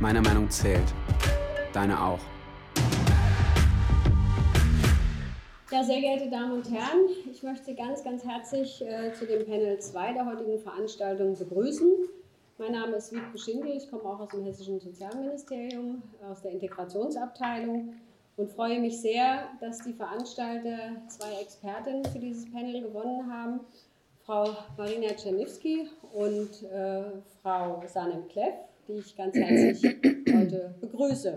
Meine Meinung zählt. Deine auch. Ja, sehr geehrte Damen und Herren, ich möchte ganz, ganz herzlich äh, zu dem Panel 2 der heutigen Veranstaltung begrüßen. Mein Name ist Wiebke Schindel, ich komme auch aus dem Hessischen Sozialministerium, aus der Integrationsabteilung und freue mich sehr, dass die Veranstalter zwei Expertinnen für dieses Panel gewonnen haben, Frau Marina Czerniewski und äh, Frau Sanem Kleff, die ich ganz herzlich heute begrüße.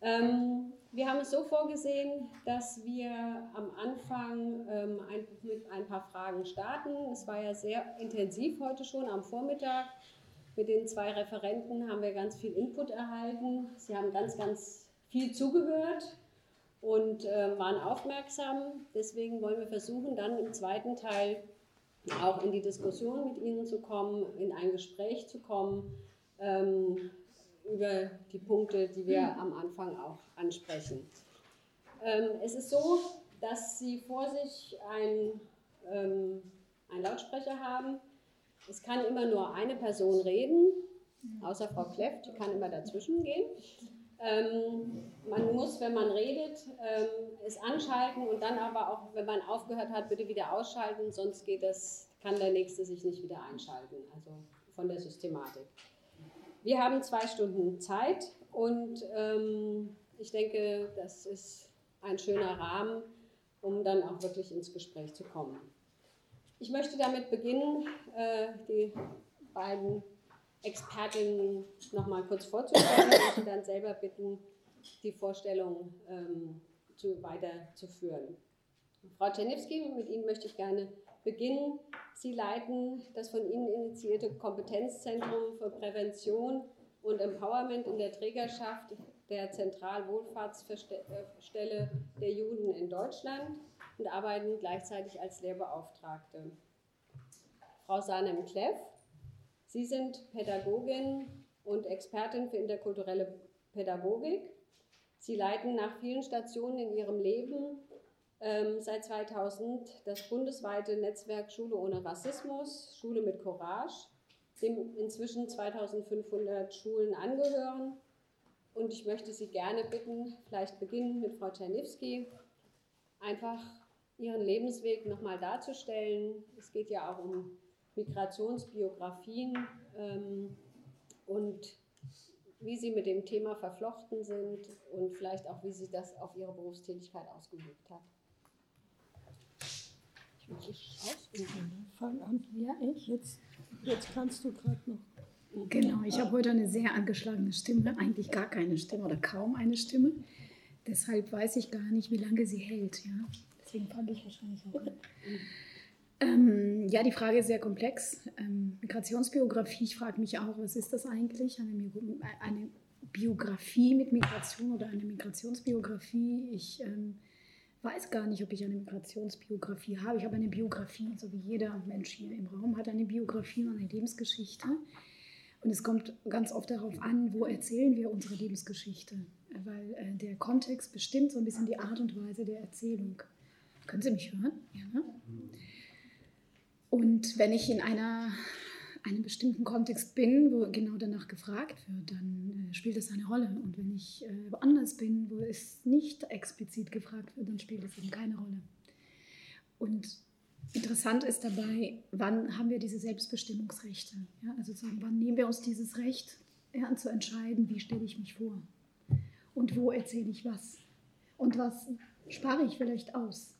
Ähm, wir haben es so vorgesehen, dass wir am Anfang ähm, ein, mit ein paar Fragen starten. Es war ja sehr intensiv heute schon am Vormittag. Mit den zwei Referenten haben wir ganz viel Input erhalten. Sie haben ganz, ganz viel zugehört und äh, waren aufmerksam. Deswegen wollen wir versuchen, dann im zweiten Teil auch in die Diskussion mit Ihnen zu kommen, in ein Gespräch zu kommen. Ähm, über die Punkte, die wir am Anfang auch ansprechen. Ähm, es ist so, dass Sie vor sich ein, ähm, einen Lautsprecher haben. Es kann immer nur eine Person reden, außer Frau Kleff, die kann immer dazwischen gehen. Ähm, man muss, wenn man redet, ähm, es anschalten und dann aber auch, wenn man aufgehört hat, bitte wieder ausschalten, sonst geht das, kann der Nächste sich nicht wieder einschalten, also von der Systematik. Wir haben zwei Stunden Zeit und ähm, ich denke, das ist ein schöner Rahmen, um dann auch wirklich ins Gespräch zu kommen. Ich möchte damit beginnen, äh, die beiden Expertinnen noch mal kurz vorzustellen und dann selber bitten, die Vorstellung ähm, zu, weiterzuführen. Frau Czerniewski, mit Ihnen möchte ich gerne beginnen. Sie leiten das von Ihnen initiierte Kompetenzzentrum für Prävention und Empowerment in der Trägerschaft der Zentralwohlfahrtsstelle der Juden in Deutschland und arbeiten gleichzeitig als Lehrbeauftragte. Frau Sanem Kleff, Sie sind Pädagogin und Expertin für interkulturelle Pädagogik. Sie leiten nach vielen Stationen in Ihrem Leben ähm, seit 2000 das bundesweite Netzwerk Schule ohne Rassismus, Schule mit Courage, dem inzwischen 2500 Schulen angehören. Und ich möchte Sie gerne bitten, vielleicht beginnen mit Frau Czerniewski, einfach Ihren Lebensweg nochmal darzustellen. Es geht ja auch um Migrationsbiografien ähm, und wie Sie mit dem Thema verflochten sind und vielleicht auch, wie Sie das auf Ihre Berufstätigkeit ausgeübt hat. Ich. Fang an. Ja, ich. Jetzt, jetzt kannst du gerade noch. Genau, ich habe heute eine sehr angeschlagene Stimme, eigentlich gar keine Stimme oder kaum eine Stimme. Deshalb weiß ich gar nicht, wie lange sie hält. Ja? Deswegen fange ich wahrscheinlich auch an. Ähm, ja, die Frage ist sehr komplex. Ähm, Migrationsbiografie, ich frage mich auch, was ist das eigentlich? Eine, eine Biografie mit Migration oder eine Migrationsbiografie? Ich ähm, weiß gar nicht, ob ich eine Migrationsbiografie habe. Ich habe eine Biografie, so wie jeder Mensch hier im Raum hat eine Biografie und eine Lebensgeschichte. Und es kommt ganz oft darauf an, wo erzählen wir unsere Lebensgeschichte. Weil äh, der Kontext bestimmt so ein bisschen die Art und Weise der Erzählung. Können Sie mich hören? Ja, ne? Und wenn ich in einer einem bestimmten Kontext bin, wo genau danach gefragt wird, dann äh, spielt das eine Rolle. Und wenn ich äh, woanders bin, wo es nicht explizit gefragt wird, dann spielt es eben keine Rolle. Und interessant ist dabei, wann haben wir diese Selbstbestimmungsrechte? Ja, also sagen, wann nehmen wir uns dieses Recht ja, zu entscheiden, wie stelle ich mich vor? Und wo erzähle ich was? Und was spare ich vielleicht aus?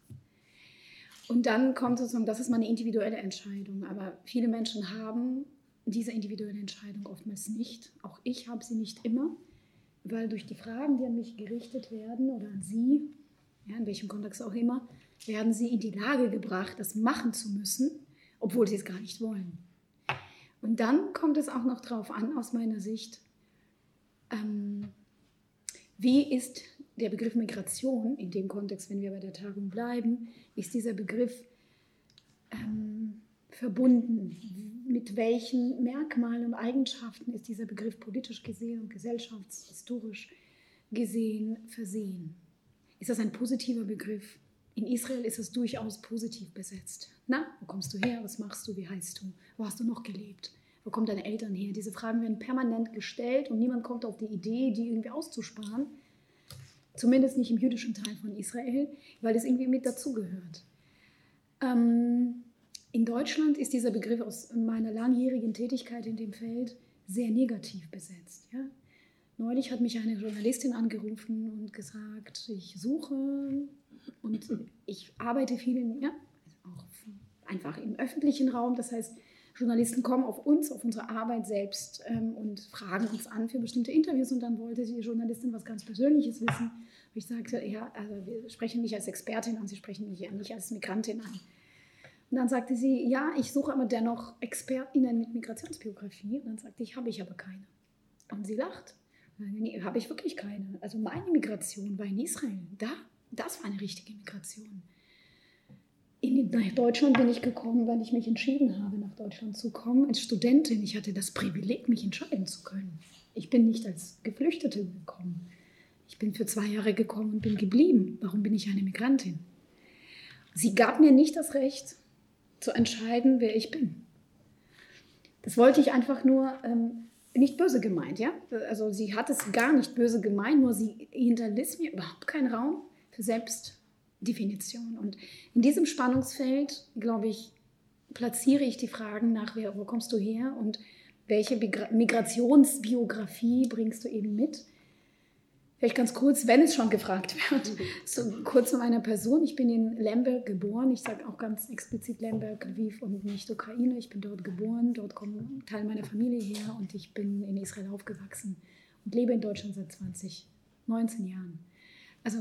Und dann kommt sozusagen, das ist mal eine individuelle Entscheidung. Aber viele Menschen haben diese individuelle Entscheidung oftmals nicht. Auch ich habe sie nicht immer, weil durch die Fragen, die an mich gerichtet werden oder an Sie, ja, in welchem Kontext auch immer, werden sie in die Lage gebracht, das machen zu müssen, obwohl sie es gar nicht wollen. Und dann kommt es auch noch darauf an, aus meiner Sicht, ähm, wie ist der Begriff Migration, in dem Kontext, wenn wir bei der Tagung bleiben, ist dieser Begriff ähm, verbunden? Mit welchen Merkmalen und Eigenschaften ist dieser Begriff politisch gesehen und gesellschaftshistorisch gesehen versehen? Ist das ein positiver Begriff? In Israel ist es durchaus positiv besetzt. Na, wo kommst du her? Was machst du? Wie heißt du? Wo hast du noch gelebt? Wo kommen deine Eltern her? Diese Fragen werden permanent gestellt und niemand kommt auf die Idee, die irgendwie auszusparen. Zumindest nicht im jüdischen Teil von Israel, weil es irgendwie mit dazugehört. Ähm, in Deutschland ist dieser Begriff aus meiner langjährigen Tätigkeit in dem Feld sehr negativ besetzt. Ja? Neulich hat mich eine Journalistin angerufen und gesagt, ich suche und ich arbeite viel in, ja, auch einfach im öffentlichen Raum. Das heißt, Journalisten kommen auf uns, auf unsere Arbeit selbst ähm, und fragen uns an für bestimmte Interviews. Und dann wollte die Journalistin was ganz Persönliches wissen. Ich sagte, ja, also wir sprechen mich als Expertin an, Sie sprechen mich ja nicht als Migrantin an. Und dann sagte sie, ja, ich suche aber dennoch ExpertInnen mit Migrationsbiografie. Und dann sagte ich, habe ich aber keine. Und sie lacht. Nee, habe ich wirklich keine. Also meine Migration war in Israel. Da, das war eine richtige Migration. In, Deutschland bin ich gekommen, weil ich mich entschieden habe, nach Deutschland zu kommen. Als Studentin, ich hatte das Privileg, mich entscheiden zu können. Ich bin nicht als Geflüchtete gekommen. Ich bin für zwei Jahre gekommen und bin geblieben. Warum bin ich eine Migrantin? Sie gab mir nicht das Recht, zu entscheiden, wer ich bin. Das wollte ich einfach nur, ähm, nicht böse gemeint, ja? Also sie hat es gar nicht böse gemeint, nur sie hinterließ mir überhaupt keinen Raum für Selbstdefinition. Und in diesem Spannungsfeld, glaube ich, platziere ich die Fragen nach, wer, wo kommst du her und welche Migrationsbiografie bringst du eben mit? Vielleicht ganz kurz, wenn es schon gefragt wird, so kurz zu meiner Person. Ich bin in Lemberg geboren. Ich sage auch ganz explizit Lemberg, Lviv und nicht Ukraine. Ich bin dort geboren. Dort kommt Teil meiner Familie her und ich bin in Israel aufgewachsen und lebe in Deutschland seit 20, 19 Jahren. Also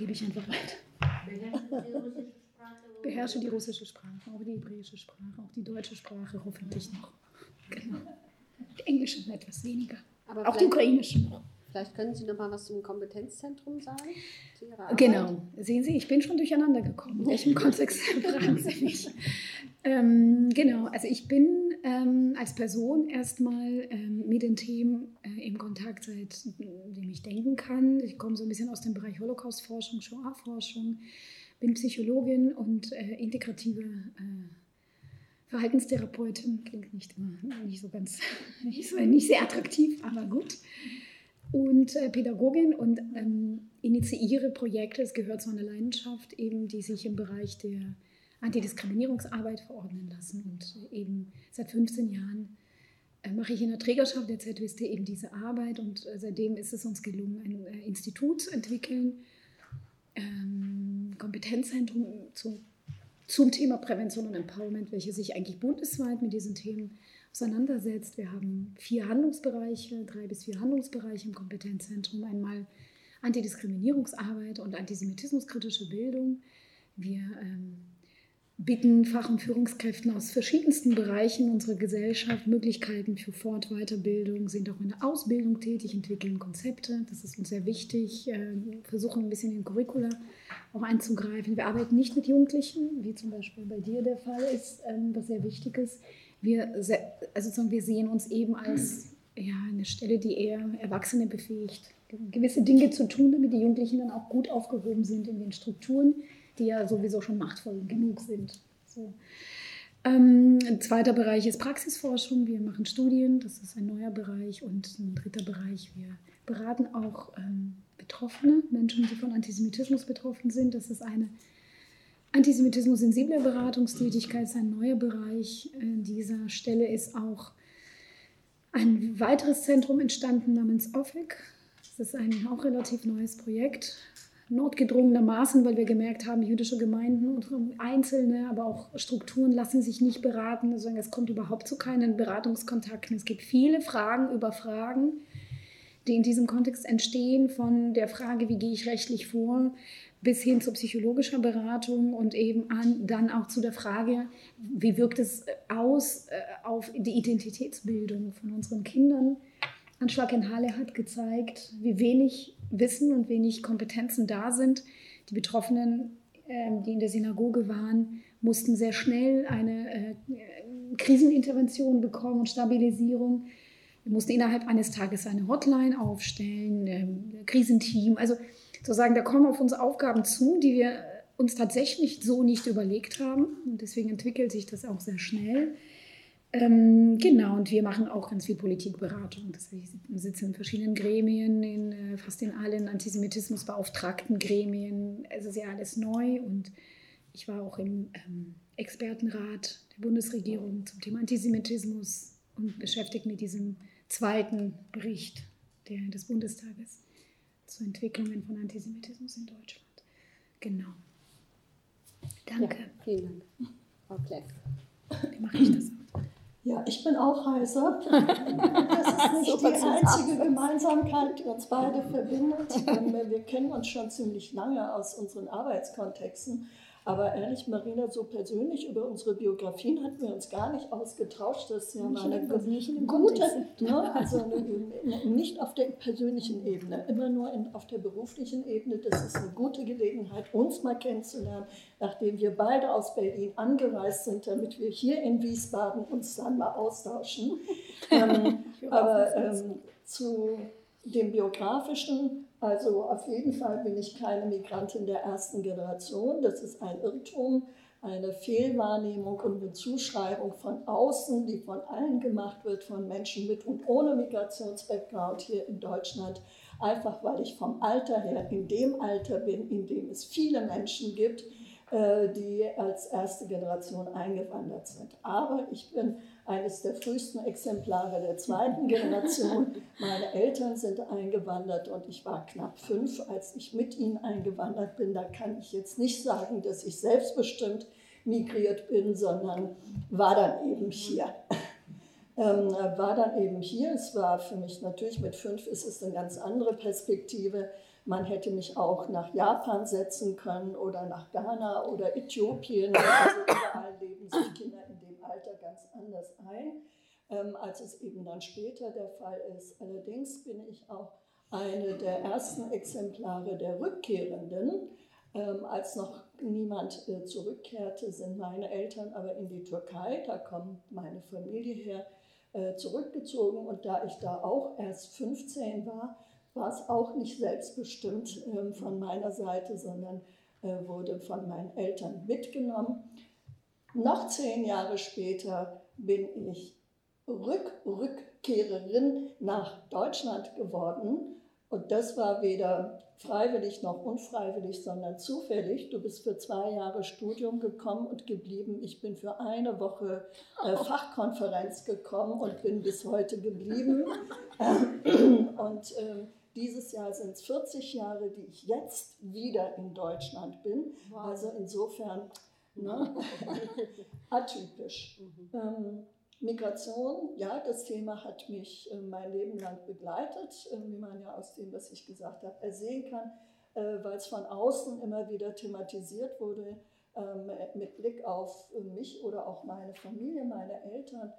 gebe ich einfach weiter. Beherrsche die russische Sprache, auch die hebräische Sprache, auch die deutsche Sprache hoffentlich noch. Genau. Die englische etwas weniger. Aber auch die ukrainischen noch. Vielleicht können Sie noch mal was zum Kompetenzzentrum sagen? Genau. Sehen Sie, ich bin schon durcheinander gekommen. In welchem Kontext fragen Sie mich? Ähm, genau, also ich bin ähm, als Person erstmal ähm, mit den Themen äh, im Kontakt, seitdem ich denken kann. Ich komme so ein bisschen aus dem Bereich Holocaust-Forschung, Shoah-Forschung, bin Psychologin und äh, integrative äh, Verhaltenstherapeutin klingt nicht immer nicht so ganz, nicht, so, nicht sehr attraktiv, aber gut. Und äh, Pädagogin und ähm, initiiere Projekte, es gehört zu einer Leidenschaft, eben, die sich im Bereich der Antidiskriminierungsarbeit verordnen lassen. Und eben seit 15 Jahren äh, mache ich in der Trägerschaft der ZWST eben diese Arbeit und äh, seitdem ist es uns gelungen, ein äh, Institut zu entwickeln, ähm, Kompetenzzentrum zu zum Thema Prävention und Empowerment, welche sich eigentlich bundesweit mit diesen Themen auseinandersetzt. Wir haben vier Handlungsbereiche, drei bis vier Handlungsbereiche im Kompetenzzentrum. Einmal Antidiskriminierungsarbeit und antisemitismuskritische Bildung. Wir ähm, bitten Fach- und Führungskräften aus verschiedensten Bereichen unserer Gesellschaft Möglichkeiten für Fort-, Weiterbildung, sind auch in der Ausbildung tätig, entwickeln Konzepte. Das ist uns sehr wichtig. Äh, versuchen ein bisschen in Curricula auch einzugreifen. Wir arbeiten nicht mit Jugendlichen, wie zum Beispiel bei dir der Fall ist, ähm, was sehr wichtig ist. Wir, also wir sehen uns eben als ja, eine Stelle, die eher Erwachsene befähigt, gewisse Dinge zu tun, damit die Jugendlichen dann auch gut aufgehoben sind in den Strukturen, die ja sowieso schon machtvoll genug sind. So. Ähm, ein zweiter Bereich ist Praxisforschung. Wir machen Studien, das ist ein neuer Bereich. Und ein dritter Bereich, wir beraten auch ähm, Betroffene, Menschen, die von Antisemitismus betroffen sind. Das ist eine antisemitismus-sensible Beratungstätigkeit, ist ein neuer Bereich. An dieser Stelle ist auch ein weiteres Zentrum entstanden namens OFIC. Das ist ein auch relativ neues Projekt, notgedrungenermaßen, weil wir gemerkt haben, jüdische Gemeinden und Einzelne, aber auch Strukturen lassen sich nicht beraten. Also es kommt überhaupt zu keinen Beratungskontakten. Es gibt viele Fragen über Fragen, die in diesem Kontext entstehen, von der Frage, wie gehe ich rechtlich vor, bis hin zu psychologischer Beratung und eben an, dann auch zu der Frage, wie wirkt es aus äh, auf die Identitätsbildung von unseren Kindern. Anschlag in Halle hat gezeigt, wie wenig Wissen und wenig Kompetenzen da sind. Die Betroffenen, äh, die in der Synagoge waren, mussten sehr schnell eine äh, Krisenintervention bekommen und Stabilisierung. Wir mussten innerhalb eines Tages eine Hotline aufstellen, ein ähm, Krisenteam. Also sozusagen, da kommen auf uns Aufgaben zu, die wir uns tatsächlich so nicht überlegt haben. Und deswegen entwickelt sich das auch sehr schnell. Ähm, genau, und wir machen auch ganz viel Politikberatung. Das heißt, wir sitzen in verschiedenen Gremien, in äh, fast in allen Antisemitismusbeauftragten Gremien. Es ist ja alles neu und ich war auch im ähm, Expertenrat der Bundesregierung zum Thema Antisemitismus und beschäftigt mit diesem zweiten Bericht der, des Bundestages zu Entwicklungen von Antisemitismus in Deutschland. Genau. Danke. Ja, vielen Dank, Frau Kleff. Wie mache ich das? Ja, ich bin auch heiser. Das ist nicht die einzige Gemeinsamkeit, die uns beide verbindet. Wir kennen uns schon ziemlich lange aus unseren Arbeitskontexten. Aber ehrlich, Marina, so persönlich über unsere Biografien hatten wir uns gar nicht ausgetauscht. Das ist ja mal eine gute, ne, also eine, nicht auf der persönlichen Ebene, immer nur in, auf der beruflichen Ebene. Das ist eine gute Gelegenheit, uns mal kennenzulernen, nachdem wir beide aus Berlin angereist sind, damit wir hier in Wiesbaden uns dann mal austauschen. ähm, aber ähm, zu dem biografischen also auf jeden Fall bin ich keine Migrantin der ersten Generation. Das ist ein Irrtum, eine Fehlwahrnehmung und eine Zuschreibung von außen, die von allen gemacht wird, von Menschen mit und ohne Migrationsbackground hier in Deutschland. Einfach weil ich vom Alter her in dem Alter bin, in dem es viele Menschen gibt, äh, die als erste Generation eingewandert sind. Aber ich bin eines der frühesten Exemplare der zweiten Generation. Meine Eltern sind eingewandert und ich war knapp fünf, als ich mit ihnen eingewandert bin. Da kann ich jetzt nicht sagen, dass ich selbstbestimmt migriert bin, sondern war dann eben hier. Ähm, war dann eben hier. Es war für mich natürlich mit fünf ist es eine ganz andere Perspektive. Man hätte mich auch nach Japan setzen können oder nach Ghana oder Äthiopien. Also überall leben sich Kinder in dem Alter ganz anders ein, ähm, als es eben dann später der Fall ist. Allerdings bin ich auch eine der ersten Exemplare der Rückkehrenden. Ähm, als noch niemand äh, zurückkehrte, sind meine Eltern aber in die Türkei, da kommt meine Familie her, äh, zurückgezogen. Und da ich da auch erst 15 war, war es auch nicht selbstbestimmt äh, von meiner Seite, sondern äh, wurde von meinen Eltern mitgenommen. Noch zehn Jahre später bin ich Rück Rückkehrerin nach Deutschland geworden. Und das war weder freiwillig noch unfreiwillig, sondern zufällig. Du bist für zwei Jahre Studium gekommen und geblieben. Ich bin für eine Woche äh, Fachkonferenz gekommen und bin bis heute geblieben. und äh, dieses Jahr sind es 40 Jahre, die ich jetzt wieder in Deutschland bin. Wow. Also insofern ne, atypisch. Mhm. Ähm, Migration, ja, das Thema hat mich äh, mein Leben lang begleitet, äh, wie man ja aus dem, was ich gesagt habe, ersehen kann, äh, weil es von außen immer wieder thematisiert wurde, ähm, mit Blick auf mich oder auch meine Familie, meine Eltern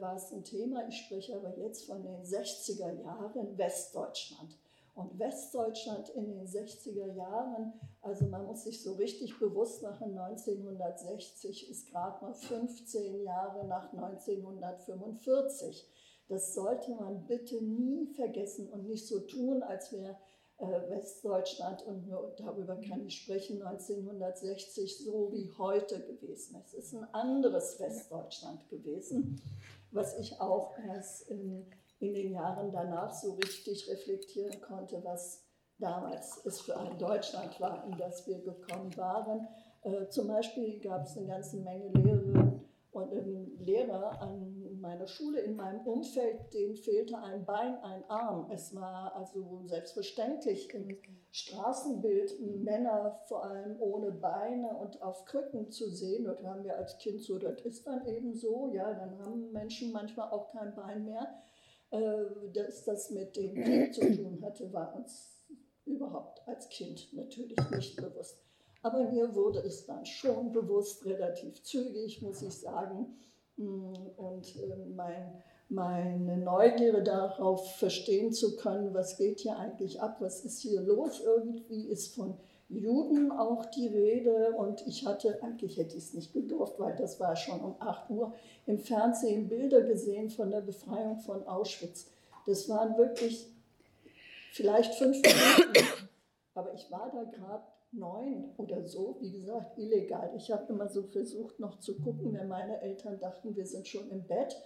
war es ein Thema. Ich spreche aber jetzt von den 60er Jahren Westdeutschland. Und Westdeutschland in den 60er Jahren, also man muss sich so richtig bewusst machen, 1960 ist gerade mal 15 Jahre nach 1945. Das sollte man bitte nie vergessen und nicht so tun, als wäre äh, Westdeutschland, und nur darüber kann ich sprechen, 1960 so wie heute gewesen. Es ist ein anderes Westdeutschland gewesen was ich auch erst in, in den Jahren danach so richtig reflektieren konnte, was damals es für ein Deutschland war, in das wir gekommen waren. Äh, zum Beispiel gab es eine ganze Menge Lehrerinnen und ähm, Lehrer an meiner Schule, in meinem Umfeld, denen fehlte ein Bein, ein Arm. Es war also selbstverständlich im Straßenbild Männer vor allem ohne Beine und auf Krücken zu sehen. Das haben wir als Kind so, das ist dann eben so. Ja, dann haben Menschen manchmal auch kein Bein mehr. Äh, dass das mit dem Krieg zu tun hatte, war uns überhaupt als Kind natürlich nicht bewusst. Aber mir wurde es dann schon bewusst, relativ zügig, muss ich sagen. Mm, und ähm, mein, meine Neugierde darauf verstehen zu können, was geht hier eigentlich ab, was ist hier los, irgendwie ist von Juden auch die Rede und ich hatte, eigentlich hätte ich es nicht gedurft, weil das war schon um 8 Uhr, im Fernsehen Bilder gesehen von der Befreiung von Auschwitz. Das waren wirklich vielleicht fünf Minuten, aber ich war da gerade neun oder so, wie gesagt, illegal. Ich habe immer so versucht, noch zu gucken, wenn meine Eltern dachten, wir sind schon im Bett.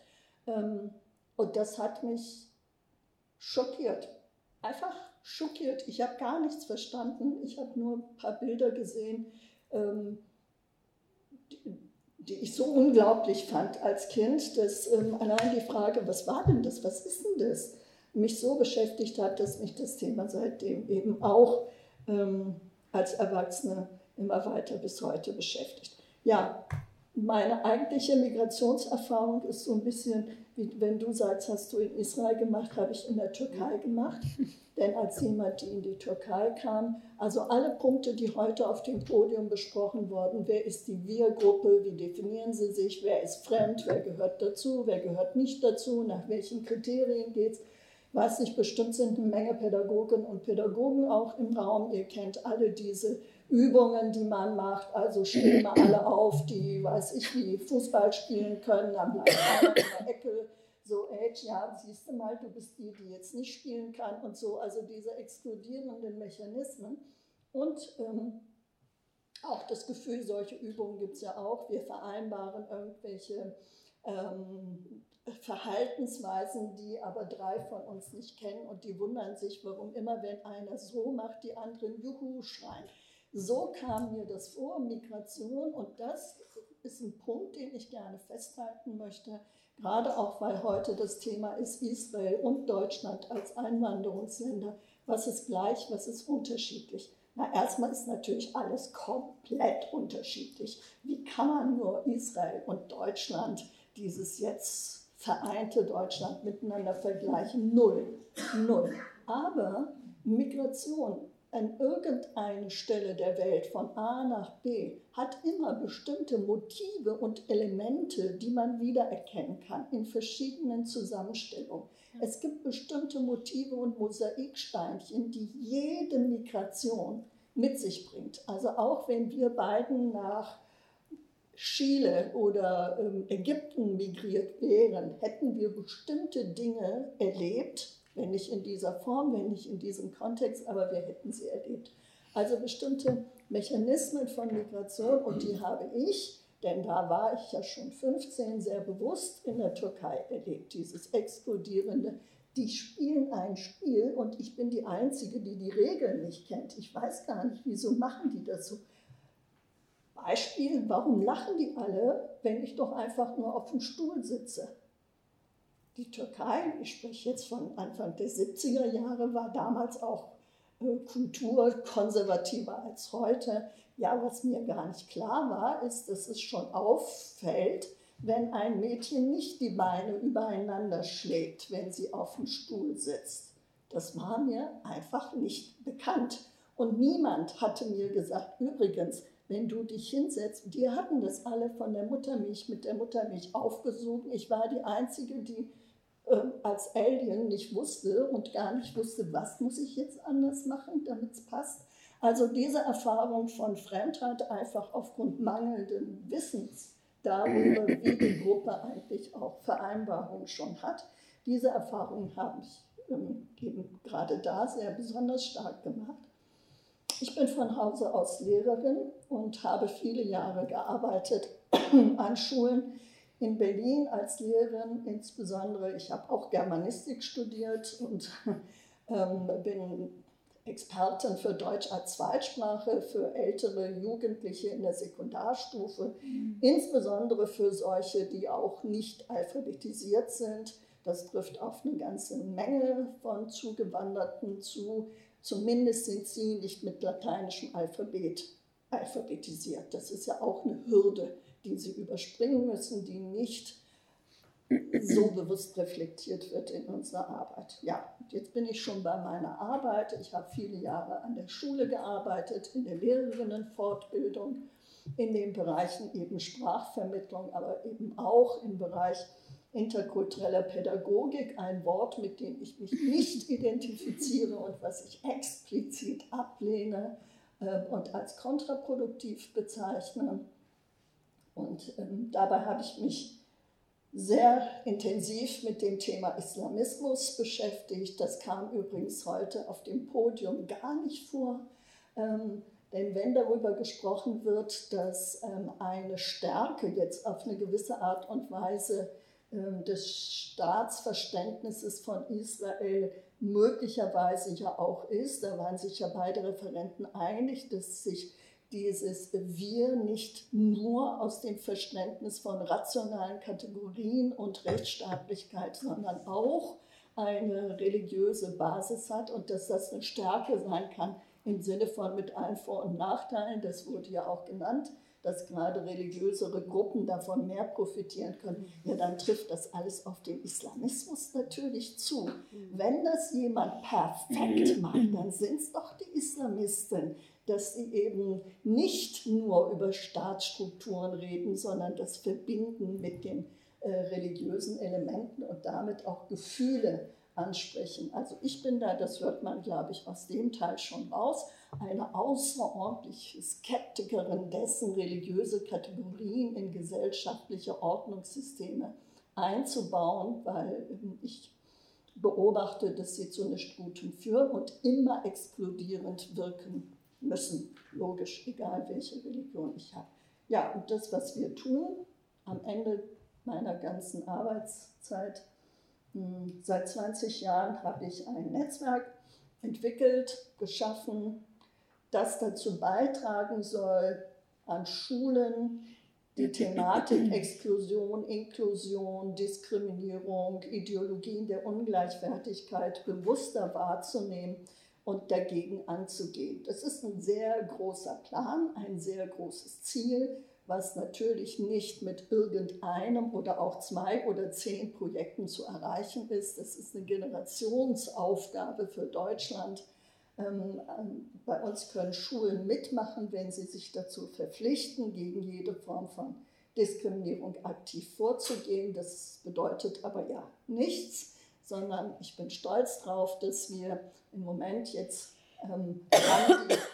Ähm, und das hat mich schockiert. Einfach schockiert. Ich habe gar nichts verstanden. Ich habe nur ein paar Bilder gesehen, ähm, die, die, ich so unglaublich fand als Kind, dass ähm, allein die Frage, was war denn das, was ist denn das, mich so beschäftigt hat, dass mich das Thema seitdem eben auch ähm, als Erwachsene immer weiter bis heute beschäftigt. Ja, meine eigentliche Migrationserfahrung ist so ein bisschen, wie wenn du sagst, hast du in Israel gemacht, habe ich in der Türkei gemacht. Denn als jemand, die in die Türkei kam, also alle Punkte, die heute auf dem Podium besprochen wurden, wer ist die Wir-Gruppe, wie definieren sie sich, wer ist fremd, wer gehört dazu, wer gehört nicht dazu, nach welchen Kriterien geht es, weiß nicht, bestimmt sind eine Menge Pädagoginnen und Pädagogen auch im Raum. Ihr kennt alle diese Übungen, die man macht. Also stehen wir alle auf, die, weiß ich, wie Fußball spielen können, dann bleibt einer in der Ecke. So, Age, ja, siehst du mal, du bist die, die jetzt nicht spielen kann und so. Also diese exkludierenden Mechanismen. Und ähm, auch das Gefühl, solche Übungen gibt es ja auch. Wir vereinbaren irgendwelche ähm, Verhaltensweisen, die aber drei von uns nicht kennen und die wundern sich, warum immer, wenn einer so macht, die anderen Juhu schreien. So kam mir das vor, Migration, und das ist ein Punkt, den ich gerne festhalten möchte, gerade auch weil heute das Thema ist Israel und Deutschland als Einwanderungsländer. Was ist gleich, was ist unterschiedlich? Na, erstmal ist natürlich alles komplett unterschiedlich. Wie kann man nur Israel und Deutschland dieses jetzt vereinte Deutschland miteinander vergleichen? Null. Null. Aber Migration an irgendeine Stelle der Welt von A nach B hat immer bestimmte Motive und Elemente, die man wiedererkennen kann in verschiedenen Zusammenstellungen. Es gibt bestimmte Motive und Mosaiksteinchen, die jede Migration mit sich bringt. Also auch wenn wir beiden nach Chile oder ähm, Ägypten migriert wären, hätten wir bestimmte Dinge erlebt, wenn nicht in dieser Form, wenn nicht in diesem Kontext, aber wir hätten sie erlebt. Also bestimmte Mechanismen von Migration und die habe ich, denn da war ich ja schon 15 sehr bewusst in der Türkei erlebt, dieses explodierende. Die spielen ein Spiel und ich bin die Einzige, die die Regeln nicht kennt. Ich weiß gar nicht, wieso machen die das so. Beispiel, warum lachen die alle, wenn ich doch einfach nur auf dem Stuhl sitze? Die Türkei, ich spreche jetzt von Anfang der 70er Jahre, war damals auch äh, kulturkonservativer als heute. Ja, was mir gar nicht klar war, ist, dass es schon auffällt, wenn ein Mädchen nicht die Beine übereinander schlägt, wenn sie auf dem Stuhl sitzt. Das war mir einfach nicht bekannt. Und niemand hatte mir gesagt, übrigens, wenn du dich hinsetzt, die hatten das alle von der Muttermilch mit der Muttermilch aufgesogen. Ich war die Einzige, die als Alien nicht wusste und gar nicht wusste, was muss ich jetzt anders machen, damit es passt. Also diese Erfahrung von Fremdheit einfach aufgrund mangelnden Wissens darüber, wie die Gruppe eigentlich auch Vereinbarungen schon hat, diese Erfahrung habe ich ähm, eben gerade da sehr besonders stark gemacht. Ich bin von Hause aus Lehrerin und habe viele Jahre gearbeitet an Schulen in Berlin als Lehrerin insbesondere. Ich habe auch Germanistik studiert und ähm, bin Expertin für Deutsch als Zweitsprache für ältere Jugendliche in der Sekundarstufe, mhm. insbesondere für solche, die auch nicht alphabetisiert sind. Das trifft auf eine ganze Menge von Zugewanderten zu. Zumindest sind sie nicht mit lateinischem Alphabet alphabetisiert. Das ist ja auch eine Hürde die sie überspringen müssen, die nicht so bewusst reflektiert wird in unserer Arbeit. Ja, jetzt bin ich schon bei meiner Arbeit. Ich habe viele Jahre an der Schule gearbeitet, in der Lehrerinnenfortbildung, in den Bereichen eben Sprachvermittlung, aber eben auch im Bereich interkultureller Pädagogik, ein Wort, mit dem ich mich nicht identifiziere und was ich explizit ablehne äh, und als kontraproduktiv bezeichne. Und ähm, dabei habe ich mich sehr intensiv mit dem Thema Islamismus beschäftigt. Das kam übrigens heute auf dem Podium gar nicht vor. Ähm, Denn wenn darüber gesprochen wird, dass ähm, eine Stärke jetzt auf eine gewisse Art und Weise ähm, des Staatsverständnisses von Israel möglicherweise ja auch ist, da waren sich ja beide Referenten einig, dass sich dieses Wir nicht nur aus dem Verständnis von rationalen Kategorien und Rechtsstaatlichkeit, sondern auch eine religiöse Basis hat und dass das eine Stärke sein kann im Sinne von mit allen Vor- und Nachteilen, das wurde ja auch genannt, dass gerade religiösere Gruppen davon mehr profitieren können, ja, dann trifft das alles auf den Islamismus natürlich zu. Wenn das jemand perfekt macht, dann sind es doch die Islamisten, dass sie eben nicht nur über Staatsstrukturen reden, sondern das verbinden mit den äh, religiösen Elementen und damit auch Gefühle ansprechen. Also ich bin da, das hört man, glaube ich, aus dem Teil schon raus, eine außerordentliche Skeptikerin dessen, religiöse Kategorien in gesellschaftliche Ordnungssysteme einzubauen, weil ich beobachte, dass sie zu nicht Gutem führen und immer exkludierend wirken müssen. Logisch, egal welche Religion ich habe. Ja, und das, was wir tun, am Ende meiner ganzen Arbeitszeit, hm, seit 20 Jahren habe ich ein Netzwerk entwickelt, geschaffen, das dazu beitragen soll, an Schulen die Thematik Exklusion, Inklusion, Diskriminierung, Ideologien der Ungleichwertigkeit bewusster wahrzunehmen und dagegen anzugehen. Das ist ein sehr großer Plan, ein sehr großes Ziel, was natürlich nicht mit irgendeinem oder auch zwei oder zehn Projekten zu erreichen ist. Das ist eine Generationsaufgabe für Deutschland. Ähm, ähm, bei uns können Schulen mitmachen, wenn sie sich dazu verpflichten, gegen jede Form von Diskriminierung aktiv vorzugehen. Das bedeutet aber ja nichts, sondern ich bin stolz darauf, dass wir im Moment jetzt ähm,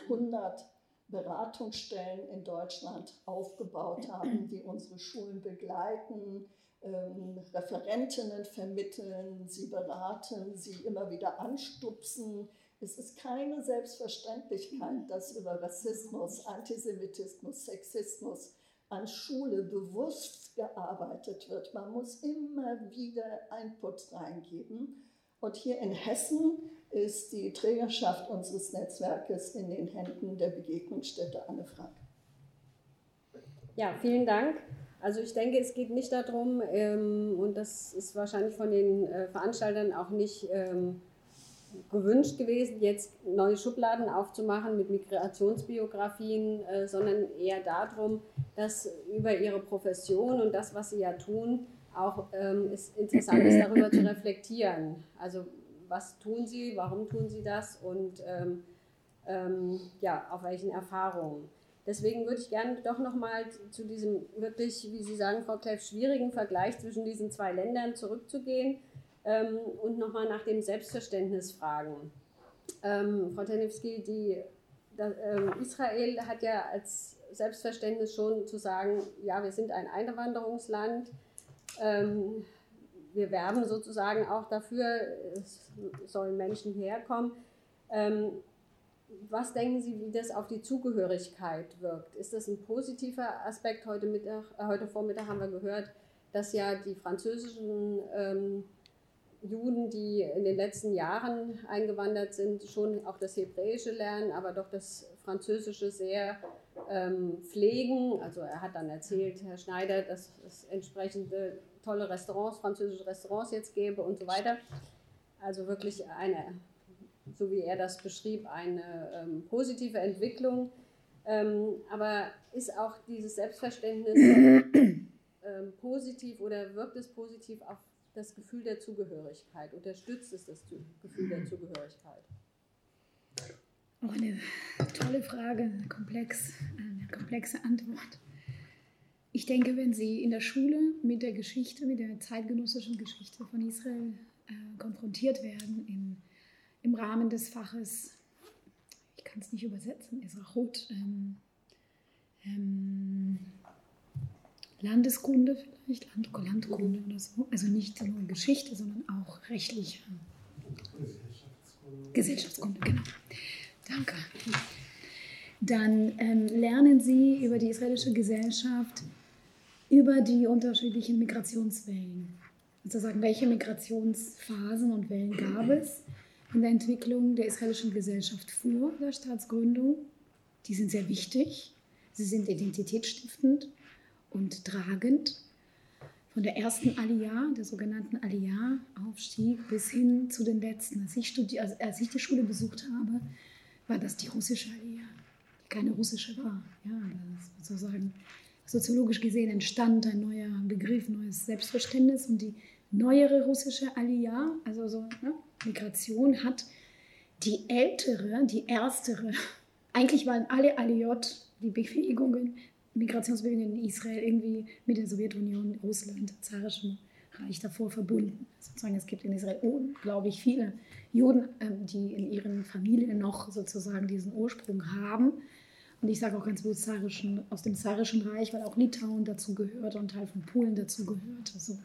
100 Beratungsstellen in Deutschland aufgebaut haben, die unsere Schulen begleiten, ähm, Referentinnen vermitteln, sie beraten, sie immer wieder anstupsen. Es ist keine Selbstverständlichkeit, dass über Rassismus, Antisemitismus, Sexismus an Schule bewusst gearbeitet wird. Man muss immer wieder Input reingeben. Und hier in Hessen ist die Trägerschaft unseres Netzwerkes in den Händen der Begegnungsstätte Anne Frank. Ja, vielen Dank. Also ich denke, es geht nicht darum, ähm, und das ist wahrscheinlich von den äh, Veranstaltern auch nicht ähm, gewünscht gewesen, jetzt neue Schubladen aufzumachen mit Migrationsbiografien, äh, sondern eher darum, dass über ihre Profession und das, was sie ja tun, auch ähm, es interessant ist, darüber zu reflektieren. Also was tun sie, warum tun sie das und ähm, ähm, ja, auf welchen Erfahrungen. Deswegen würde ich gerne doch nochmal zu diesem wirklich, wie Sie sagen, Frau Kleff, schwierigen Vergleich zwischen diesen zwei Ländern zurückzugehen ähm, und nochmal nach dem Selbstverständnis fragen. Ähm, Frau Tenewski, die, da, ähm, Israel hat ja als Selbstverständnis schon zu sagen, ja, wir sind ein Einwanderungsland. Ähm, wir werben sozusagen auch dafür, es sollen Menschen herkommen. Ähm, was denken Sie, wie das auf die Zugehörigkeit wirkt? Ist das ein positiver Aspekt? Heute, Mittag, äh, heute Vormittag haben wir gehört, dass ja die französischen ähm, Juden, die in den letzten Jahren eingewandert sind, schon auch das Hebräische lernen, aber doch das Französische sehr ähm, pflegen. Also er hat dann erzählt, Herr Schneider, dass es entsprechende tolle Restaurants, französische Restaurants jetzt gäbe und so weiter. Also wirklich eine, so wie er das beschrieb, eine ähm, positive Entwicklung. Ähm, aber ist auch dieses Selbstverständnis ähm, positiv oder wirkt es positiv auf das Gefühl der Zugehörigkeit? Unterstützt es das Gefühl der Zugehörigkeit? Auch eine tolle Frage, komplex, eine komplexe Antwort. Ich denke, wenn Sie in der Schule mit der Geschichte, mit der zeitgenössischen Geschichte von Israel äh, konfrontiert werden, in, im Rahmen des Faches, ich kann es nicht übersetzen, Esrachut, ähm, ähm, Landeskunde vielleicht, Land Landkunde oder so. Also nicht nur Geschichte, sondern auch rechtliche Gesellschaftskunde. Gesellschaftskunde, genau. Danke. dann ähm, lernen sie über die israelische Gesellschaft, über die unterschiedlichen Migrationswellen. Sozusagen, welche Migrationsphasen und Wellen gab es in der Entwicklung der israelischen Gesellschaft vor der Staatsgründung. Die sind sehr wichtig. Sie sind identitätsstiftend und tragend. Von der ersten Aliyah, der sogenannten Aliyah-Aufstieg, bis hin zu den letzten. Als ich, studi also als ich die Schule besucht habe, war das die russische Aliyah, die keine russische war. Ja, das sozusagen soziologisch gesehen entstand ein neuer Begriff, neues Selbstverständnis und die neuere russische Aliyah, also so ne, Migration, hat die ältere, die erstere, eigentlich waren alle Aliyot, die Bewegungen, Migrationsbewegungen in Israel irgendwie mit der Sowjetunion, Russland, Zarischen Reich davor verbunden. Sozusagen, es gibt in Israel unglaublich viele Juden, ähm, die in ihren Familien noch sozusagen diesen Ursprung haben. Und ich sage auch ganz bewusst zarischen, aus dem Zarischen Reich, weil auch Litauen dazu gehört und Teil von Polen dazu gehört. Also,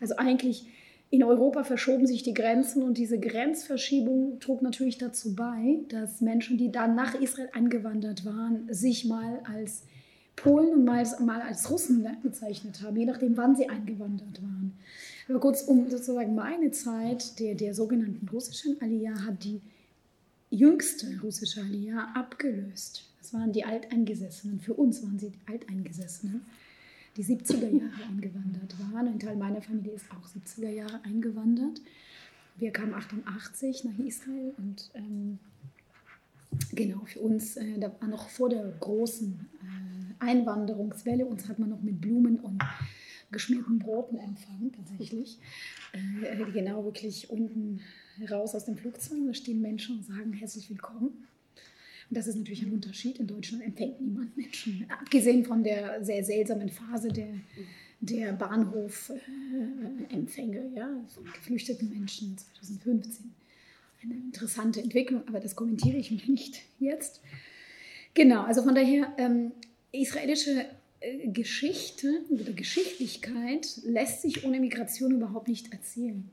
also eigentlich in Europa verschoben sich die Grenzen und diese Grenzverschiebung trug natürlich dazu bei, dass Menschen, die dann nach Israel eingewandert waren, sich mal als Polen und mal, mal als Russen bezeichnet haben, je nachdem, wann sie eingewandert waren. Aber kurz um sozusagen meine Zeit der, der sogenannten russischen Aliyah hat die jüngste russische Aliyah abgelöst. Das waren die Alteingesessenen. Für uns waren sie die Alteingesessenen, die 70er Jahre eingewandert waren. Ein Teil meiner Familie ist auch 70er Jahre eingewandert. Wir kamen 88 nach Israel und ähm, genau für uns, äh, da war noch vor der großen äh, Einwanderungswelle, uns hat man noch mit Blumen und geschmierten Broten empfangen, tatsächlich. Äh, genau, wirklich unten raus aus dem Flugzeug, da stehen Menschen und sagen herzlich willkommen. Und das ist natürlich ein Unterschied. In Deutschland empfängt niemand Menschen. Abgesehen von der sehr seltsamen Phase der, der Bahnhofempfänge ja, von geflüchteten Menschen 2015. Eine interessante Entwicklung, aber das kommentiere ich nicht jetzt. Genau, also von daher, ähm, israelische äh, Geschichte oder Geschichtlichkeit lässt sich ohne Migration überhaupt nicht erzählen.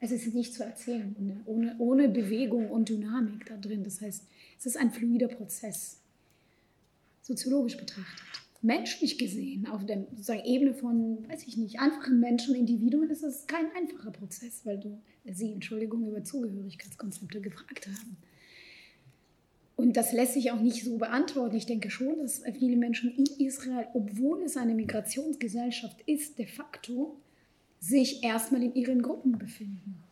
Es ist nicht zu erzählen, ohne, ohne, Bewegung und Dynamik da drin. Das heißt, es ist ein fluider Prozess, soziologisch betrachtet. Menschlich gesehen, auf der Ebene von, weiß ich nicht, einfachen Menschen, Individuen, ist es kein einfacher Prozess, weil du sie, Entschuldigung, über Zugehörigkeitskonzepte gefragt haben. Und das lässt sich auch nicht so beantworten. Ich denke schon, dass viele Menschen in Israel, obwohl es eine Migrationsgesellschaft ist, de facto sich erstmal in ihren Gruppen befinden.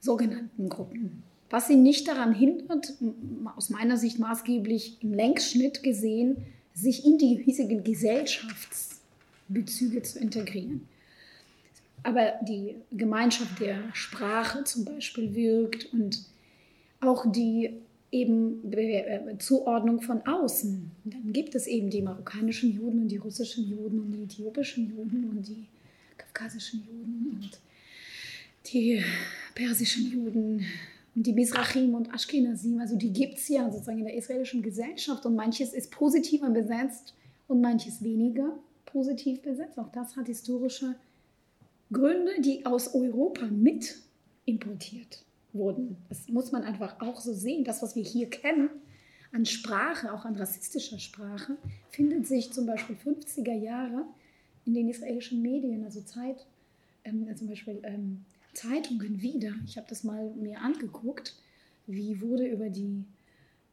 Sogenannten Gruppen. Was sie nicht daran hindert, aus meiner Sicht maßgeblich im Längsschnitt gesehen, sich in die hiesigen Gesellschaftsbezüge zu integrieren. Aber die Gemeinschaft der Sprache zum Beispiel wirkt und auch die eben Zuordnung von außen. Dann gibt es eben die marokkanischen Juden und die russischen Juden und die äthiopischen Juden und die kaukasischen Juden und die persischen Juden und die Mizrachim und Ashkenazim, also die gibt es ja sozusagen in der israelischen Gesellschaft und manches ist positiver besetzt und manches weniger positiv besetzt. Auch das hat historische Gründe, die aus Europa mit importiert wurden. Das muss man einfach auch so sehen. Das, was wir hier kennen an Sprache, auch an rassistischer Sprache, findet sich zum Beispiel 50er Jahre in den israelischen Medien, also Zeit, ähm, zum Beispiel ähm, Zeitungen wieder. Ich habe das mal mir angeguckt, wie wurde über die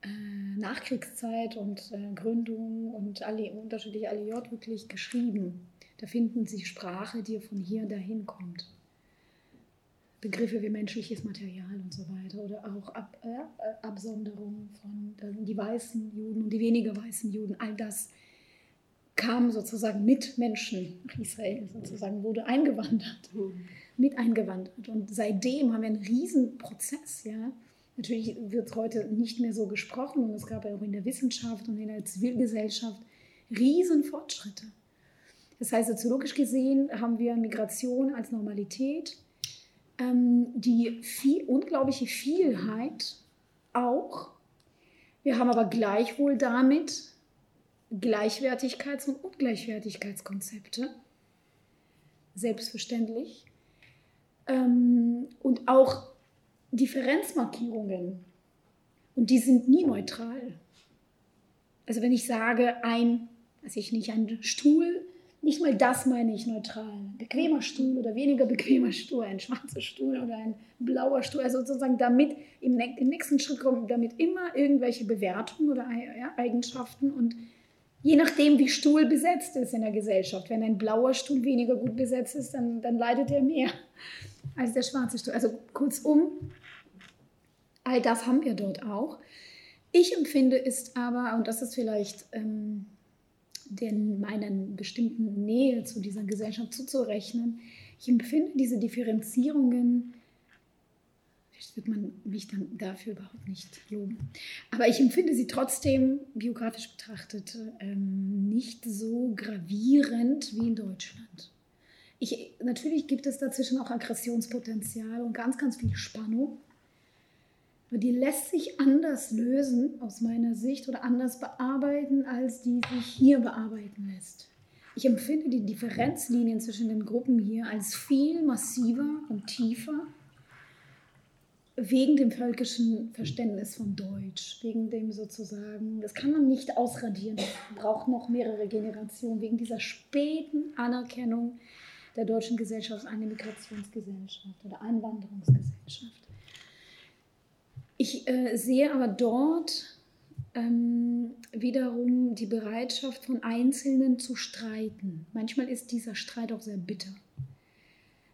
äh, Nachkriegszeit und äh, Gründung und alle unterschiedliche Aliyot wirklich geschrieben. Da finden Sie Sprache, die von hier dahin kommt. Begriffe wie menschliches Material und so weiter oder auch Ab, äh, Absonderung von äh, die weißen Juden und die weniger weißen Juden. All das kam sozusagen mit Menschen nach Israel, sozusagen wurde eingewandert. Mhm mit eingewandert. Und seitdem haben wir einen riesen Prozess, ja. Natürlich wird heute nicht mehr so gesprochen und es gab ja auch in der Wissenschaft und in der Zivilgesellschaft riesen Fortschritte. Das heißt, soziologisch gesehen haben wir Migration als Normalität, ähm, die viel, unglaubliche Vielheit auch. Wir haben aber gleichwohl damit Gleichwertigkeits- und Ungleichwertigkeitskonzepte. Selbstverständlich ähm, und auch Differenzmarkierungen. Und die sind nie neutral. Also wenn ich sage, ein, weiß ich nicht, ein Stuhl, nicht mal das meine ich neutral. Ein bequemer Stuhl oder weniger bequemer Stuhl, ein schwarzer Stuhl oder ein blauer Stuhl. Also sozusagen damit im, im nächsten Schritt kommen damit immer irgendwelche Bewertungen oder Eigenschaften und je nachdem, wie Stuhl besetzt ist in der Gesellschaft. Wenn ein blauer Stuhl weniger gut besetzt ist, dann, dann leidet er mehr als der schwarze Stuhl. Also kurzum, all das haben wir dort auch. Ich empfinde ist aber, und das ist vielleicht ähm, den, meinen bestimmten Nähe zu dieser Gesellschaft zuzurechnen, ich empfinde diese Differenzierungen, vielleicht wird man mich dann dafür überhaupt nicht loben, aber ich empfinde sie trotzdem biografisch betrachtet ähm, nicht so gravierend wie in Deutschland. Ich, natürlich gibt es dazwischen auch Aggressionspotenzial und ganz, ganz viel Spannung. Aber die lässt sich anders lösen aus meiner Sicht oder anders bearbeiten, als die sich hier bearbeiten lässt. Ich empfinde die Differenzlinien zwischen den Gruppen hier als viel massiver und tiefer wegen dem völkischen Verständnis von Deutsch, wegen dem sozusagen, das kann man nicht ausradieren, braucht noch mehrere Generationen, wegen dieser späten Anerkennung der deutschen Gesellschaft als eine Migrationsgesellschaft oder Einwanderungsgesellschaft. Ich äh, sehe aber dort ähm, wiederum die Bereitschaft von Einzelnen zu streiten. Manchmal ist dieser Streit auch sehr bitter.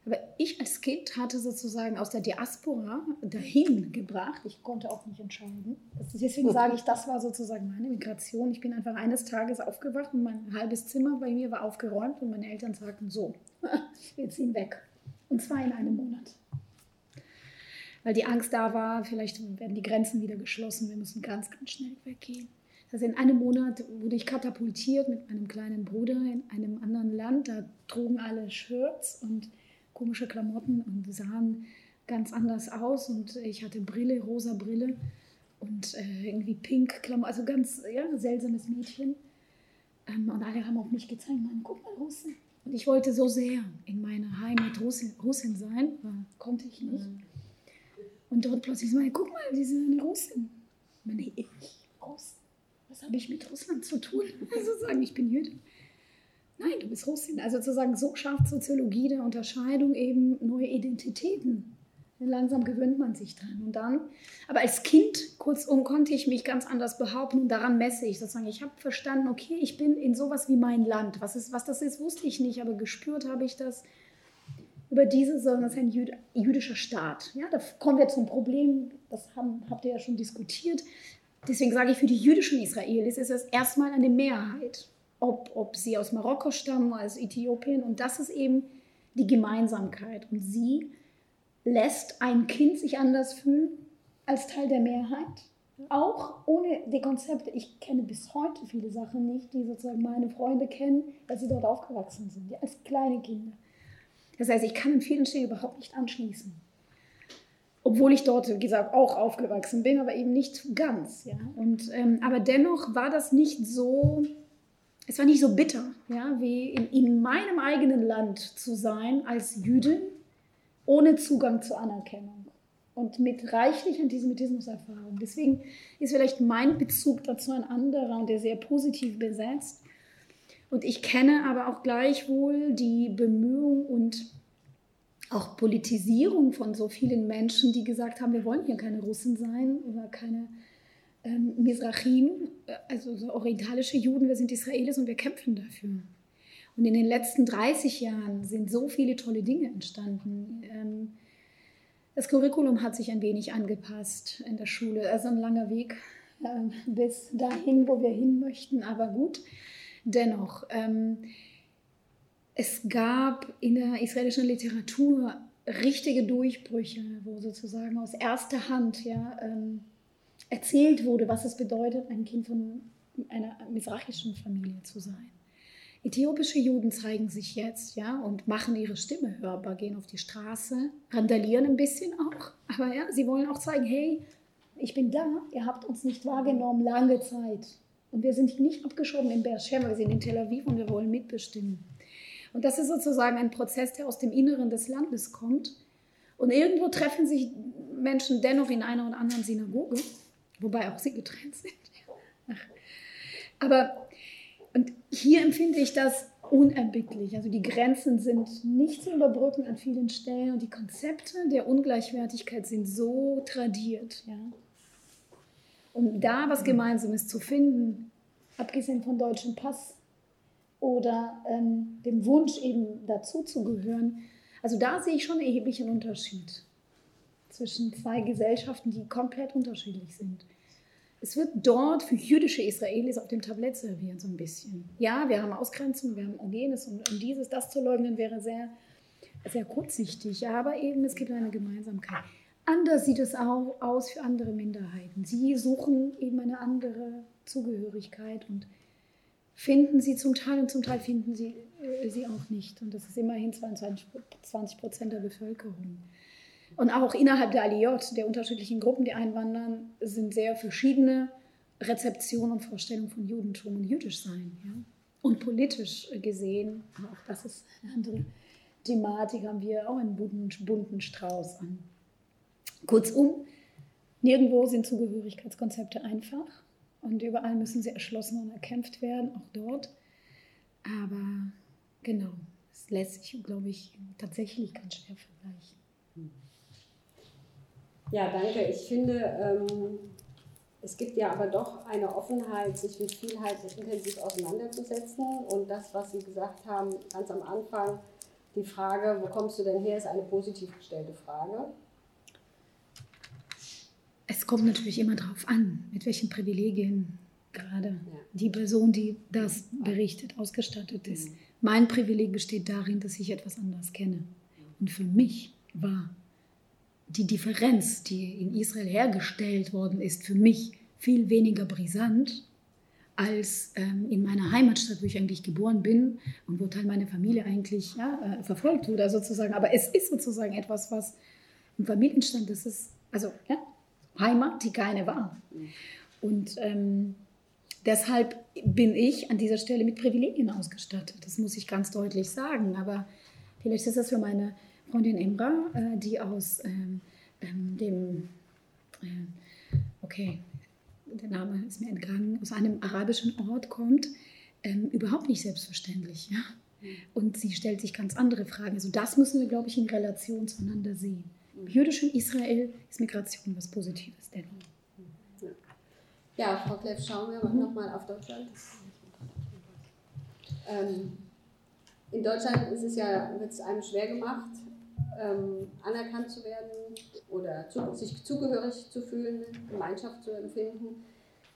Aber ich als Kind hatte sozusagen aus der Diaspora dahin gebracht. Ich konnte auch nicht entscheiden. Deswegen sage ich, das war sozusagen meine Migration. Ich bin einfach eines Tages aufgewacht und mein halbes Zimmer bei mir war aufgeräumt und meine Eltern sagten so, wir ziehen weg. Und zwar in einem Monat weil die Angst da war, vielleicht werden die Grenzen wieder geschlossen, wir müssen ganz, ganz schnell weggehen. Also in einem Monat wurde ich katapultiert mit meinem kleinen Bruder in einem anderen Land. Da trugen alle Shirts und komische Klamotten und sahen ganz anders aus. Und ich hatte Brille, rosa Brille und äh, irgendwie pink Klamotten, also ganz ja, seltsames Mädchen. Ähm, und alle haben auf mich gezeigt, Mann, guck mal, Russin. Und ich wollte so sehr in meiner Heimat Russin, sein, konnte ich nicht. Mhm. Und dort plötzlich so, guck mal, die sind eine Russin. Meine, ich, Russ, was habe ich mit Russland zu tun? Also sagen, ich bin Jüdin. Nein, du bist Russin. Also sozusagen, so schafft Soziologie der Unterscheidung eben neue Identitäten. Langsam gewöhnt man sich dran. Und dann, aber als Kind, kurzum, konnte ich mich ganz anders behaupten und daran messe ich sozusagen. Ich habe verstanden, okay, ich bin in sowas wie mein Land. Was, ist, was das ist, wusste ich nicht, aber gespürt habe ich das über diese, sondern es ist ein jüdischer Staat. Ja, da kommen wir zum Problem, das haben, habt ihr ja schon diskutiert. Deswegen sage ich, für die jüdischen Israelis ist es erstmal eine Mehrheit, ob, ob sie aus Marokko stammen, aus Äthiopien. Und das ist eben die Gemeinsamkeit. Und sie lässt ein Kind sich anders fühlen als Teil der Mehrheit. Auch ohne die Konzepte. Ich kenne bis heute viele Sachen nicht, die sozusagen meine Freunde kennen, weil sie dort aufgewachsen sind, ja, als kleine Kinder. Das heißt, ich kann in vielen Stellen überhaupt nicht anschließen. Obwohl ich dort, wie gesagt, auch aufgewachsen bin, aber eben nicht ganz. Ja? Und, ähm, aber dennoch war das nicht so, es war nicht so bitter, ja? wie in, in meinem eigenen Land zu sein als Jüdin, ohne Zugang zur Anerkennung und mit reichlich Antisemitismuserfahrung. Deswegen ist vielleicht mein Bezug dazu ein anderer und der sehr positiv besetzt. Und ich kenne aber auch gleichwohl die Bemühung und auch Politisierung von so vielen Menschen, die gesagt haben, wir wollen hier keine Russen sein oder keine ähm, Mizrachim, also so orientalische Juden, wir sind Israelis und wir kämpfen dafür. Und in den letzten 30 Jahren sind so viele tolle Dinge entstanden. Ähm, das Curriculum hat sich ein wenig angepasst in der Schule. Also ein langer Weg äh, bis dahin, wo wir hin möchten, aber gut. Dennoch, ähm, es gab in der israelischen Literatur richtige Durchbrüche, wo sozusagen aus erster Hand ja, ähm, erzählt wurde, was es bedeutet, ein Kind von einer misrachischen Familie zu sein. Äthiopische Juden zeigen sich jetzt ja, und machen ihre Stimme hörbar, gehen auf die Straße, randalieren ein bisschen auch, aber ja, sie wollen auch zeigen, hey, ich bin da, ihr habt uns nicht wahrgenommen lange Zeit. Und wir sind nicht abgeschoben in Beersheba, wir sind in Tel Aviv und wir wollen mitbestimmen. Und das ist sozusagen ein Prozess, der aus dem Inneren des Landes kommt. Und irgendwo treffen sich Menschen dennoch in einer oder anderen Synagoge wobei auch sie getrennt sind. Aber und hier empfinde ich das unerbittlich. Also die Grenzen sind nicht zu überbrücken an vielen Stellen und die Konzepte der Ungleichwertigkeit sind so tradiert. Ja. Um da was Gemeinsames zu finden, abgesehen von deutschem Pass oder ähm, dem Wunsch eben dazu zu gehören, also da sehe ich schon einen erheblichen Unterschied zwischen zwei Gesellschaften, die komplett unterschiedlich sind. Es wird dort für jüdische Israelis auf dem Tablett serviert, so ein bisschen. Ja, wir haben Ausgrenzung, wir haben jenes und, und dieses, das zu leugnen wäre sehr, sehr kurzsichtig, aber eben es gibt eine Gemeinsamkeit. Anders sieht es auch aus für andere Minderheiten. Sie suchen eben eine andere Zugehörigkeit und finden sie zum Teil und zum Teil finden sie äh, sie auch nicht. Und das ist immerhin 22 Prozent der Bevölkerung. Und auch innerhalb der Aliyot, der unterschiedlichen Gruppen, die einwandern, sind sehr verschiedene Rezeptionen und Vorstellungen von Judentum und Jüdischsein. Ja? Und politisch gesehen, auch das ist eine andere Thematik, haben wir auch einen bunten, bunten Strauß an. Kurzum, nirgendwo sind Zugehörigkeitskonzepte einfach und überall müssen sie erschlossen und erkämpft werden, auch dort. Aber genau, es lässt sich, glaube ich, tatsächlich ganz schwer vergleichen. Ja, danke. Ich finde, ähm, es gibt ja aber doch eine Offenheit, sich mit Vielheit intensiv auseinanderzusetzen. Und das, was Sie gesagt haben, ganz am Anfang, die Frage, wo kommst du denn her, ist eine positiv gestellte Frage. Es kommt natürlich immer darauf an, mit welchen Privilegien gerade ja. die Person, die das berichtet, ausgestattet ist. Mhm. Mein Privileg besteht darin, dass ich etwas anderes kenne. Und für mich war die Differenz, die in Israel hergestellt worden ist, für mich viel weniger brisant als ähm, in meiner Heimatstadt, wo ich eigentlich geboren bin und wo Teil meiner Familie eigentlich ja, äh, verfolgt wurde, sozusagen. Aber es ist sozusagen etwas, was im Familienstand ist also ja, Heimat, die keine war. Und ähm, deshalb bin ich an dieser Stelle mit Privilegien ausgestattet. Das muss ich ganz deutlich sagen. Aber vielleicht ist das für meine Freundin Imra, äh, die aus ähm, ähm, dem, äh, okay, der Name ist mir entgangen, aus einem arabischen Ort kommt, ähm, überhaupt nicht selbstverständlich. Ja? Und sie stellt sich ganz andere Fragen. Also das müssen wir, glaube ich, in Relation zueinander sehen. Im jüdischen Israel ist Migration was Positives, dennoch. Ja, Frau Kleff, schauen wir mhm. nochmal auf Deutschland. Ähm, in Deutschland ist es ja, wird es einem schwer gemacht, ähm, anerkannt zu werden oder zu, sich zugehörig zu fühlen, Gemeinschaft zu empfinden.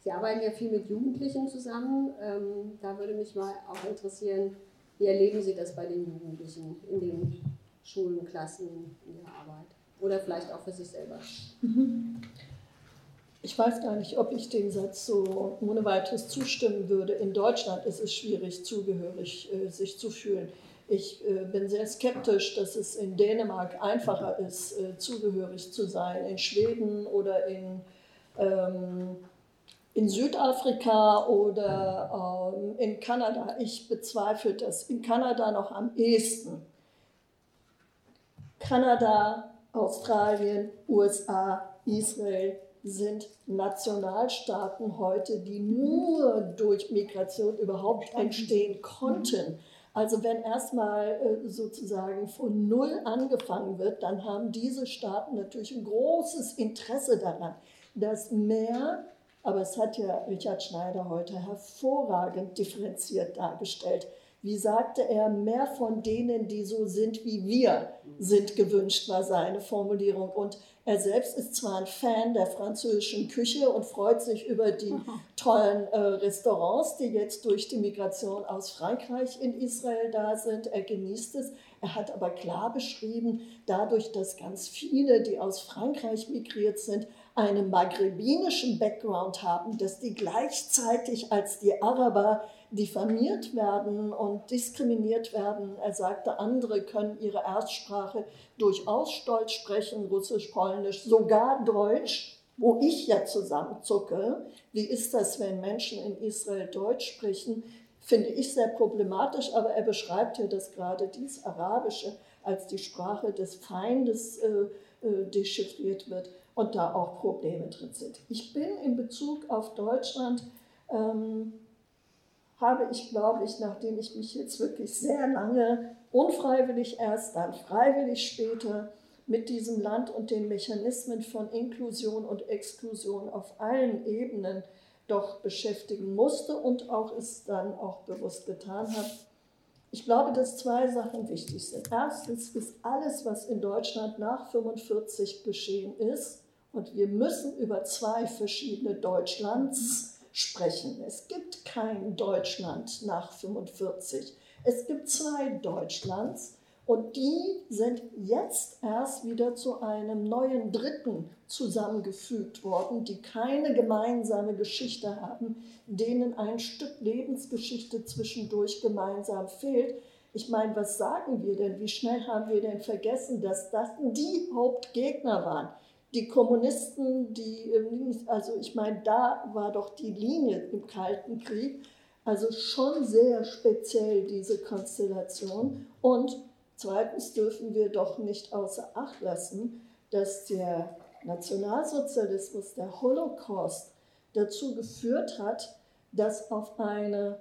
Sie arbeiten ja viel mit Jugendlichen zusammen. Ähm, da würde mich mal auch interessieren, wie erleben Sie das bei den Jugendlichen in den Schulen, Klassen, in der Arbeit? Oder vielleicht auch für sich selber? Ich weiß gar nicht, ob ich dem Satz so ohne weiteres zustimmen würde. In Deutschland ist es schwierig, zugehörig äh, sich zu fühlen. Ich äh, bin sehr skeptisch, dass es in Dänemark einfacher ist, äh, zugehörig zu sein, in Schweden oder in, ähm, in Südafrika oder ähm, in Kanada. Ich bezweifle das. In Kanada noch am ehesten. Kanada, Australien, USA, Israel sind Nationalstaaten heute, die nur durch Migration überhaupt entstehen konnten. Also wenn erstmal äh, sozusagen von Null angefangen wird, dann haben diese Staaten natürlich ein großes Interesse daran, dass mehr, aber es hat ja Richard Schneider heute hervorragend differenziert dargestellt, wie sagte er, mehr von denen, die so sind wie wir, sind gewünscht, war seine Formulierung. Und er selbst ist zwar ein Fan der französischen Küche und freut sich über die tollen äh, Restaurants, die jetzt durch die Migration aus Frankreich in Israel da sind. Er genießt es. Er hat aber klar beschrieben, dadurch, dass ganz viele, die aus Frankreich migriert sind, einen maghrebinischen Background haben, dass die gleichzeitig als die Araber diffamiert werden und diskriminiert werden. Er sagte, andere können ihre Erstsprache durchaus stolz sprechen, Russisch, Polnisch, sogar Deutsch, wo ich ja zusammenzucke. Wie ist das, wenn Menschen in Israel Deutsch sprechen? Finde ich sehr problematisch, aber er beschreibt ja, dass gerade dies Arabische als die Sprache des Feindes äh, äh, dechiffriert wird. und da auch Probleme drin sind. Ich bin in Bezug auf Deutschland, ähm, habe ich, glaube ich, nachdem ich mich jetzt wirklich sehr lange, unfreiwillig erst, dann freiwillig später, mit diesem Land und den Mechanismen von Inklusion und Exklusion auf allen Ebenen doch beschäftigen musste und auch es dann auch bewusst getan habe. Ich glaube, dass zwei Sachen wichtig sind. Erstens ist alles, was in Deutschland nach 45 geschehen ist, und wir müssen über zwei verschiedene Deutschlands sprechen. Es gibt kein Deutschland nach 45. Es gibt zwei Deutschlands und die sind jetzt erst wieder zu einem neuen Dritten zusammengefügt worden, die keine gemeinsame Geschichte haben, denen ein Stück Lebensgeschichte zwischendurch gemeinsam fehlt. Ich meine, was sagen wir denn? Wie schnell haben wir denn vergessen, dass das die Hauptgegner waren? Die Kommunisten, die, also ich meine, da war doch die Linie im Kalten Krieg, also schon sehr speziell diese Konstellation. Und Zweitens dürfen wir doch nicht außer Acht lassen, dass der Nationalsozialismus, der Holocaust dazu geführt hat, dass auf eine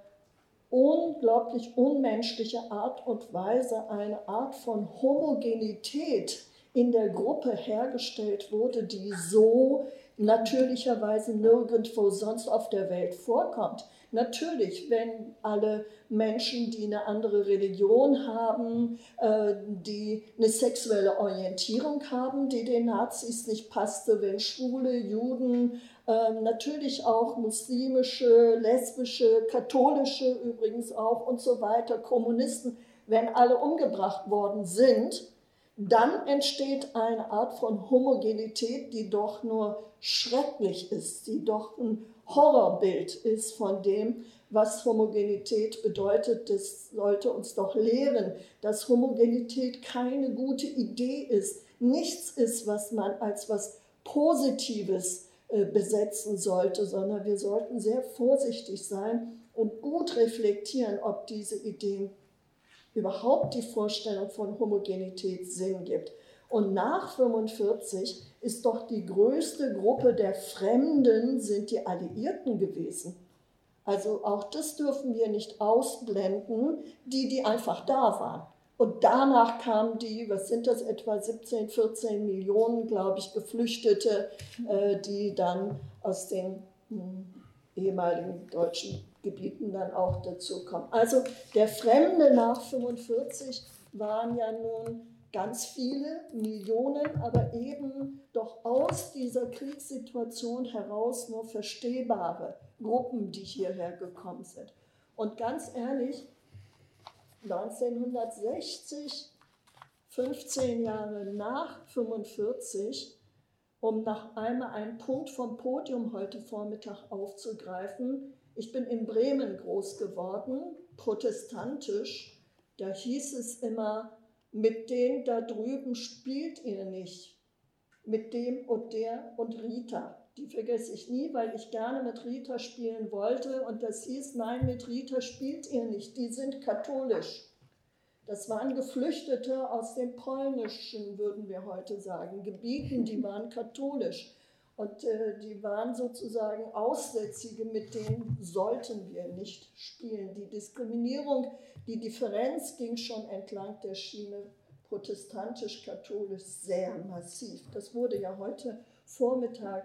unglaublich unmenschliche Art und Weise eine Art von Homogenität in der Gruppe hergestellt wurde, die so natürlicherweise nirgendwo sonst auf der Welt vorkommt. Natürlich, wenn alle Menschen, die eine andere Religion haben, äh, die eine sexuelle Orientierung haben, die den Nazis nicht passte, wenn Schwule, Juden, ähm, natürlich auch muslimische, lesbische, katholische übrigens auch und so weiter, Kommunisten, wenn alle umgebracht worden sind, dann entsteht eine Art von Homogenität, die doch nur schrecklich ist, die doch ein Horrorbild ist von dem, was Homogenität bedeutet. Das sollte uns doch lehren, dass Homogenität keine gute Idee ist, nichts ist, was man als was Positives äh, besetzen sollte, sondern wir sollten sehr vorsichtig sein und gut reflektieren, ob diese Idee überhaupt die Vorstellung von Homogenität Sinn gibt. Und nach 45 ist doch die größte Gruppe der Fremden sind die Alliierten gewesen. Also auch das dürfen wir nicht ausblenden, die, die einfach da waren. Und danach kamen die, was sind das, etwa 17, 14 Millionen, glaube ich, Geflüchtete, äh, die dann aus den hm, ehemaligen deutschen Gebieten dann auch dazu kommen. Also der Fremde nach 45 waren ja nun ganz viele Millionen, aber eben doch aus dieser Kriegssituation heraus nur verstehbare Gruppen, die hierher gekommen sind. Und ganz ehrlich, 1960, 15 Jahre nach 45, um noch einmal einen Punkt vom Podium heute Vormittag aufzugreifen. Ich bin in Bremen groß geworden, protestantisch. Da hieß es immer, mit dem da drüben spielt ihr nicht. Mit dem und der und Rita. Die vergesse ich nie, weil ich gerne mit Rita spielen wollte. Und das hieß, nein, mit Rita spielt ihr nicht. Die sind katholisch. Das waren Geflüchtete aus den polnischen, würden wir heute sagen, Gebieten, die waren katholisch. Und äh, die waren sozusagen Aussätzige, mit denen sollten wir nicht spielen. Die Diskriminierung die Differenz ging schon entlang der Schiene protestantisch-katholisch sehr massiv. Das wurde ja heute Vormittag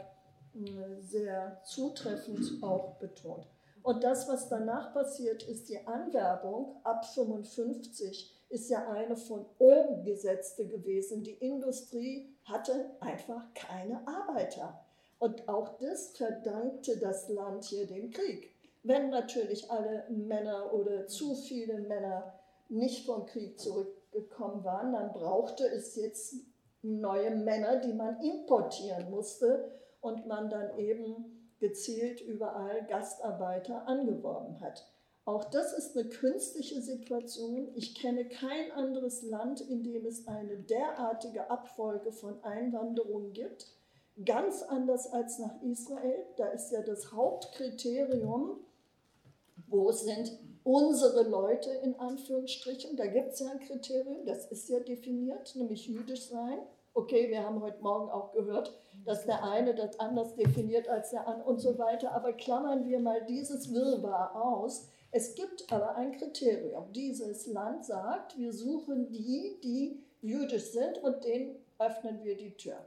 äh, sehr zutreffend auch betont. Und das, was danach passiert, ist die Anwerbung ab 55 ist ja eine von oben gesetzte gewesen. Die Industrie hatte einfach keine Arbeiter. Und auch das verdankte das Land hier dem Krieg. Wenn natürlich alle Männer oder zu viele Männer nicht vom Krieg zurückgekommen waren, dann brauchte es jetzt neue Männer, die man importieren musste und man dann eben gezielt überall Gastarbeiter angeworben hat. Auch das ist eine künstliche Situation. Ich kenne kein anderes Land, in dem es eine derartige Abfolge von Einwanderungen gibt. Ganz anders als nach Israel. Da ist ja das Hauptkriterium, wo sind unsere Leute in Anführungsstrichen? Da gibt es ja ein Kriterium, das ist ja definiert, nämlich jüdisch sein. Okay, wir haben heute Morgen auch gehört, dass der eine das anders definiert als der andere und so weiter. Aber klammern wir mal dieses Wirrwarr aus. Es gibt aber ein Kriterium. Dieses Land sagt, wir suchen die, die jüdisch sind und denen öffnen wir die Tür.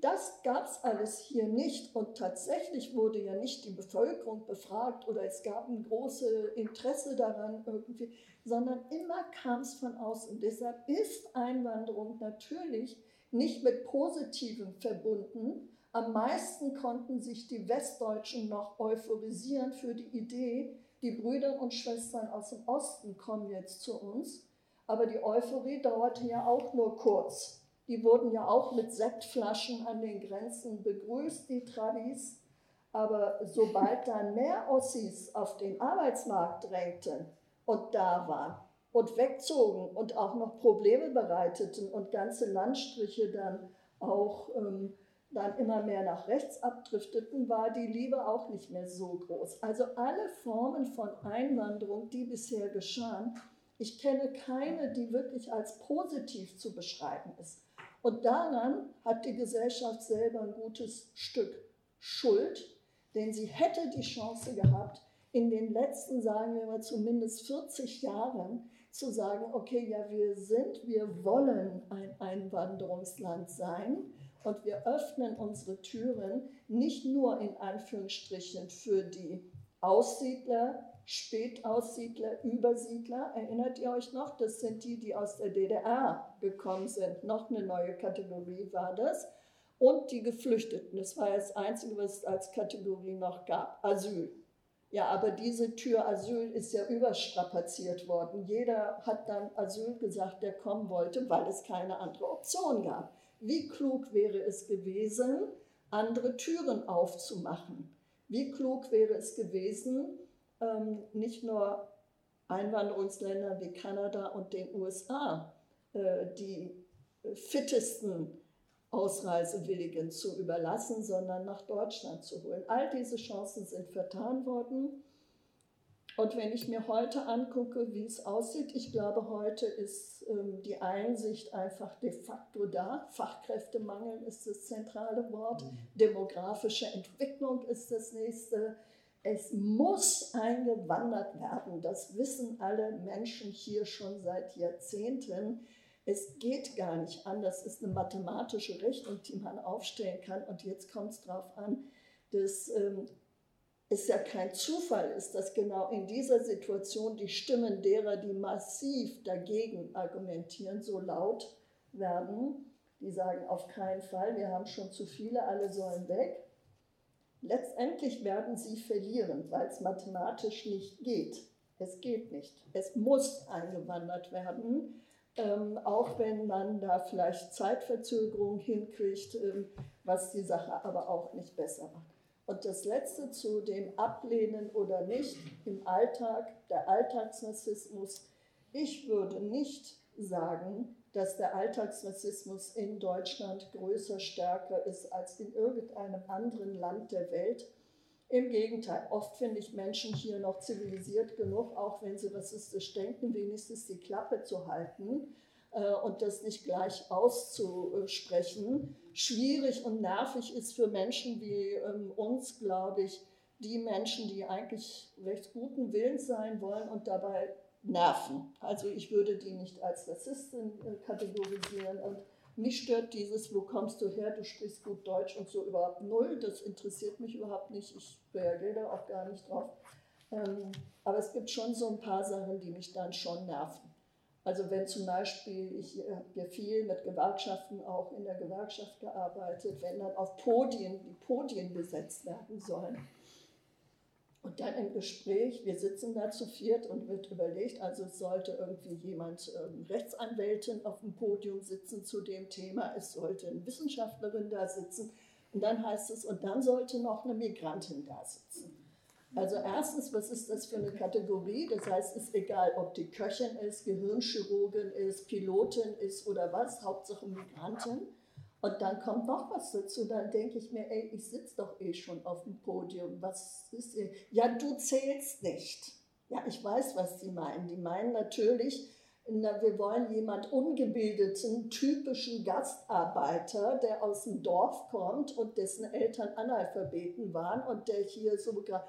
Das gab es alles hier nicht und tatsächlich wurde ja nicht die Bevölkerung befragt oder es gab ein großes Interesse daran irgendwie, sondern immer kam es von außen. Deshalb ist Einwanderung natürlich nicht mit Positivem verbunden. Am meisten konnten sich die Westdeutschen noch euphorisieren für die Idee, die Brüder und Schwestern aus dem Osten kommen jetzt zu uns. Aber die Euphorie dauerte ja auch nur kurz. Die wurden ja auch mit Sektflaschen an den Grenzen begrüßt, die Tradis. Aber sobald dann mehr Ossis auf den Arbeitsmarkt drängten und da waren und wegzogen und auch noch Probleme bereiteten und ganze Landstriche dann auch ähm, dann immer mehr nach rechts abdrifteten, war die Liebe auch nicht mehr so groß. Also alle Formen von Einwanderung, die bisher geschahen, ich kenne keine, die wirklich als positiv zu beschreiben ist. Und daran hat die Gesellschaft selber ein gutes Stück Schuld, denn sie hätte die Chance gehabt, in den letzten, sagen wir mal, zumindest 40 Jahren zu sagen, okay, ja, wir sind, wir wollen ein Einwanderungsland sein und wir öffnen unsere Türen nicht nur in Anführungsstrichen für die Aussiedler, Spätaussiedler, Übersiedler. Erinnert ihr euch noch? Das sind die, die aus der DDR gekommen sind. Noch eine neue Kategorie war das. Und die Geflüchteten. Das war das Einzige, was es als Kategorie noch gab. Asyl. Ja, aber diese Tür Asyl ist ja überstrapaziert worden. Jeder hat dann Asyl gesagt, der kommen wollte, weil es keine andere Option gab. Wie klug wäre es gewesen, andere Türen aufzumachen? Wie klug wäre es gewesen, ähm, nicht nur Einwanderungsländern wie Kanada und den USA äh, die fittesten Ausreisewilligen zu überlassen, sondern nach Deutschland zu holen. All diese Chancen sind vertan worden. Und wenn ich mir heute angucke, wie es aussieht, ich glaube, heute ist ähm, die Einsicht einfach de facto da. Fachkräftemangel ist das zentrale Wort. Mhm. Demografische Entwicklung ist das nächste. Es muss eingewandert werden. Das wissen alle Menschen hier schon seit Jahrzehnten. Es geht gar nicht anders. Es ist eine mathematische Rechnung, die man aufstellen kann. Und jetzt kommt es darauf an, dass ähm, es ja kein Zufall ist, dass genau in dieser Situation die Stimmen derer, die massiv dagegen argumentieren, so laut werden. Die sagen auf keinen Fall, wir haben schon zu viele, alle sollen weg. Letztendlich werden sie verlieren, weil es mathematisch nicht geht. Es geht nicht. Es muss eingewandert werden, ähm, auch wenn man da vielleicht Zeitverzögerung hinkriegt, ähm, was die Sache aber auch nicht besser macht. Und das Letzte zu dem Ablehnen oder nicht im Alltag, der Alltagsrassismus. Ich würde nicht sagen, dass der Alltagsrassismus in Deutschland größer, stärker ist als in irgendeinem anderen Land der Welt. Im Gegenteil, oft finde ich Menschen hier noch zivilisiert genug, auch wenn sie rassistisch denken, wenigstens die Klappe zu halten und das nicht gleich auszusprechen. Schwierig und nervig ist für Menschen wie ähm, uns, glaube ich, die Menschen, die eigentlich recht guten Willens sein wollen und dabei nerven. Also ich würde die nicht als Rassistin äh, kategorisieren und mich stört dieses, wo kommst du her, du sprichst gut Deutsch und so überhaupt null. Das interessiert mich überhaupt nicht. Ich reagiere da auch gar nicht drauf. Ähm, aber es gibt schon so ein paar Sachen, die mich dann schon nerven. Also wenn zum Beispiel, ich habe ja viel mit Gewerkschaften auch in der Gewerkschaft gearbeitet, wenn dann auf Podien die Podien besetzt werden sollen und dann im Gespräch, wir sitzen da zu viert und wird überlegt, also es sollte irgendwie jemand, ähm, Rechtsanwältin auf dem Podium sitzen zu dem Thema, es sollte eine Wissenschaftlerin da sitzen und dann heißt es, und dann sollte noch eine Migrantin da sitzen. Also erstens, was ist das für eine Kategorie? Das heißt, es ist egal, ob die Köchin ist, Gehirnchirurgin ist, Pilotin ist oder was, Hauptsache Migrantin. Und dann kommt noch was dazu, dann denke ich mir, ey, ich sitze doch eh schon auf dem Podium. Was ist ihr? Ja, du zählst nicht. Ja, ich weiß, was die meinen. Die meinen natürlich, na, wir wollen jemand ungebildeten, typischen Gastarbeiter, der aus dem Dorf kommt und dessen Eltern Analphabeten waren und der hier sogar,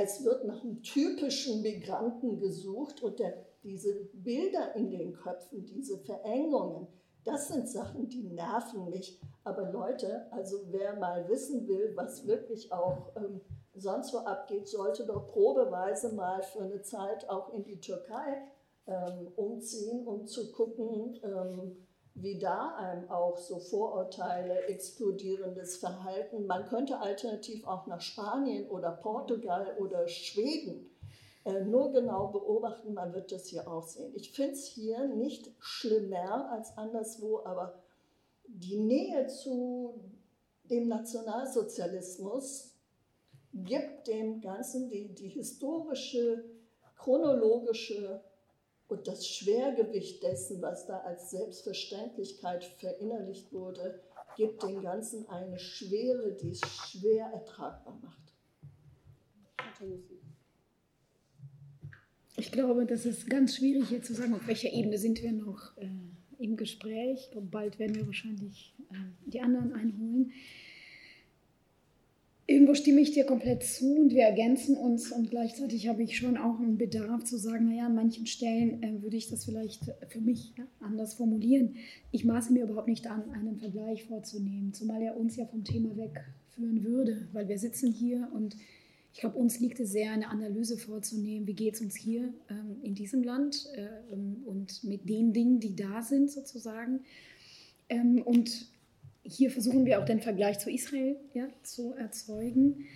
es wird nach einem typischen Migranten gesucht und der, diese Bilder in den Köpfen, diese Verengungen, das sind Sachen, die nerven mich. Aber Leute, also wer mal wissen will, was wirklich auch ähm, sonst wo abgeht, sollte doch probeweise mal für eine Zeit auch in die Türkei ähm, umziehen, um zu gucken, ähm, wie da einem auch so Vorurteile, explodierendes Verhalten. Man könnte alternativ auch nach Spanien oder Portugal oder Schweden äh, nur genau beobachten, man wird das hier auch sehen. Ich finde es hier nicht schlimmer als anderswo, aber die Nähe zu dem Nationalsozialismus gibt dem Ganzen die, die historische, chronologische und das Schwergewicht dessen, was da als Selbstverständlichkeit verinnerlicht wurde, gibt dem Ganzen eine Schwere, die es schwer ertragbar macht. Ich glaube, das ist ganz schwierig hier zu sagen, auf welcher Ebene sind wir noch äh, im Gespräch. Bald werden wir wahrscheinlich äh, die anderen einholen. Irgendwo stimme ich dir komplett zu und wir ergänzen uns und gleichzeitig habe ich schon auch einen Bedarf zu sagen, naja, an manchen Stellen äh, würde ich das vielleicht für mich ja, anders formulieren. Ich maße mir überhaupt nicht an, einen Vergleich vorzunehmen, zumal er uns ja vom Thema wegführen würde, weil wir sitzen hier und ich glaube, uns liegt es sehr, eine Analyse vorzunehmen, wie geht es uns hier ähm, in diesem Land äh, und mit den Dingen, die da sind sozusagen. Ähm, und hier versuchen wir auch den Vergleich zu Israel ja, zu erzeugen,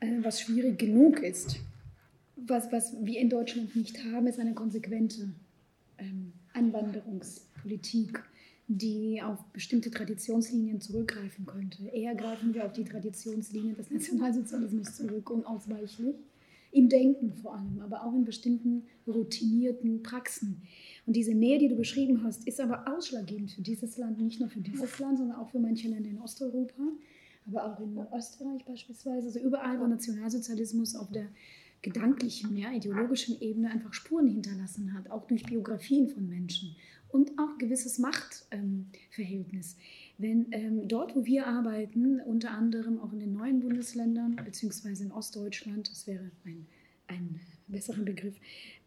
äh, was schwierig genug ist. Was, was wir in Deutschland nicht haben, ist eine konsequente ähm, Anwanderungspolitik, die auf bestimmte Traditionslinien zurückgreifen könnte. Eher greifen wir auf die Traditionslinien des Nationalsozialismus zurück, unausweichlich, im Denken vor allem, aber auch in bestimmten routinierten Praxen. Und diese Nähe, die du beschrieben hast, ist aber ausschlaggebend für dieses Land, nicht nur für dieses Land, sondern auch für manche Länder in Osteuropa, aber auch in Österreich beispielsweise. Also überall, wo Nationalsozialismus auf der gedanklichen, ja, ideologischen Ebene einfach Spuren hinterlassen hat, auch durch Biografien von Menschen und auch gewisses Machtverhältnis. Ähm, Wenn ähm, dort, wo wir arbeiten, unter anderem auch in den neuen Bundesländern, beziehungsweise in Ostdeutschland, das wäre ein, ein besserer Begriff,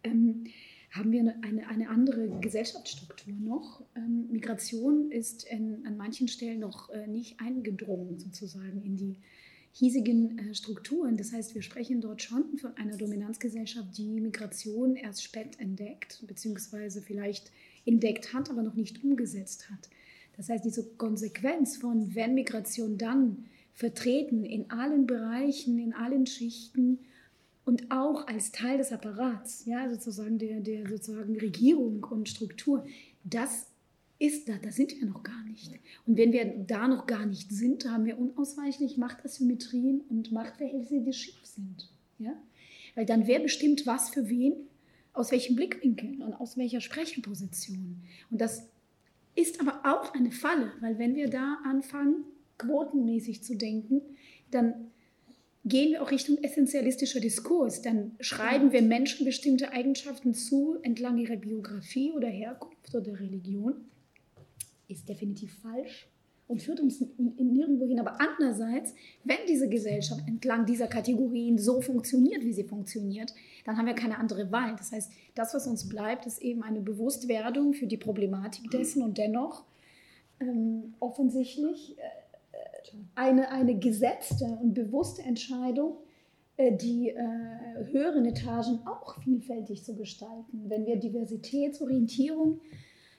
ähm, haben wir eine, eine andere Gesellschaftsstruktur noch. Ähm, Migration ist in, an manchen Stellen noch äh, nicht eingedrungen sozusagen in die hiesigen äh, Strukturen. Das heißt, wir sprechen dort schon von einer Dominanzgesellschaft, die Migration erst spät entdeckt, beziehungsweise vielleicht entdeckt hat, aber noch nicht umgesetzt hat. Das heißt, diese Konsequenz von, wenn Migration dann vertreten in allen Bereichen, in allen Schichten, und auch als Teil des Apparats, ja, sozusagen der, der sozusagen Regierung und Struktur, das ist da, da sind wir noch gar nicht. Und wenn wir da noch gar nicht sind, haben wir unausweichlich Machtasymmetrien und Machtverhältnisse, die schief sind. Ja? Weil dann wer bestimmt was für wen, aus welchem Blickwinkel und aus welcher Sprecherposition. Und das ist aber auch eine Falle, weil wenn wir da anfangen, quotenmäßig zu denken, dann gehen wir auch Richtung essentialistischer Diskurs. Dann schreiben wir Menschen bestimmte Eigenschaften zu entlang ihrer Biografie oder Herkunft oder Religion. Ist definitiv falsch und führt uns nirgendwo hin. Aber andererseits, wenn diese Gesellschaft entlang dieser Kategorien so funktioniert, wie sie funktioniert, dann haben wir keine andere Wahl. Das heißt, das, was uns bleibt, ist eben eine Bewusstwerdung für die Problematik dessen und dennoch ähm, offensichtlich äh, eine, eine gesetzte und bewusste Entscheidung, äh, die äh, höheren Etagen auch vielfältig zu gestalten. Wenn wir Diversitätsorientierung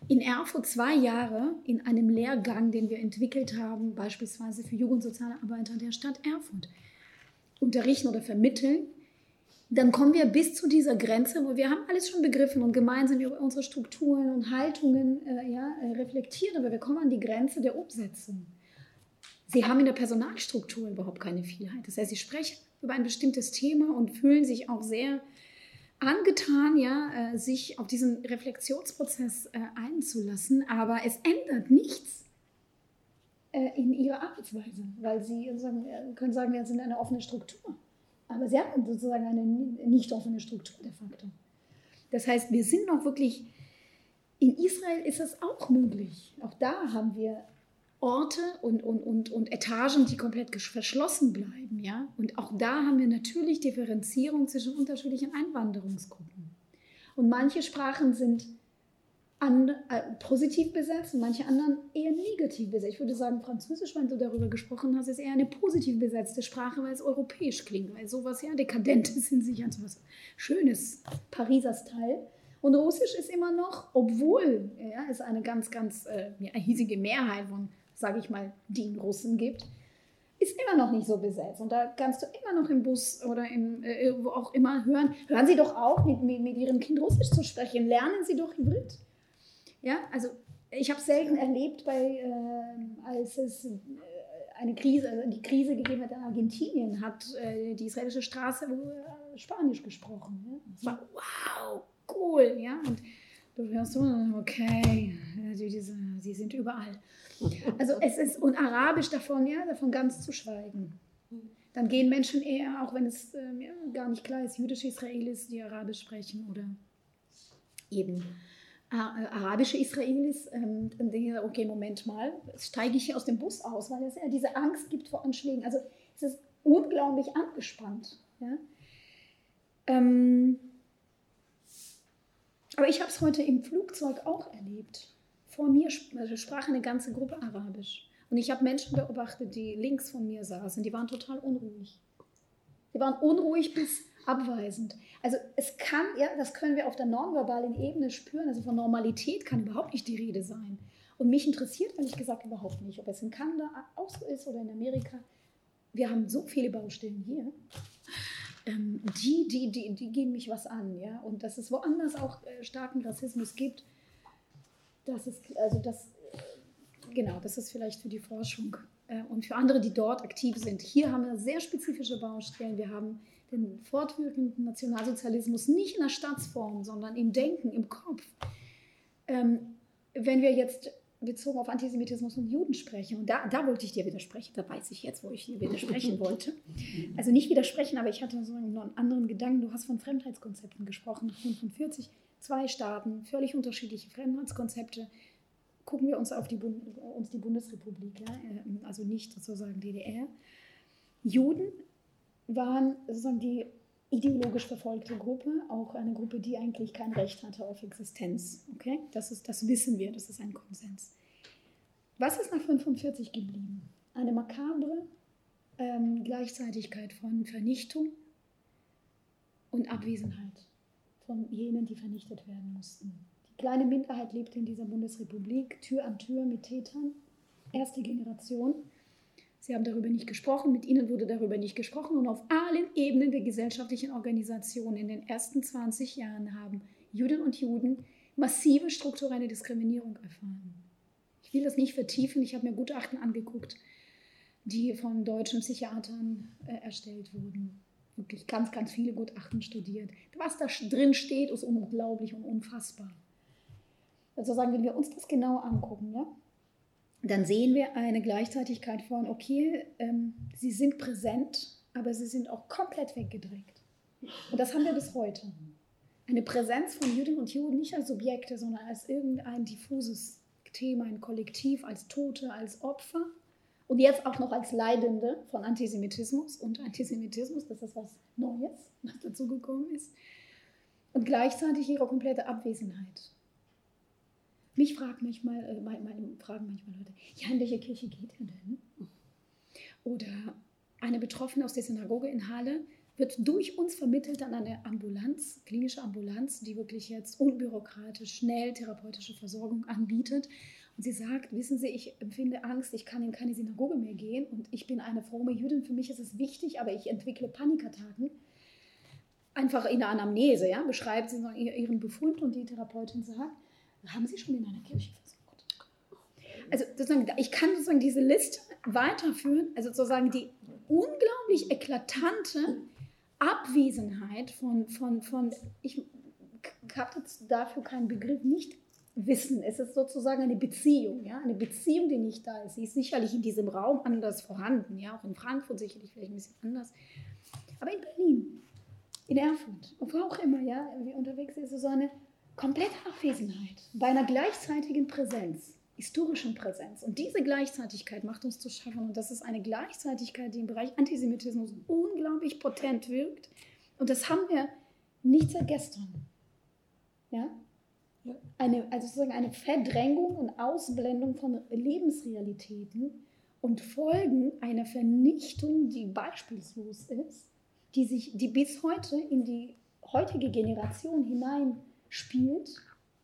in Erfurt zwei Jahre in einem Lehrgang, den wir entwickelt haben, beispielsweise für Jugendsozialarbeiter der Stadt Erfurt, unterrichten oder vermitteln, dann kommen wir bis zu dieser Grenze, wo wir haben alles schon begriffen und gemeinsam über unsere Strukturen und Haltungen äh, ja, äh, reflektiert, aber wir kommen an die Grenze der Umsetzung. Sie haben in der Personalstruktur überhaupt keine Vielheit. Das heißt, sie sprechen über ein bestimmtes Thema und fühlen sich auch sehr angetan, ja, äh, sich auf diesen Reflexionsprozess äh, einzulassen, aber es ändert nichts äh, in ihrer Arbeitsweise, weil sie können sagen, wir sind eine offene Struktur, aber sie haben sozusagen eine nicht offene Struktur de facto. Das heißt, wir sind noch wirklich in Israel ist es auch möglich. Auch da haben wir Orte und, und, und, und Etagen, die komplett verschlossen bleiben. Ja? Und auch da haben wir natürlich Differenzierung zwischen unterschiedlichen Einwanderungsgruppen. Und manche Sprachen sind an, äh, positiv besetzt und manche anderen eher negativ besetzt. Ich würde sagen, Französisch, wenn du darüber gesprochen hast, ist eher eine positiv besetzte Sprache, weil es europäisch klingt, weil sowas ja dekadent ist in sich, also was Schönes, Pariser Style. Und Russisch ist immer noch, obwohl ja, es eine ganz, ganz äh, hiesige Mehrheit von, sage ich mal, den Russen gibt, ist immer noch nicht so besetzt. Und da kannst du immer noch im Bus oder im, äh, wo auch immer hören, hören Sie doch auf, mit, mit, mit Ihrem Kind Russisch zu sprechen, lernen Sie doch Hybrid. Ja, also ich habe selten erlebt, bei, äh, als es äh, eine Krise, also die Krise gegeben hat in Argentinien, hat äh, die israelische Straße äh, Spanisch gesprochen. Ja? Das war wow, cool, ja. Und du hörst so, okay, sie, sind überall. Also es ist, und Arabisch davon, ja, davon ganz zu schweigen. Dann gehen Menschen eher, auch wenn es äh, ja, gar nicht klar ist, jüdische Israelis, die Arabisch sprechen oder eben äh, arabische Israelis, ähm, dann denke ich, okay, Moment mal, steige ich hier aus dem Bus aus, weil es ja diese Angst gibt vor Anschlägen. Also es ist unglaublich angespannt. Ja? Ähm, aber ich habe es heute im Flugzeug auch erlebt. Vor mir also sprach eine ganze Gruppe Arabisch. Und ich habe Menschen beobachtet, die links von mir saßen. Die waren total unruhig. Die waren unruhig bis abweisend. Also es kann, ja, das können wir auf der nonverbalen Ebene spüren. Also von Normalität kann überhaupt nicht die Rede sein. Und mich interessiert ehrlich gesagt überhaupt nicht, ob es in Kanada auch so ist oder in Amerika. Wir haben so viele Baustellen hier. Ähm, die, die, die, die gehen mich was an, ja. Und dass es woanders auch äh, starken Rassismus gibt, das ist, also das, äh, genau, das ist vielleicht für die Forschung äh, und für andere, die dort aktiv sind. Hier haben wir sehr spezifische Baustellen. Wir haben den fortwirkenden Nationalsozialismus nicht in der Staatsform, sondern im Denken, im Kopf. Ähm, wenn wir jetzt bezogen auf Antisemitismus und Juden sprechen, und da, da wollte ich dir widersprechen, da weiß ich jetzt, wo ich dir widersprechen wollte. Also nicht widersprechen, aber ich hatte so einen anderen Gedanken. Du hast von Fremdheitskonzepten gesprochen, nach 45, zwei Staaten, völlig unterschiedliche Fremdheitskonzepte. Gucken wir uns auf die, uns die Bundesrepublik, ja? Äh, also nicht sozusagen DDR. Juden waren sozusagen die ideologisch verfolgte Gruppe, auch eine Gruppe, die eigentlich kein Recht hatte auf Existenz. Okay? Das, ist, das wissen wir, das ist ein Konsens. Was ist nach 45 geblieben? Eine makabre ähm, Gleichzeitigkeit von Vernichtung und Abwesenheit von jenen, die vernichtet werden mussten. Die kleine Minderheit lebte in dieser Bundesrepublik Tür an Tür mit Tätern, erste Generation. Sie haben darüber nicht gesprochen, mit Ihnen wurde darüber nicht gesprochen und auf allen Ebenen der gesellschaftlichen Organisation in den ersten 20 Jahren haben Juden und Juden massive strukturelle Diskriminierung erfahren. Ich will das nicht vertiefen, ich habe mir Gutachten angeguckt, die von deutschen Psychiatern äh, erstellt wurden. Wirklich ganz, ganz viele Gutachten studiert. Was da drin steht, ist unglaublich und unfassbar. Also sagen, wenn wir uns das genau angucken, ja, dann sehen wir eine Gleichzeitigkeit von, okay, ähm, sie sind präsent, aber sie sind auch komplett weggedrängt. Und das haben wir bis heute. Eine Präsenz von Juden und Juden nicht als Subjekte, sondern als irgendein diffuses Thema, ein Kollektiv, als Tote, als Opfer und jetzt auch noch als Leidende von Antisemitismus und Antisemitismus, das ist was Neues, was dazugekommen ist. Und gleichzeitig ihre komplette Abwesenheit. Mich fragt manchmal, äh, meine, fragen manchmal Leute, ja, in welche Kirche geht er denn? Oder eine Betroffene aus der Synagoge in Halle wird durch uns vermittelt an eine Ambulanz, klinische Ambulanz, die wirklich jetzt unbürokratisch, schnell therapeutische Versorgung anbietet. Und sie sagt, wissen Sie, ich empfinde Angst, ich kann in keine Synagoge mehr gehen und ich bin eine fromme Jüdin, für mich ist es wichtig, aber ich entwickle Panikattacken. Einfach in der Anamnese, ja, beschreibt sie ihren Befund und die Therapeutin sagt, haben Sie schon in einer Kirche versucht? Also sozusagen, ich kann sozusagen diese Liste weiterführen, also sozusagen die unglaublich eklatante Abwesenheit von, von, von ich habe dafür keinen Begriff, nicht Wissen. Es ist sozusagen eine Beziehung, ja, eine Beziehung, die nicht da ist. Sie ist sicherlich in diesem Raum anders vorhanden, ja, auch in Frankfurt sicherlich vielleicht ein bisschen anders. Aber in Berlin, in Erfurt, wo auch immer, ja, wie unterwegs ist, so eine kompletter Abwesenheit, bei einer gleichzeitigen Präsenz, historischen Präsenz. Und diese Gleichzeitigkeit macht uns zu schaffen. Und das ist eine Gleichzeitigkeit, die im Bereich Antisemitismus unglaublich potent wirkt. Und das haben wir nicht seit gestern. Ja? Eine, also sozusagen eine Verdrängung und Ausblendung von Lebensrealitäten und Folgen einer Vernichtung, die beispielslos ist, die sich, die bis heute in die heutige Generation hineinspielt,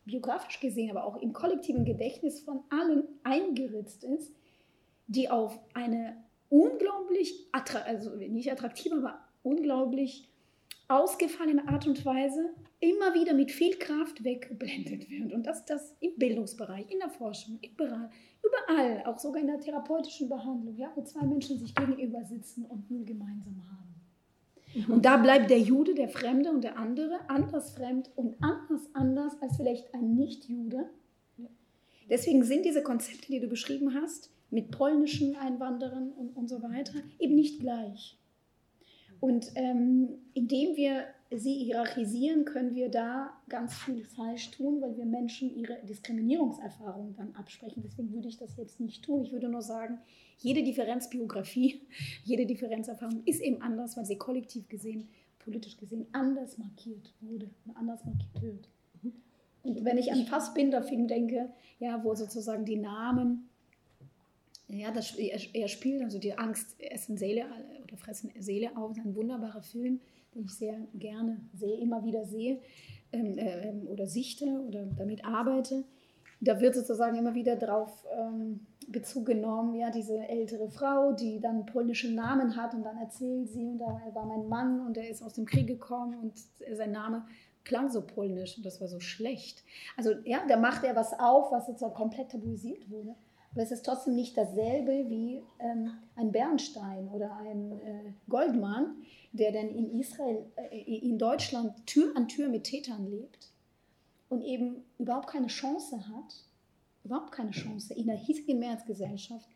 biografisch gesehen, aber auch im kollektiven Gedächtnis von allen eingeritzt ist, die auf eine unglaublich, also nicht attraktive, aber unglaublich ausgefallene Art und Weise immer wieder mit viel Kraft weggeblendet wird. Und dass das im Bildungsbereich, in der Forschung, überall, überall, auch sogar in der therapeutischen Behandlung, ja, wo zwei Menschen sich gegenüber sitzen und null gemeinsam haben. Mhm. Und da bleibt der Jude, der Fremde und der andere anders fremd und anders anders als vielleicht ein Nicht-Jude. Deswegen sind diese Konzepte, die du beschrieben hast, mit polnischen Einwanderern und, und so weiter, eben nicht gleich. Und ähm, indem wir sie hierarchisieren, können wir da ganz viel falsch tun, weil wir Menschen ihre Diskriminierungserfahrungen dann absprechen. Deswegen würde ich das jetzt nicht tun. Ich würde nur sagen, jede Differenzbiografie, jede Differenzerfahrung ist eben anders, weil sie kollektiv gesehen, politisch gesehen anders markiert wurde und anders markiert wird. Und wenn ich an Fassbinder-Film denke, ja, wo sozusagen die Namen ja, das, er, spielt also die Angst essen Seele oder fressen Seele auf. Ein wunderbarer Film, den ich sehr gerne sehe, immer wieder sehe ähm, äh, oder sichte oder damit arbeite. Da wird sozusagen immer wieder darauf ähm, Bezug genommen, ja, diese ältere Frau, die dann polnische Namen hat und dann erzählt sie, und da war mein Mann und er ist aus dem Krieg gekommen und sein Name klang so polnisch und das war so schlecht. Also ja, da macht er was auf, was sozusagen komplett tabuisiert wurde. Aber es ist trotzdem nicht dasselbe wie ähm, ein Bernstein oder ein äh, Goldmann, der dann in Israel, äh, in Deutschland Tür an Tür mit Tätern lebt und eben überhaupt keine Chance hat, überhaupt keine Chance, in der hiesigen Mehrheitsgesellschaft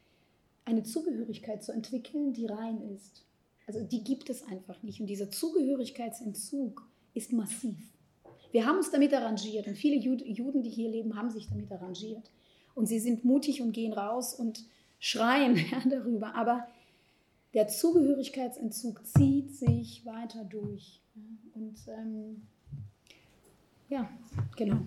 eine Zugehörigkeit zu entwickeln, die rein ist. Also die gibt es einfach nicht. Und dieser Zugehörigkeitsentzug ist massiv. Wir haben uns damit arrangiert und viele Juden, die hier leben, haben sich damit arrangiert und sie sind mutig und gehen raus und schreien ja, darüber. Aber der Zugehörigkeitsentzug zieht sich weiter durch. Und ähm, ja, genau.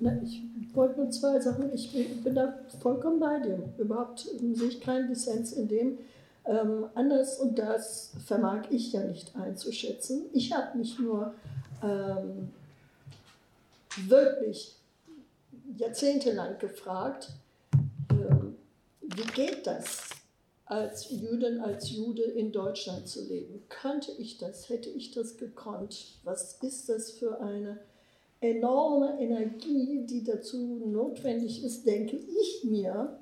Na, ich wollte nur zwei Sachen. Ich bin da vollkommen bei dir. Überhaupt sehe ich keinen Dissens in dem. Ähm, anders und das vermag ich ja nicht einzuschätzen. Ich habe mich nur ähm, wirklich jahrzehntelang gefragt, ähm, wie geht das, als Jüdin, als Jude in Deutschland zu leben? Könnte ich das? Hätte ich das gekonnt? Was ist das für eine enorme Energie, die dazu notwendig ist, denke ich mir,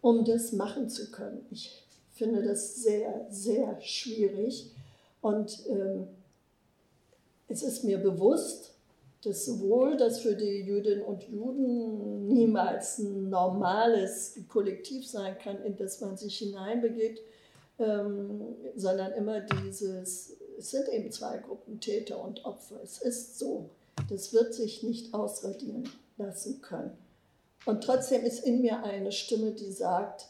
um das machen zu können? Ich finde das sehr, sehr schwierig und ähm, es ist mir bewusst, dass sowohl das für die Jüdinnen und Juden niemals ein normales Kollektiv sein kann, in das man sich hineinbegibt, ähm, sondern immer dieses, es sind eben zwei Gruppen, Täter und Opfer. Es ist so. Das wird sich nicht ausradieren lassen können. Und trotzdem ist in mir eine Stimme, die sagt,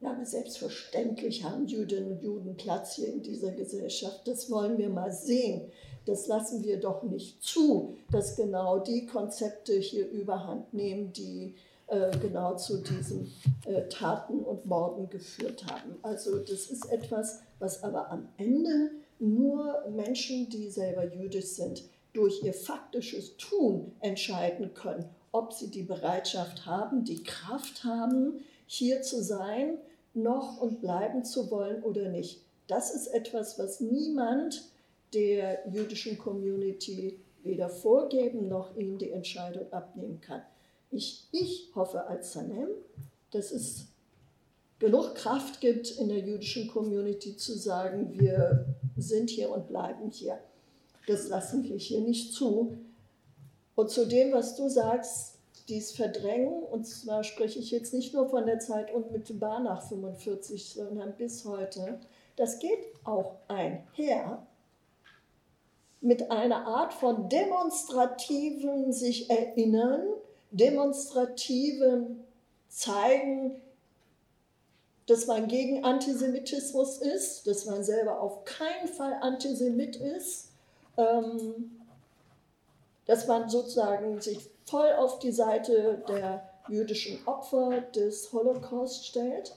ja, aber selbstverständlich haben Jüdinnen und Juden Platz hier in dieser Gesellschaft. Das wollen wir mal sehen. Das lassen wir doch nicht zu, dass genau die Konzepte hier überhand nehmen, die äh, genau zu diesen äh, Taten und Morden geführt haben. Also das ist etwas, was aber am Ende nur Menschen, die selber jüdisch sind, durch ihr faktisches Tun entscheiden können, ob sie die Bereitschaft haben, die Kraft haben, hier zu sein, noch und bleiben zu wollen oder nicht. Das ist etwas, was niemand der jüdischen Community weder vorgeben noch ihnen die Entscheidung abnehmen kann. Ich, ich hoffe als Sanem, dass es genug Kraft gibt in der jüdischen Community zu sagen, wir sind hier und bleiben hier. Das lassen wir hier nicht zu. Und zu dem, was du sagst, dies Verdrängen, und zwar spreche ich jetzt nicht nur von der Zeit unmittelbar nach 45, sondern bis heute, das geht auch einher mit einer Art von demonstrativen sich erinnern, demonstrativen zeigen, dass man gegen Antisemitismus ist, dass man selber auf keinen Fall Antisemit ist, dass man sozusagen sich voll auf die Seite der jüdischen Opfer des Holocaust stellt.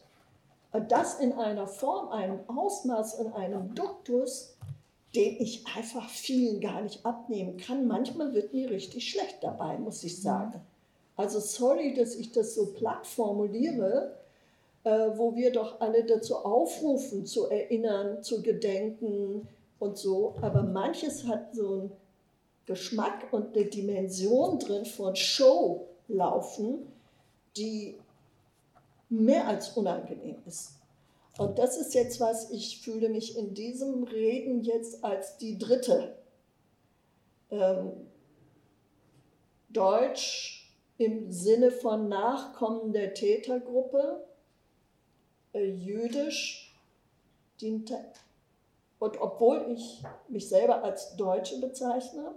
Und das in einer Form, einem Ausmaß, in einem Duktus, den ich einfach vielen gar nicht abnehmen kann. Manchmal wird mir richtig schlecht dabei, muss ich sagen. Also sorry, dass ich das so platt formuliere, äh, wo wir doch alle dazu aufrufen, zu erinnern, zu gedenken und so. Aber manches hat so einen Geschmack und eine Dimension drin von Show laufen, die mehr als unangenehm ist. Und das ist jetzt was, ich fühle mich in diesem Reden jetzt als die dritte. Ähm, Deutsch im Sinne von Nachkommen der Tätergruppe, äh, jüdisch diente. Und obwohl ich mich selber als Deutsche bezeichne,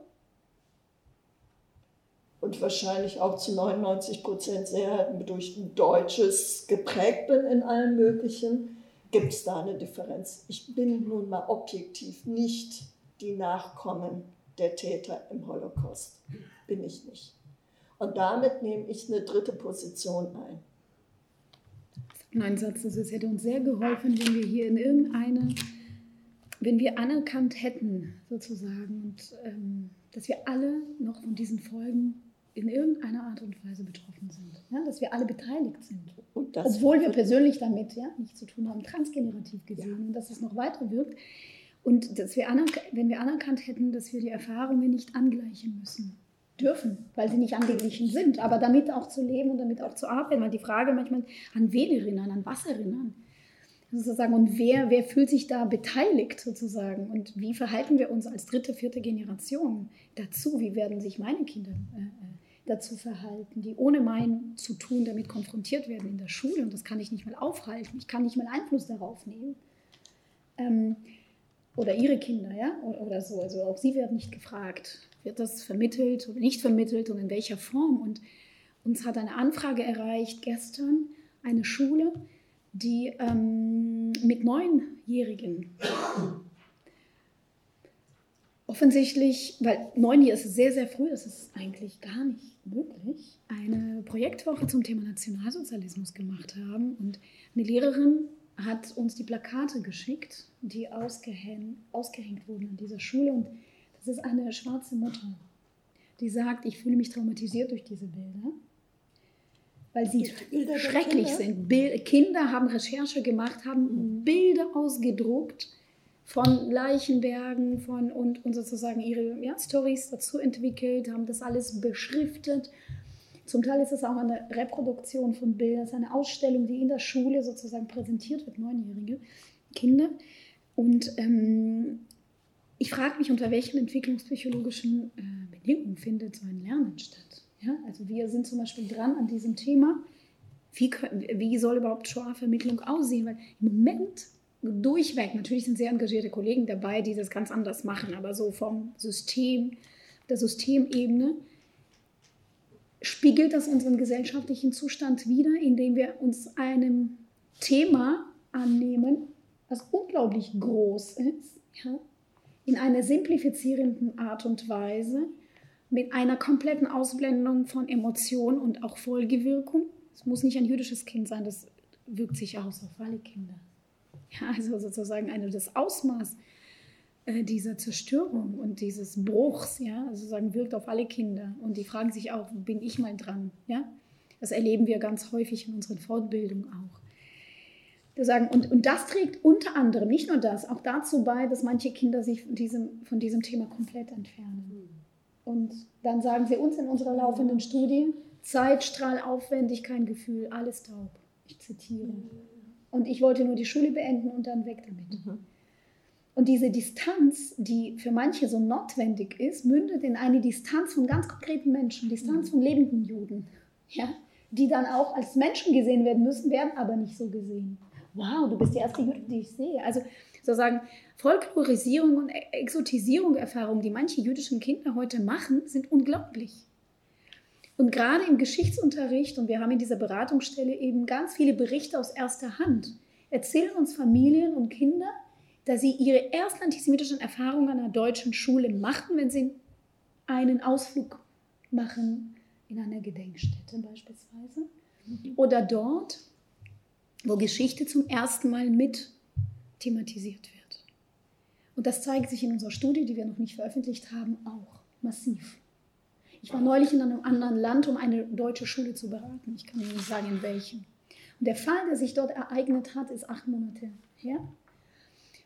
und wahrscheinlich auch zu 99 Prozent sehr durch Deutsches geprägt bin in allem Möglichen, gibt es da eine Differenz. Ich bin nun mal objektiv nicht die Nachkommen der Täter im Holocaust. Bin ich nicht. Und damit nehme ich eine dritte Position ein. Ein Satz, es hätte uns sehr geholfen, wenn wir hier in irgendeine, wenn wir anerkannt hätten, sozusagen, und ähm, dass wir alle noch von diesen Folgen in irgendeiner Art und Weise betroffen sind. Ja, dass wir alle beteiligt sind. Obwohl wir persönlich damit ja, nichts zu tun haben, transgenerativ gesehen, ja. und dass es noch weiter wirkt. Und dass wir wenn wir anerkannt hätten, dass wir die Erfahrungen nicht angleichen müssen, dürfen, weil sie nicht angeglichen sind, aber damit auch zu leben und damit auch zu arbeiten. Weil die Frage manchmal, an wen erinnern, an was erinnern? Sozusagen, und wer, wer fühlt sich da beteiligt sozusagen? Und wie verhalten wir uns als dritte, vierte Generation dazu? Wie werden sich meine Kinder äh, äh dazu verhalten, die ohne mein zu tun damit konfrontiert werden in der Schule. Und das kann ich nicht mal aufhalten. Ich kann nicht mal Einfluss darauf nehmen. Ähm, oder ihre Kinder, ja, oder, so. Also auch sie werden nicht gefragt, wird das vermittelt oder nicht vermittelt und in welcher Form. Und uns hat eine Anfrage erreicht gestern, eine Schule, die ähm, mit Neunjährigen offensichtlich, weil neun Jahre ist sehr, sehr früh, das ist eigentlich gar nicht möglich, eine Projektwoche zum Thema Nationalsozialismus gemacht haben. Und eine Lehrerin hat uns die Plakate geschickt, die ausgehängt, ausgehängt wurden an dieser Schule. Und das ist eine schwarze Mutter, die sagt, ich fühle mich traumatisiert durch diese Bilder, weil sie schrecklich sind. Bild, Kinder haben Recherche gemacht, haben Bilder ausgedruckt von Leichenbergen von, und, und sozusagen ihre ja, Stories dazu entwickelt, haben das alles beschriftet. Zum Teil ist es auch eine Reproduktion von Bildern, es ist eine Ausstellung, die in der Schule sozusagen präsentiert wird, neunjährige Kinder. Und ähm, ich frage mich, unter welchen entwicklungspsychologischen äh, Bedingungen findet so ein Lernen statt. Ja? Also wir sind zum Beispiel dran an diesem Thema. Wie, wie soll überhaupt Shoah-Vermittlung aussehen? Weil im Moment durchweg, natürlich sind sehr engagierte Kollegen dabei, die das ganz anders machen, aber so vom System, der Systemebene, spiegelt das unseren gesellschaftlichen Zustand wider, indem wir uns einem Thema annehmen, was unglaublich groß ist, ja, in einer simplifizierenden Art und Weise, mit einer kompletten Ausblendung von Emotionen und auch Folgewirkung. Es muss nicht ein jüdisches Kind sein, das wirkt sich aus auf alle Kinder. Ja, also sozusagen eine, das Ausmaß äh, dieser Zerstörung und dieses Bruchs, ja, sozusagen wirkt auf alle Kinder. Und die fragen sich auch, bin ich mal dran? Ja? Das erleben wir ganz häufig in unseren Fortbildungen auch. Und, und das trägt unter anderem, nicht nur das, auch dazu bei, dass manche Kinder sich von diesem, von diesem Thema komplett entfernen. Und dann sagen sie uns in unserer laufenden Studie, Zeitstrahl, aufwendig, kein Gefühl, alles taub. Ich zitiere. Und ich wollte nur die Schule beenden und dann weg damit. Mhm. Und diese Distanz, die für manche so notwendig ist, mündet in eine Distanz von ganz konkreten Menschen, Distanz mhm. von lebenden Juden, ja? die dann auch als Menschen gesehen werden müssen, werden aber nicht so gesehen. wow, du bist die erste Jüdin, die ich sehe. Also sozusagen Folklorisierung und Exotisierung Erfahrungen, die manche jüdischen Kinder heute machen, sind unglaublich. Und gerade im Geschichtsunterricht, und wir haben in dieser Beratungsstelle eben ganz viele Berichte aus erster Hand, erzählen uns Familien und Kinder, dass sie ihre ersten antisemitischen Erfahrungen an einer deutschen Schule machen, wenn sie einen Ausflug machen in einer Gedenkstätte beispielsweise. Oder dort, wo Geschichte zum ersten Mal mit thematisiert wird. Und das zeigt sich in unserer Studie, die wir noch nicht veröffentlicht haben, auch massiv. Ich war neulich in einem anderen Land, um eine deutsche Schule zu beraten. Ich kann Ihnen nicht sagen, in welchem. Und der Fall, der sich dort ereignet hat, ist acht Monate her.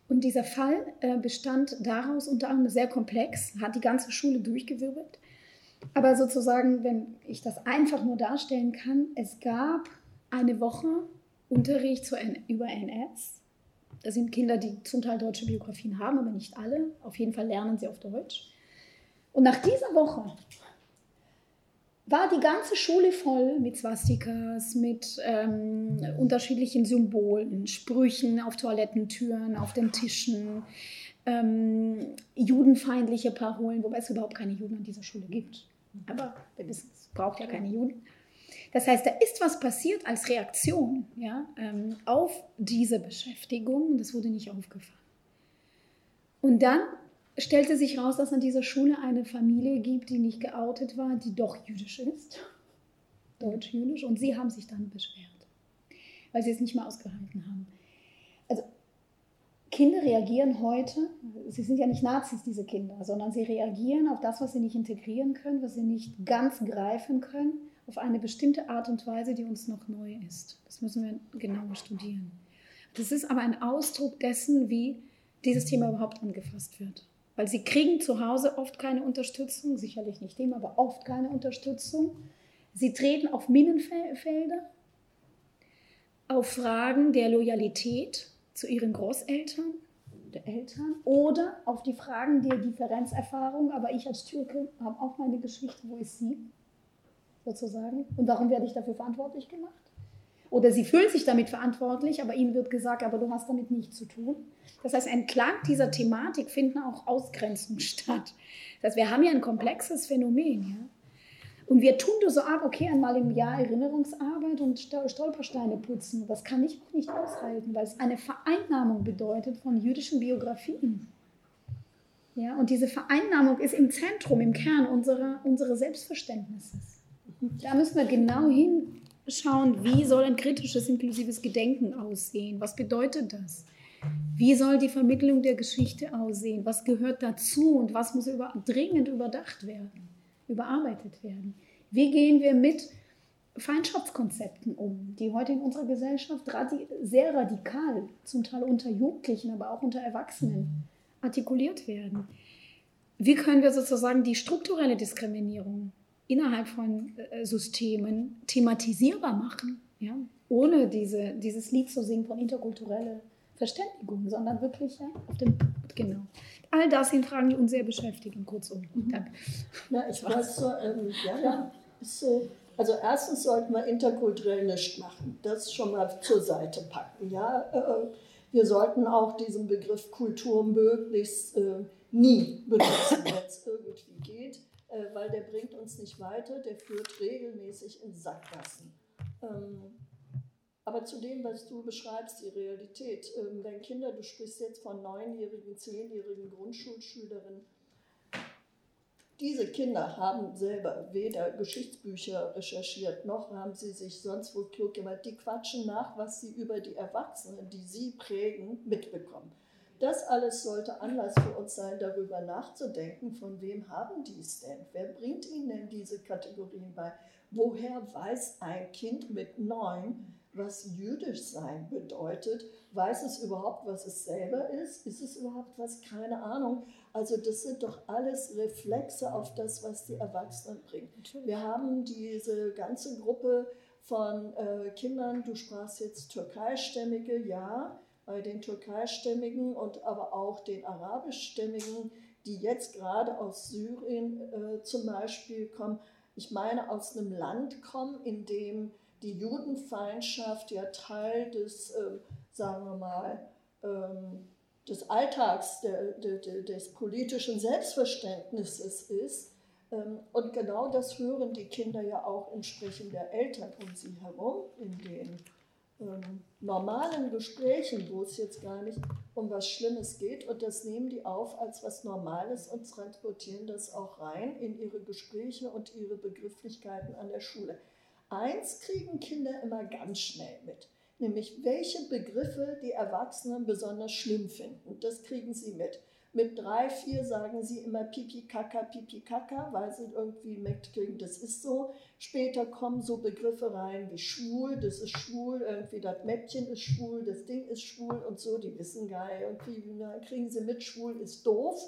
Und dieser Fall äh, bestand daraus unter anderem sehr komplex, hat die ganze Schule durchgewirbelt. Aber sozusagen, wenn ich das einfach nur darstellen kann, es gab eine Woche Unterricht zu, über NS. Das sind Kinder, die zum Teil deutsche Biografien haben, aber nicht alle. Auf jeden Fall lernen sie auf Deutsch. Und nach dieser Woche war die ganze Schule voll mit Swastikas, mit ähm, unterschiedlichen Symbolen, Sprüchen auf Toilettentüren, auf den Tischen, ähm, judenfeindliche Parolen, wobei es überhaupt keine Juden an dieser Schule gibt. Aber wir wissen, es braucht ja keine Juden. Das heißt, da ist was passiert als Reaktion ja, ähm, auf diese Beschäftigung und das wurde nicht aufgefangen. Und dann stellte sich heraus, dass an dieser Schule eine Familie gibt, die nicht geoutet war, die doch jüdisch ist, deutsch-jüdisch, und sie haben sich dann beschwert, weil sie es nicht mehr ausgehalten haben. Also Kinder reagieren heute, sie sind ja nicht Nazis, diese Kinder, sondern sie reagieren auf das, was sie nicht integrieren können, was sie nicht ganz greifen können, auf eine bestimmte Art und Weise, die uns noch neu ist. Das müssen wir genauer studieren. Das ist aber ein Ausdruck dessen, wie dieses Thema überhaupt angefasst wird. Weil sie kriegen zu Hause oft keine Unterstützung, sicherlich nicht dem, aber oft keine Unterstützung. Sie treten auf Minenfelder, auf Fragen der Loyalität zu ihren Großeltern, der Eltern oder auf die Fragen der Differenzerfahrung. Aber ich als Türke habe auch meine Geschichte, wo ist sie? Sozusagen. Und warum werde ich dafür verantwortlich gemacht? Oder sie fühlen sich damit verantwortlich, aber ihnen wird gesagt, aber du hast damit nichts zu tun. Das heißt, entlang dieser Thematik finden auch Ausgrenzungen statt. Das heißt, wir haben ja ein komplexes Phänomen. Ja? Und wir tun nur so ab, okay, einmal im Jahr Erinnerungsarbeit und Stolpersteine putzen. Das kann ich auch nicht aushalten, weil es eine Vereinnahmung bedeutet von jüdischen Biografien. Ja, und diese Vereinnahmung ist im Zentrum, im Kern unserer, unseres Selbstverständnisses. Da müssen wir genau hin, schauen, wie soll ein kritisches, inklusives Gedenken aussehen? Was bedeutet das? Wie soll die Vermittlung der Geschichte aussehen? Was gehört dazu und was muss über, dringend überdacht werden, überarbeitet werden? Wie gehen wir mit Feindschaftskonzepten um, die heute in unserer Gesellschaft sehr radikal, zum Teil unter Jugendlichen, aber auch unter Erwachsenen artikuliert werden? Wie können wir sozusagen die strukturelle Diskriminierung innerhalb von äh, Systemen thematisierbar machen, ja? ohne diese, dieses Lied zu singen von interkultureller Verständigung, sondern wirklich ja, auf dem Punkt, genau. All das sind Fragen, die uns sehr beschäftigen, kurzum. Mhm. Danke. Ja, ich weiß so, ähm, ja, ja, ist so. Also erstens sollten wir interkulturell nichts machen, das schon mal zur Seite packen. Ja? Äh, wir sollten auch diesen Begriff Kultur möglichst äh, nie benutzen, wenn es irgendwie geht äh, weil der bringt uns nicht weiter, der führt regelmäßig in Sackgassen. Ähm, aber zu dem, was du beschreibst, die Realität, ähm, wenn Kinder, du sprichst jetzt von neunjährigen, zehnjährigen Grundschulschülerinnen, diese Kinder haben selber weder Geschichtsbücher recherchiert, noch haben sie sich sonst wo klug gemacht. Die quatschen nach, was sie über die Erwachsenen, die sie prägen, mitbekommen. Das alles sollte Anlass für uns sein, darüber nachzudenken, von wem haben die es denn? Wer bringt ihnen denn diese Kategorien bei? Woher weiß ein Kind mit neun, was jüdisch sein bedeutet? Weiß es überhaupt, was es selber ist? Ist es überhaupt was? Keine Ahnung. Also das sind doch alles Reflexe auf das, was die Erwachsenen bringen. Wir haben diese ganze Gruppe von äh, Kindern, du sprachst jetzt türkeistämmige, ja, den türkeistämmigen und aber auch den arabischstämmigen, die jetzt gerade aus Syrien äh, zum Beispiel kommen. Ich meine, aus einem Land kommen, in dem die Judenfeindschaft ja Teil des äh, sagen wir mal, ähm, des Alltags, der, der, des politischen Selbstverständnisses ist. Ähm, und genau das hören die Kinder ja auch entsprechend der Eltern um sie herum in den ähm, normalen Gesprächen, wo es jetzt gar nicht um was Schlimmes geht. Und das nehmen die auf als was Normales und transportieren das auch rein in ihre Gespräche und ihre Begrifflichkeiten an der Schule. Eins kriegen Kinder immer ganz schnell mit nämlich welche Begriffe die Erwachsenen besonders schlimm finden. Das kriegen sie mit. Mit drei, vier sagen sie immer Pipi, Kaka, Pipi, Kaka, weil sie irgendwie mitkriegen, das ist so. Später kommen so Begriffe rein wie schwul, das ist schwul, irgendwie das Mäppchen ist schwul, das Ding ist schwul und so. Die wissen gar nicht, irgendwie na, kriegen sie mit, schwul ist doof.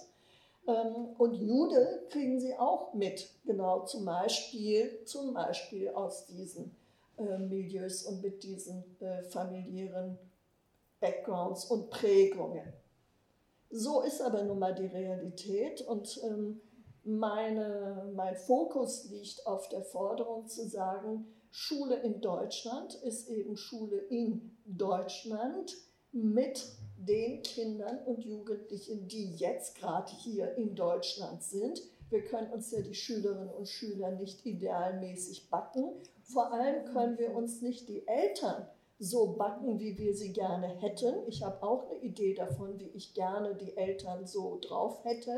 Ähm, und Jude kriegen sie auch mit, genau zum Beispiel, zum Beispiel aus diesen äh, Milieus und mit diesen äh, familiären Backgrounds und Prägungen. So ist aber nun mal die Realität und ähm, meine, mein Fokus liegt auf der Forderung zu sagen, Schule in Deutschland ist eben Schule in Deutschland mit den Kindern und Jugendlichen, die jetzt gerade hier in Deutschland sind. Wir können uns ja die Schülerinnen und Schüler nicht idealmäßig backen vor allem können wir uns nicht die Eltern so backen, wie wir sie gerne hätten. Ich habe auch eine Idee davon, wie ich gerne die Eltern so drauf hätte.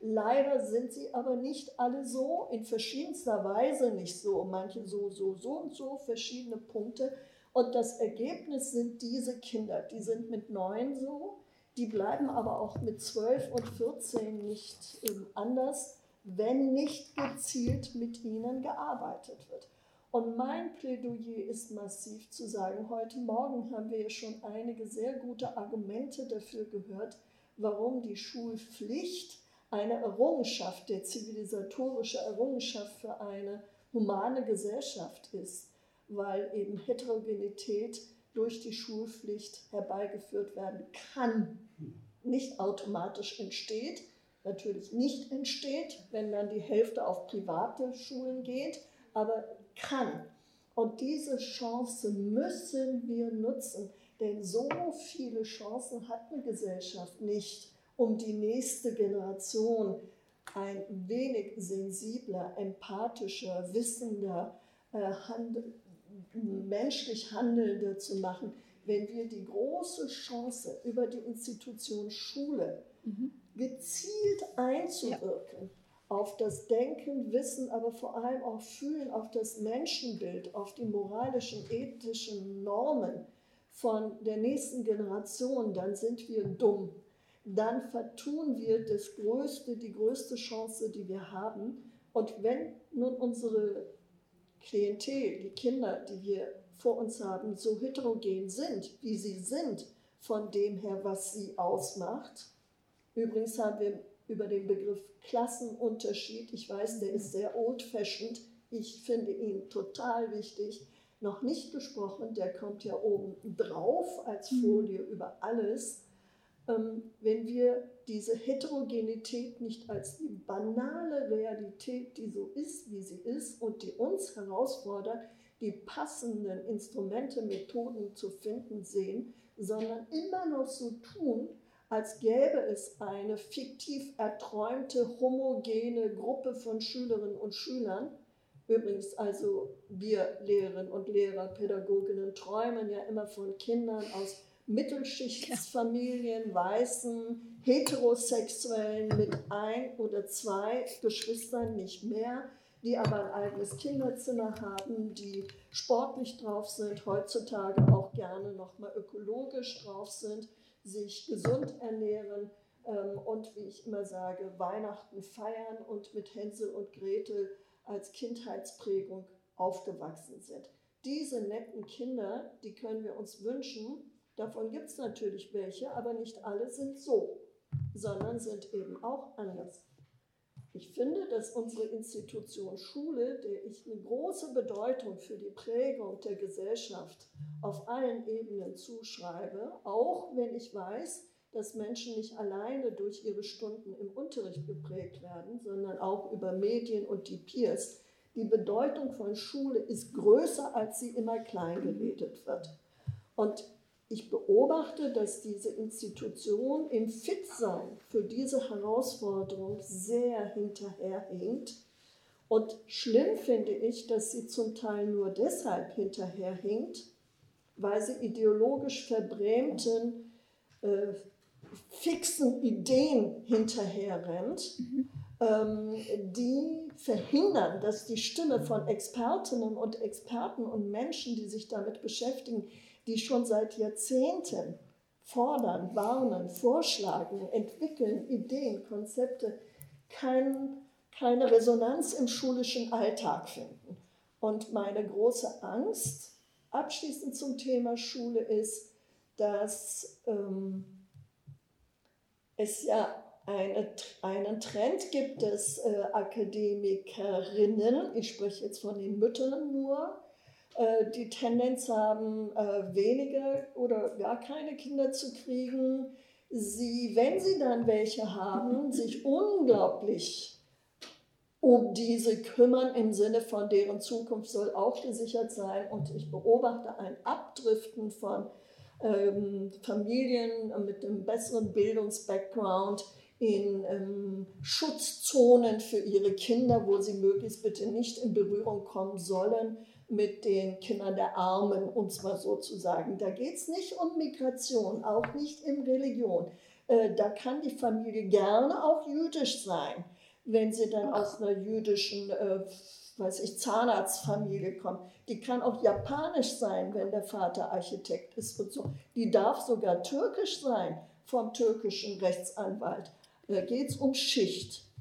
Leider sind sie aber nicht alle so, in verschiedenster Weise nicht so. Manche so, so, so und so, verschiedene Punkte. Und das Ergebnis sind diese Kinder, die sind mit neun so, die bleiben aber auch mit zwölf und 14 nicht ähm, anders, wenn nicht gezielt mit ihnen gearbeitet wird. Und mein Plädoyer ist massiv zu sagen, heute Morgen haben wir ja schon einige sehr gute Argumente dafür gehört, warum die Schulpflicht eine Errungenschaft, der zivilisatorische Errungenschaft für eine humane Gesellschaft ist, weil eben Heterogenität durch die Schulpflicht herbeigeführt werden kann, nicht automatisch entsteht, natürlich nicht entsteht, wenn dann die Hälfte auf private Schulen geht, aber kann. Und diese Chance müssen wir nutzen, denn so viele Chancen hat eine Gesellschaft nicht, um die nächste Generation ein wenig sensibler, empathischer, wissender, äh, handel, menschlich handelnder zu machen, wenn wir die große Chance über die Institution Schule mhm. gezielt einzuwirken. Ja auf das Denken, Wissen, aber vor allem auch Fühlen, auf das Menschenbild, auf die moralischen, ethischen Normen von der nächsten Generation, dann sind wir dumm. Dann vertun wir das größte, die größte Chance, die wir haben. Und wenn nun unsere Klientel, die Kinder, die wir vor uns haben, so heterogen sind, wie sie sind, von dem her, was sie ausmacht. Übrigens haben wir über den Begriff Klassenunterschied. Ich weiß, der ist sehr old-fashioned. Ich finde ihn total wichtig. Noch nicht gesprochen, der kommt ja oben drauf als mhm. Folie über alles. Ähm, wenn wir diese Heterogenität nicht als die banale Realität, die so ist, wie sie ist und die uns herausfordert, die passenden Instrumente, Methoden zu finden sehen, sondern immer noch so tun, als gäbe es eine fiktiv erträumte, homogene Gruppe von Schülerinnen und Schülern. Übrigens, also wir Lehrerinnen und Lehrer, Pädagoginnen träumen ja immer von Kindern aus Mittelschichtsfamilien, weißen, heterosexuellen mit ein oder zwei Geschwistern, nicht mehr, die aber ein eigenes Kinderzimmer haben, die sportlich drauf sind, heutzutage auch gerne nochmal ökologisch drauf sind sich gesund ernähren ähm, und, wie ich immer sage, Weihnachten feiern und mit Hänsel und Gretel als Kindheitsprägung aufgewachsen sind. Diese netten Kinder, die können wir uns wünschen. Davon gibt es natürlich welche, aber nicht alle sind so, sondern sind eben auch anders. Ich finde, dass unsere Institution Schule, der ich eine große Bedeutung für die Prägung der Gesellschaft auf allen Ebenen zuschreibe, auch wenn ich weiß, dass Menschen nicht alleine durch ihre Stunden im Unterricht geprägt werden, sondern auch über Medien und die Peers. Die Bedeutung von Schule ist größer, als sie immer klein geredet wird. Und ich beobachte, dass diese Institution im Fitsein für diese Herausforderung sehr hinterherhinkt. Und schlimm finde ich, dass sie zum Teil nur deshalb hinterherhinkt, weil sie ideologisch verbrämten, äh, fixen Ideen hinterherrennt, mhm. ähm, die verhindern, dass die Stimme von Expertinnen und Experten und Menschen, die sich damit beschäftigen, die schon seit Jahrzehnten fordern, warnen, vorschlagen, entwickeln Ideen, Konzepte, kein, keine Resonanz im schulischen Alltag finden. Und meine große Angst abschließend zum Thema Schule ist, dass ähm, es ja eine, einen Trend gibt, dass äh, Akademikerinnen, ich spreche jetzt von den Müttern nur, die Tendenz haben, äh, weniger oder gar keine Kinder zu kriegen. Sie, wenn sie dann welche haben, sich unglaublich um diese kümmern im Sinne von deren Zukunft soll auch gesichert sein. Und ich beobachte ein Abdriften von ähm, Familien mit einem besseren Bildungsbackground in ähm, Schutzzonen für ihre Kinder, wo sie möglichst bitte nicht in Berührung kommen sollen mit den Kindern der Armen, um es mal so zu sagen. Da geht es nicht um Migration, auch nicht in Religion. Äh, da kann die Familie gerne auch jüdisch sein, wenn sie dann aus einer jüdischen, äh, weiß ich, Zahnarztfamilie kommt. Die kann auch japanisch sein, wenn der Vater Architekt ist und so. Die darf sogar türkisch sein vom türkischen Rechtsanwalt. Da geht es um Schicht.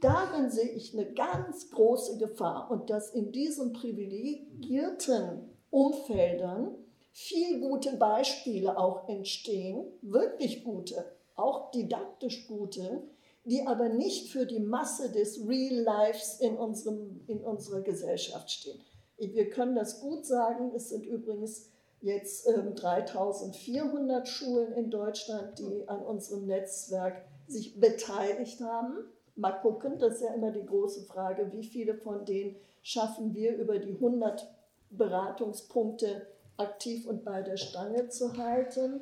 Darin sehe ich eine ganz große Gefahr und dass in diesen privilegierten Umfeldern viel gute Beispiele auch entstehen, wirklich gute, auch didaktisch gute, die aber nicht für die Masse des Real Lives in, unserem, in unserer Gesellschaft stehen. Wir können das gut sagen, es sind übrigens jetzt ähm, 3400 Schulen in Deutschland, die an unserem Netzwerk sich beteiligt haben mal gucken. Das ist ja immer die große Frage, wie viele von denen schaffen wir über die 100 Beratungspunkte aktiv und bei der Stange zu halten.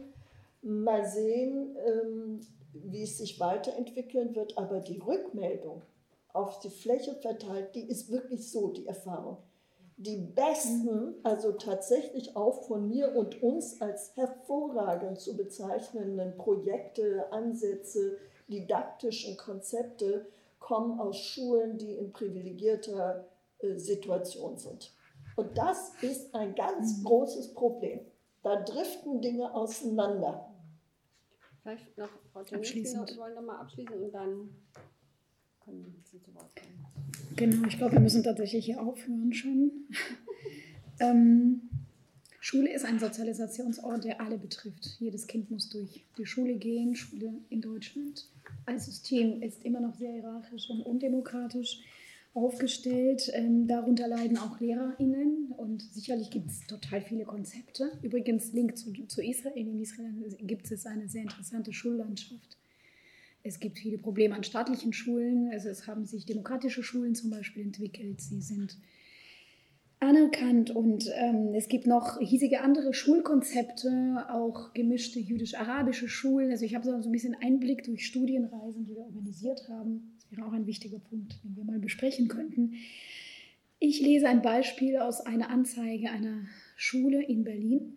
Mal sehen, ähm, wie es sich weiterentwickeln wird, aber die Rückmeldung auf die Fläche verteilt, die ist wirklich so, die Erfahrung. Die besten, also tatsächlich auch von mir und uns als hervorragend zu bezeichnenden Projekte, Ansätze, didaktischen Konzepte kommen aus Schulen, die in privilegierter äh, Situation sind. Und das ist ein ganz großes Problem. Da driften Dinge auseinander. Vielleicht noch, Frau Abschließend. Wir wollen nochmal abschließen und dann können Sie zu Wort kommen. Genau, ich glaube, wir müssen tatsächlich hier aufhören schon. ähm, Schule ist ein Sozialisationsort, der alle betrifft. Jedes Kind muss durch die Schule gehen. Schule in Deutschland als System ist immer noch sehr hierarchisch und undemokratisch aufgestellt. Ähm, darunter leiden auch LehrerInnen und sicherlich gibt es total viele Konzepte. Übrigens, Link zu, zu Israel. In Israel gibt es eine sehr interessante Schullandschaft. Es gibt viele Probleme an staatlichen Schulen. Also es haben sich demokratische Schulen zum Beispiel entwickelt. Sie sind anerkannt und ähm, es gibt noch hiesige andere Schulkonzepte, auch gemischte jüdisch-arabische Schulen. Also ich habe so ein bisschen Einblick durch Studienreisen, die wir organisiert haben. Das wäre auch ein wichtiger Punkt, den wir mal besprechen könnten. Ich lese ein Beispiel aus einer Anzeige einer Schule in Berlin.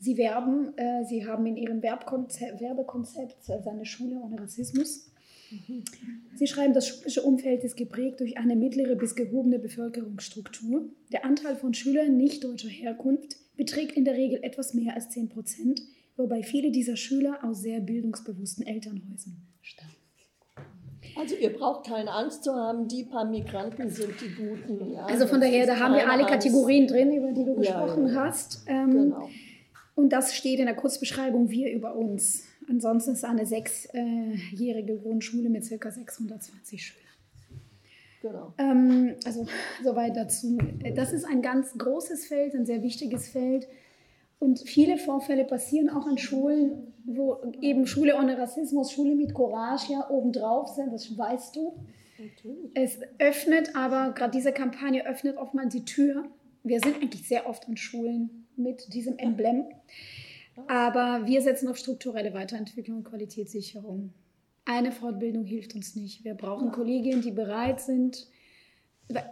Sie werben, äh, sie haben in ihrem Werbekonzept äh, seine Schule ohne Rassismus. Sie schreiben, das schulische Umfeld ist geprägt durch eine mittlere bis gehobene Bevölkerungsstruktur. Der Anteil von Schülern nicht deutscher Herkunft beträgt in der Regel etwas mehr als 10 Prozent, wobei viele dieser Schüler aus sehr bildungsbewussten Elternhäusern stammen. Also ihr braucht keine Angst zu haben, die paar Migranten sind die Guten. Ja? Also von daher, da haben wir alle Kategorien Angst. drin, über die du gesprochen ja, ja. hast. Ähm, genau. Und das steht in der Kurzbeschreibung Wir über uns. Ansonsten ist es eine sechsjährige Grundschule mit ca. 620 Schülern. Genau. Ähm, also soweit dazu. Das ist ein ganz großes Feld, ein sehr wichtiges Feld. Und viele Vorfälle passieren auch an Schulen, wo eben Schule ohne Rassismus, Schule mit Courage ja obendrauf sind, das weißt du. Natürlich. Es öffnet aber, gerade diese Kampagne öffnet oftmals die Tür. Wir sind eigentlich sehr oft an Schulen mit diesem Emblem. Aber wir setzen auf strukturelle Weiterentwicklung und Qualitätssicherung. Eine Fortbildung hilft uns nicht. Wir brauchen Kolleginnen, die bereit sind,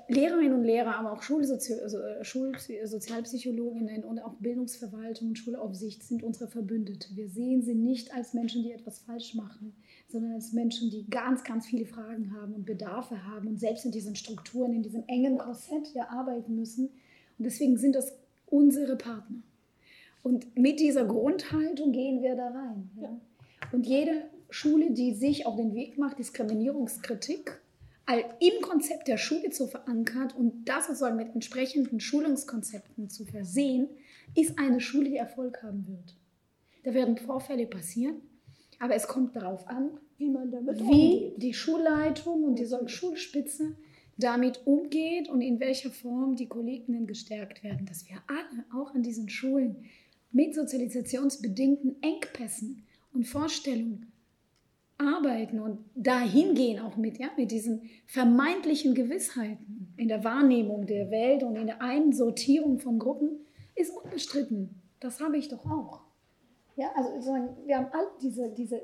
Lehrerinnen und Lehrer, aber auch Schulsozi also äh, Schulsozialpsychologinnen und auch Bildungsverwaltung und Schulaufsicht sind unsere Verbündete. Wir sehen sie nicht als Menschen, die etwas falsch machen, sondern als Menschen, die ganz, ganz viele Fragen haben und Bedarfe haben und selbst in diesen Strukturen, in diesem engen Korsett ja arbeiten müssen. Und deswegen sind das unsere Partner. Und mit dieser Grundhaltung gehen wir da rein. Ja? Und jede Schule, die sich auf den Weg macht, Diskriminierungskritik im Konzept der Schule zu verankert und das sozusagen mit entsprechenden Schulungskonzepten zu versehen, ist eine Schule, die Erfolg haben wird. Da werden Vorfälle passieren, aber es kommt darauf an, wie man damit wie die Schulleitung und die Schulspitze damit umgeht und in welcher Form die Kolleginnen gestärkt werden, dass wir alle auch an diesen Schulen mit sozialisationsbedingten Engpässen und Vorstellungen arbeiten und dahin gehen auch mit, ja, mit diesen vermeintlichen Gewissheiten in der Wahrnehmung der Welt und in der Einsortierung von Gruppen, ist unbestritten. Das habe ich doch auch. Ja, also wir haben all diese, diese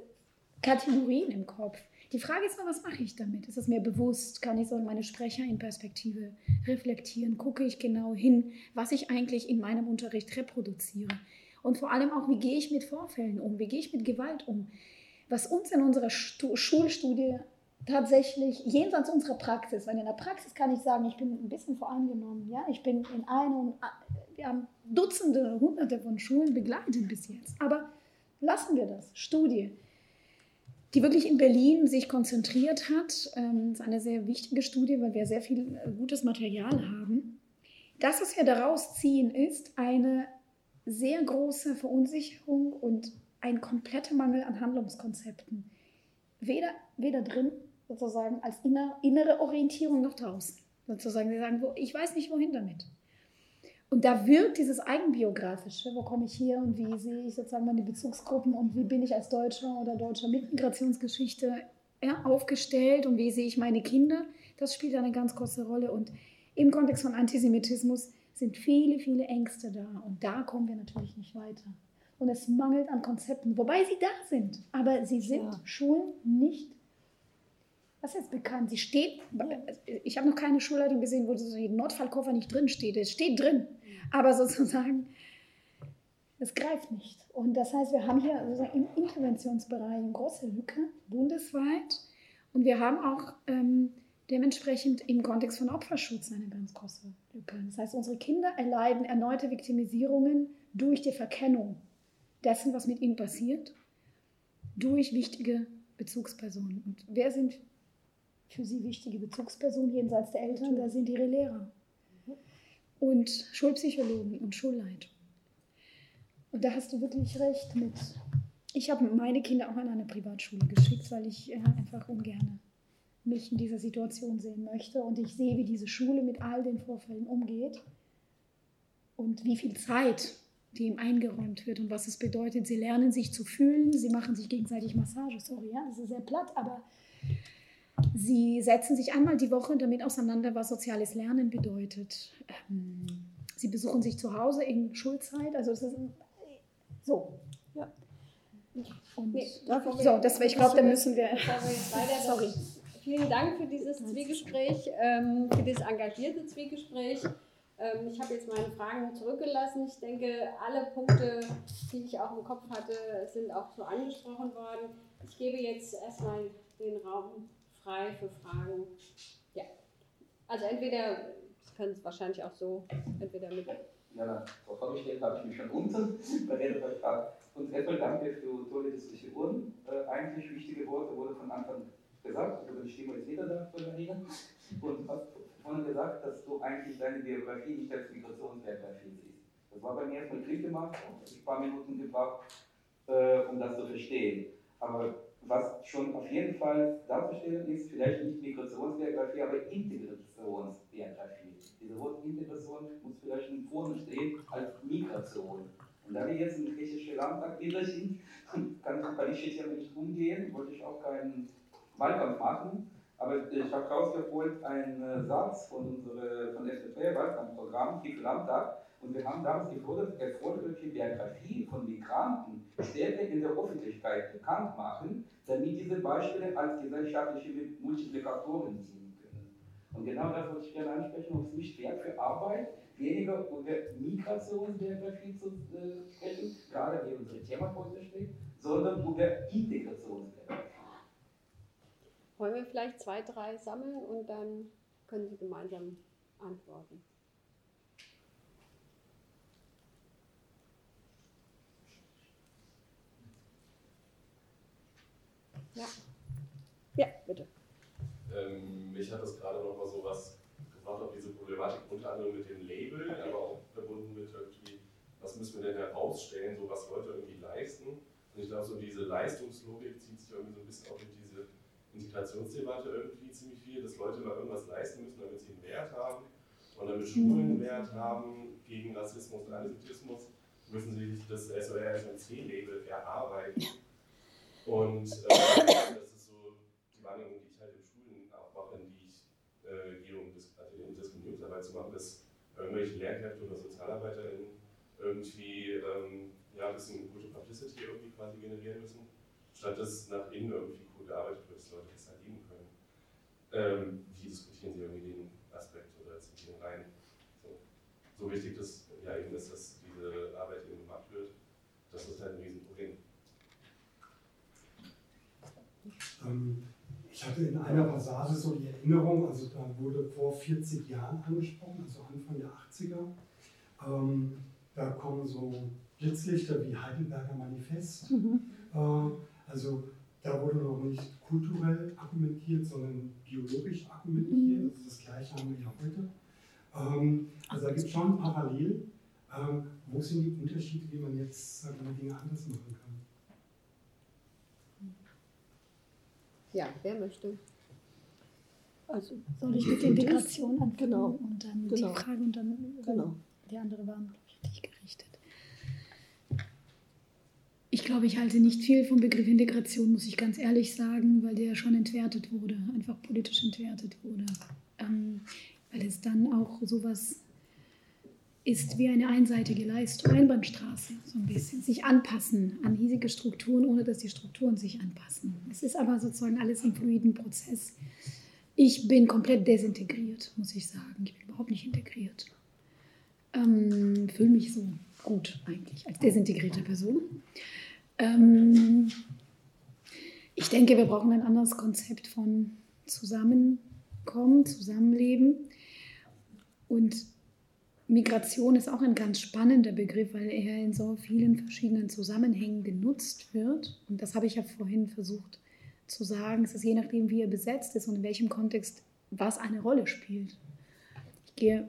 Kategorien im Kopf. Die Frage ist nur, was mache ich damit? Ist es mir bewusst? Kann ich so meine Sprecher in Perspektive reflektieren? Gucke ich genau hin, was ich eigentlich in meinem Unterricht reproduziere? Und vor allem auch, wie gehe ich mit Vorfällen um? Wie gehe ich mit Gewalt um? was uns in unserer Stu Schulstudie tatsächlich jenseits unserer Praxis, weil in der Praxis kann ich sagen, ich bin ein bisschen voreingenommen. Ja? Ich bin in einer, wir haben Dutzende, Hunderte von Schulen begleitet bis jetzt. Aber lassen wir das. Studie, die wirklich in Berlin sich konzentriert hat. Ähm, ist eine sehr wichtige Studie, weil wir sehr viel äh, gutes Material haben. Das, was wir daraus ziehen, ist eine sehr große Verunsicherung und ein kompletter Mangel an Handlungskonzepten. Weder, weder drin, sozusagen als inner, innere Orientierung, noch draußen. Sozusagen, sie sagen, ich weiß nicht, wohin damit. Und da wirkt dieses Eigenbiografische, wo komme ich hier und wie sehe ich sozusagen meine Bezugsgruppen und wie bin ich als Deutscher oder Deutscher mit Migrationsgeschichte ja, aufgestellt und wie sehe ich meine Kinder, das spielt eine ganz große Rolle. Und im Kontext von Antisemitismus sind viele, viele Ängste da. Und da kommen wir natürlich nicht weiter und es mangelt an Konzepten, wobei sie da sind. Aber sie sind ja. Schulen nicht, was ist bekannt? Sie steht, ich habe noch keine Schulleitung gesehen, wo so ein Notfallkoffer nicht drin steht. Es steht drin, aber sozusagen, es greift nicht. Und das heißt, wir haben hier im Interventionsbereich eine große Lücke bundesweit und wir haben auch ähm, dementsprechend im Kontext von Opferschutz eine ganz große Lücke. Das heißt, unsere Kinder erleiden erneute Viktimisierungen durch die Verkennung dessen, was mit ihnen passiert, durch wichtige Bezugspersonen. Und wer sind für sie wichtige Bezugspersonen jenseits der Eltern? Da sind ihre Lehrer und Schulpsychologen und Schulleitung. Und da hast du wirklich recht mit. Ich habe meine Kinder auch an eine Privatschule geschickt, weil ich äh, einfach ungern mich in dieser Situation sehen möchte. Und ich sehe, wie diese Schule mit all den Vorfällen umgeht und wie viel Zeit die ihm eingeräumt wird und was es bedeutet. Sie lernen sich zu fühlen, sie machen sich gegenseitig Massage, sorry, ja, das ist sehr platt, aber sie setzen sich einmal die Woche damit auseinander, was soziales Lernen bedeutet. Ähm, sie besuchen sich zu Hause in Schulzeit, also es ist so. Ja. Und nee, so, das, ich glaube, da müssen wir. Sorry. Vielen Dank für dieses Zwiegespräch, ähm, für dieses engagierte Zwiegespräch. Ähm, ich habe jetzt meine Fragen zurückgelassen. Ich denke, alle Punkte, die ich auch im Kopf hatte, sind auch so angesprochen worden. Ich gebe jetzt erstmal den Raum frei für Fragen. Ja. Also entweder, Sie können es wahrscheinlich auch so, entweder mit. Ja, na, Frau vorgestellt habe ich mich schon unten bei der gefragt. Und erstmal danke für tolle Diskussionen. Äh, eigentlich wichtige Worte wurde von Anfang gesagt, über die Stimme ist jeder da von Maria. Und was vorhin gesagt, dass du eigentlich deine Biografie nicht als Migrationsbiografie siehst. Das war bei mir erstmal Klick gemacht, ich ein paar Minuten gebraucht, äh, um das zu verstehen. Aber was schon auf jeden Fall darzustellen ist, vielleicht nicht Migrationsbiografie, aber Integrationsbiografie. Dieses Wort Integration muss vielleicht vorne stehen als Migration. Und da wir jetzt im griechischen Landtag sind, kann, ich jetzt ja nicht umgehen, wollte ich auch keinen Wahlkampf machen. Aber ich habe rausgeholt einen äh, Satz von unserem von FDP Wahlkampfprogramm, Kiefer Landtag, Und wir haben damals gefordert, erforderliche Biografie von Migranten stärker in der Öffentlichkeit bekannt machen, damit diese Beispiele als gesellschaftliche Multiplikatoren dienen können. Und genau das wollte ich gerne ansprechen, ob es nicht wert für Arbeit, weniger über Migrationsbiografie zu äh, sprechen, gerade wie unser Thema heute steht, sondern über Integrationsbiografie. Wollen wir vielleicht zwei, drei sammeln und dann können Sie gemeinsam antworten. Ja. Ja, bitte. Ähm, mich hat das gerade noch mal so was gebracht auf diese Problematik, unter anderem mit dem Label, aber auch verbunden mit irgendwie, was müssen wir denn herausstellen, so was Leute irgendwie leisten. Und ich glaube, so diese Leistungslogik zieht sich irgendwie so ein bisschen auch in diese Integrationsdebatte irgendwie ziemlich viel, dass Leute mal irgendwas leisten müssen, damit sie einen Wert haben. Und damit Schulen einen Wert haben gegen Rassismus und Antisemitismus, müssen sie sich das SOR-SMC-Label erarbeiten. Und äh, das ist so die Wahrnehmung, die ich halt in Schulen auch mache, in die ich äh, gehe, um das, also Diskriminierungsarbeit zu machen, dass irgendwelche Lehrkräfte oder SozialarbeiterInnen irgendwie ähm, ja, ein bisschen gute Publicity irgendwie quasi generieren müssen, statt dass nach innen irgendwie cool gearbeitet wird, dass Leute das erleben können. Ähm, wie diskutieren sie irgendwie den Aspekt oder zitieren rein? So, so wichtig dass ja eben ist, dass diese Arbeit eben gemacht wird, das ist halt ein Riesenproblem. Ähm, ich hatte in einer Passage so die Erinnerung, also da wurde vor 40 Jahren angesprochen, also Anfang der 80er. Ähm, da kommen so Blitzlichter wie Heidelberger Manifest. Mhm. Äh, also da wurde noch nicht kulturell argumentiert, sondern biologisch argumentiert. Mhm. Also das Gleiche haben wir ja heute. Ähm, also da gibt es schon parallel. Ähm, wo sind die Unterschiede, wie man jetzt sagen wir, Dinge anders machen kann? Ja, wer möchte? Also soll ich mit Integration anfangen genau. und dann genau. die Frage und dann genau. die andere waren richtig gerichtet. Ich glaube, ich halte nicht viel vom Begriff Integration, muss ich ganz ehrlich sagen, weil der schon entwertet wurde, einfach politisch entwertet wurde. Ähm, weil es dann auch sowas ist wie eine einseitige Leistung, Einbahnstraße, so ein bisschen. Sich anpassen an hiesige Strukturen, ohne dass die Strukturen sich anpassen. Es ist aber sozusagen alles im fluiden Prozess. Ich bin komplett desintegriert, muss ich sagen. Ich bin überhaupt nicht integriert. Ähm, Fühle mich so gut eigentlich als desintegrierte Person. Ähm, ich denke, wir brauchen ein anderes Konzept von Zusammenkommen, Zusammenleben. Und Migration ist auch ein ganz spannender Begriff, weil er in so vielen verschiedenen Zusammenhängen genutzt wird. Und das habe ich ja vorhin versucht zu sagen. Es ist je nachdem, wie er besetzt ist und in welchem Kontext was eine Rolle spielt. Ich gehe,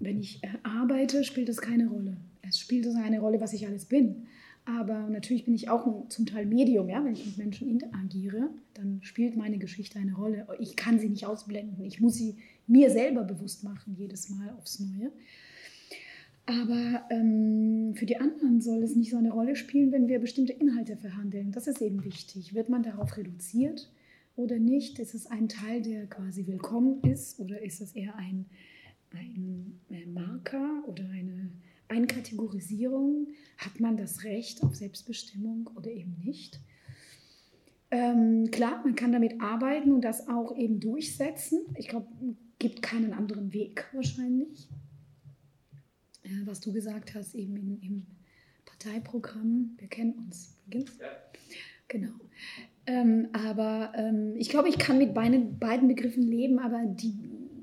wenn ich arbeite, spielt es keine Rolle. Es spielt also eine Rolle, was ich alles bin. Aber natürlich bin ich auch ein, zum Teil Medium, ja, wenn ich mit Menschen interagiere, dann spielt meine Geschichte eine Rolle. Ich kann sie nicht ausblenden. Ich muss sie mir selber bewusst machen, jedes Mal aufs Neue. Aber ähm, für die anderen soll es nicht so eine Rolle spielen, wenn wir bestimmte Inhalte verhandeln. Das ist eben wichtig. Wird man darauf reduziert oder nicht? Ist es ein Teil, der quasi willkommen ist oder ist es eher ein, ein Marker oder eine Einkategorisierung? Hat man das Recht auf Selbstbestimmung oder eben nicht? Ähm, klar, man kann damit arbeiten und das auch eben durchsetzen. Ich glaube, es gibt keinen anderen Weg wahrscheinlich. Äh, was du gesagt hast, eben in, im Parteiprogramm, wir kennen uns übrigens. Ja. Genau. Ähm, aber ähm, ich glaube, ich kann mit beiden, beiden Begriffen leben, aber die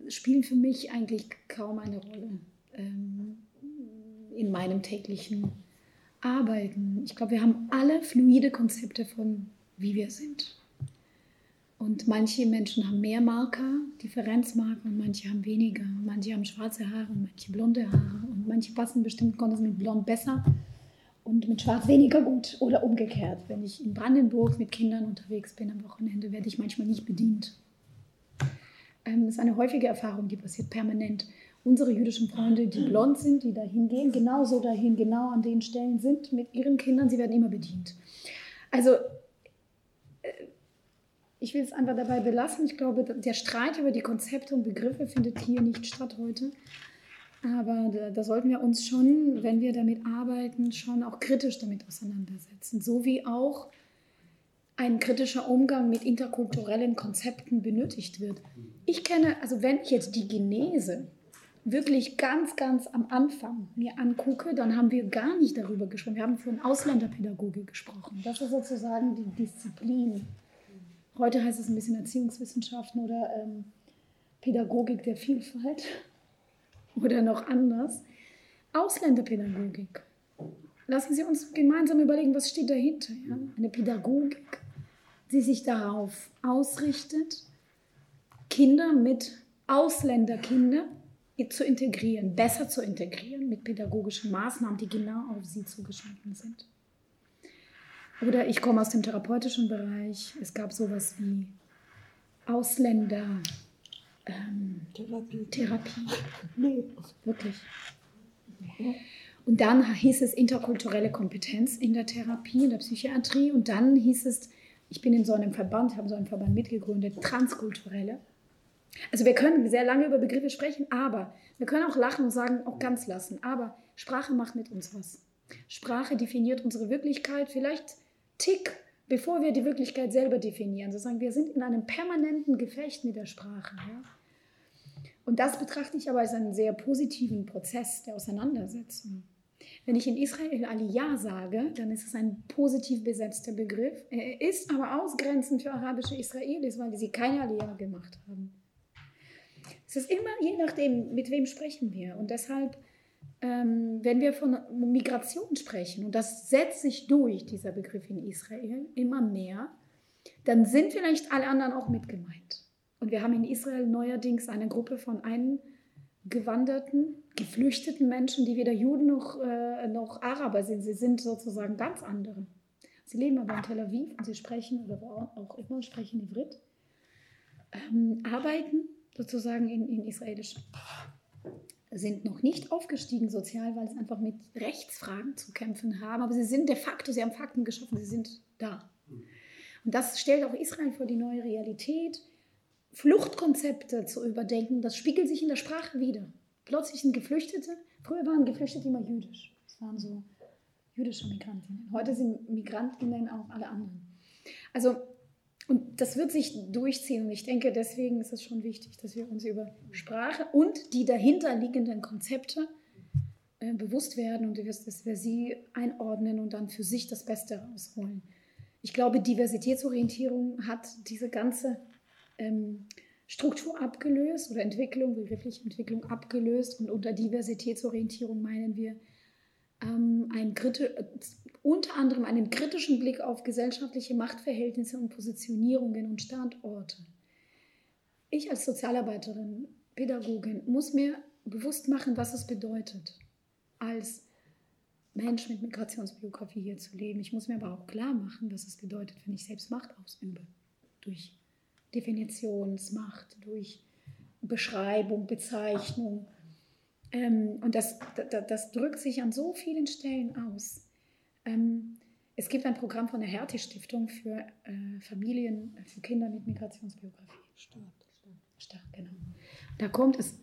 spielen für mich eigentlich kaum eine Rolle. Ähm, in meinem täglichen Arbeiten. Ich glaube, wir haben alle fluide Konzepte von, wie wir sind. Und manche Menschen haben mehr Marker, Differenzmarker, und manche haben weniger. Manche haben schwarze Haare und manche blonde Haare. Und manche passen bestimmt Kontos mit blond besser und mit schwarz weniger gut. Oder umgekehrt. Wenn ich in Brandenburg mit Kindern unterwegs bin am Wochenende, werde ich manchmal nicht bedient. Ähm, das ist eine häufige Erfahrung, die passiert permanent unsere jüdischen Freunde, die blond sind, die dahin gehen, genauso dahin, genau an den Stellen sind mit ihren Kindern, sie werden immer bedient. Also äh, ich will es einfach dabei belassen. Ich glaube, der Streit über die Konzepte und Begriffe findet hier nicht statt heute. Aber da, da, sollten wir uns schon, wenn wir damit arbeiten, schon auch kritisch damit auseinandersetzen. So wie auch ein kritischer Umgang mit interkulturellen Konzepten benötigt wird. Ich kenne, also wenn ich jetzt die Genese wirklich ganz, ganz am Anfang mir angucke, dann haben wir gar nicht darüber gesprochen. Wir haben von Ausländerpädagogik gesprochen. Das ist sozusagen die Disziplin. Heute heißt es ein bisschen Erziehungswissenschaften oder ähm, Pädagogik der Vielfalt oder noch anders. Ausländerpädagogik. Lassen Sie uns gemeinsam überlegen, was steht dahinter. Ja? Eine Pädagogik, die sich darauf ausrichtet, Kinder mit Ausländerkinder zu integrieren, besser zu integrieren mit pädagogischen Maßnahmen, die genau auf sie zugeschnitten sind. Oder ich komme aus dem therapeutischen Bereich. Es gab sowas wie Ausländer. Ähm, Therapie. Therapie. Nee, wirklich. Und dann hieß es interkulturelle Kompetenz in der Therapie, in der Psychiatrie. Und dann hieß es, ich bin in so einem Verband, habe so einen Verband mitgegründet, transkulturelle. Also wir können sehr lange über Begriffe sprechen, aber wir können auch lachen und sagen, auch ganz lassen. Aber Sprache macht mit uns was. Sprache definiert unsere Wirklichkeit vielleicht Tick, bevor wir die Wirklichkeit selber definieren. Sozusagen, wir sind in einem permanenten Gefecht mit der Sprache. Ja? Und das betrachte ich aber als einen sehr positiven Prozess der Auseinandersetzung. Wenn ich in Israel Aliyah sage, dann ist es ein positiv besetzter Begriff. Er ist aber ausgrenzend für arabische Israelis, weil sie keine Aliyah gemacht haben. Es ist immer je nachdem, mit wem sprechen wir. Und deshalb, ähm, wenn wir von Migration sprechen, und das setzt sich durch, dieser Begriff in Israel, immer mehr, dann sind vielleicht alle anderen auch mit gemeint. Und wir haben in Israel neuerdings eine Gruppe von eingewanderten, geflüchteten Menschen, die weder Juden noch, äh, noch Araber sind. Sie sind sozusagen ganz andere. Sie leben aber in Tel Aviv und sie sprechen, oder auch immer, sprechen Ivrit, ähm, arbeiten sozusagen in, in israelisch sind noch nicht aufgestiegen sozial, weil sie einfach mit Rechtsfragen zu kämpfen haben. Aber sie sind de facto, sie haben Fakten geschaffen, sie sind da. Und das stellt auch Israel vor die neue Realität. Fluchtkonzepte zu überdenken, das spiegelt sich in der Sprache wieder. Plötzlich sind Geflüchtete, früher waren Geflüchtete immer jüdisch. Das waren so jüdische Migrantinnen. Heute sind Migrantinnen auch alle anderen. Also und das wird sich durchziehen. Und ich denke, deswegen ist es schon wichtig, dass wir uns über Sprache und die dahinterliegenden Konzepte äh, bewusst werden und dass wir sie einordnen und dann für sich das Beste rausholen. Ich glaube, Diversitätsorientierung hat diese ganze ähm, Struktur abgelöst oder Entwicklung, begriffliche Entwicklung abgelöst. Und unter Diversitätsorientierung meinen wir ähm, ein unter anderem einen kritischen Blick auf gesellschaftliche Machtverhältnisse und Positionierungen und Standorte. Ich als Sozialarbeiterin, Pädagogin muss mir bewusst machen, was es bedeutet, als Mensch mit Migrationsbiografie hier zu leben. Ich muss mir aber auch klar machen, was es bedeutet, wenn ich selbst Macht ausübe. Durch Definitionsmacht, durch Beschreibung, Bezeichnung. Ähm, und das, das, das drückt sich an so vielen Stellen aus. Ähm, es gibt ein Programm von der Hertie-Stiftung für äh, Familien, für Kinder mit Migrationsbiografie. Stark, stark. Stark, genau. Da kommt es,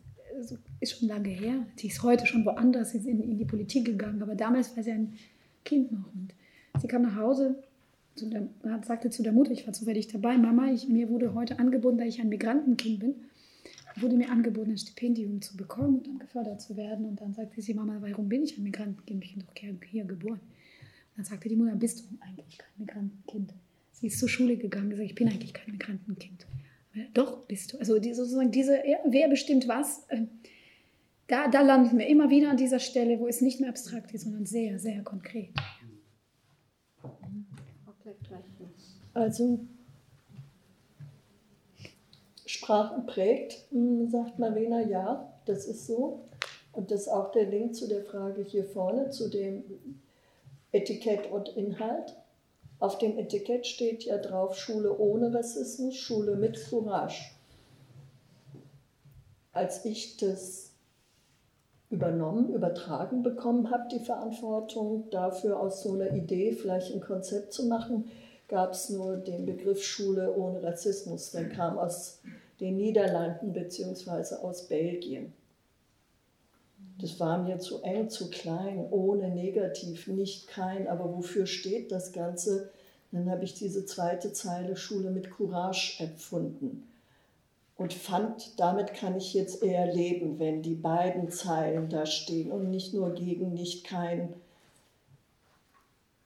ist schon lange her, sie ist heute schon woanders, ist in, in die Politik gegangen, aber damals war sie ein Kind noch. Und sie kam nach Hause, zu der, sagte zu der Mutter, ich war zufällig dabei, Mama, ich, mir wurde heute angeboten, da ich ein Migrantenkind bin, wurde mir angeboten, ein Stipendium zu bekommen und dann gefördert zu werden. Und dann sagte sie, Mama, warum bin ich ein Migrantenkind? Ich bin doch hier geboren. Dann sagte die Mutter, bist du eigentlich kein Migrantenkind? Sie ist zur Schule gegangen und gesagt, ich bin eigentlich kein Migrantenkind. Doch, bist du. Also die, sozusagen diese, wer bestimmt was, äh, da, da landen wir immer wieder an dieser Stelle, wo es nicht mehr abstrakt ist, sondern sehr, sehr konkret. Also Sprache prägt, hm, sagt Marina, ja, das ist so. Und das ist auch der Link zu der Frage hier vorne, zu dem Etikett und Inhalt. Auf dem Etikett steht ja drauf Schule ohne Rassismus, Schule mit Courage. Als ich das übernommen, übertragen bekommen habe, die Verantwortung dafür aus so einer Idee vielleicht ein Konzept zu machen, gab es nur den Begriff Schule ohne Rassismus. Der kam aus den Niederlanden bzw. aus Belgien. Das war mir zu eng, zu klein, ohne negativ, nicht kein. Aber wofür steht das Ganze? Dann habe ich diese zweite Zeile Schule mit Courage erfunden und fand, damit kann ich jetzt eher leben, wenn die beiden Zeilen da stehen und nicht nur gegen, nicht kein.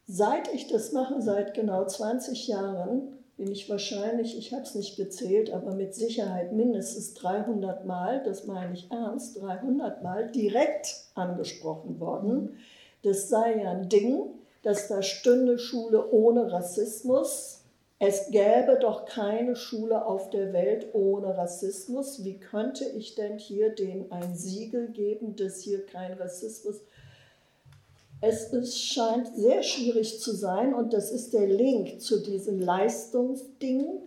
Seit ich das mache, seit genau 20 Jahren, bin ich wahrscheinlich, ich habe es nicht gezählt, aber mit Sicherheit mindestens 300 Mal, das meine ich ernst, 300 Mal direkt angesprochen worden. Das sei ja ein Ding, dass da stünde Schule ohne Rassismus. Es gäbe doch keine Schule auf der Welt ohne Rassismus. Wie könnte ich denn hier denen ein Siegel geben, dass hier kein Rassismus ist? Es ist, scheint sehr schwierig zu sein und das ist der Link zu diesem Leistungsding.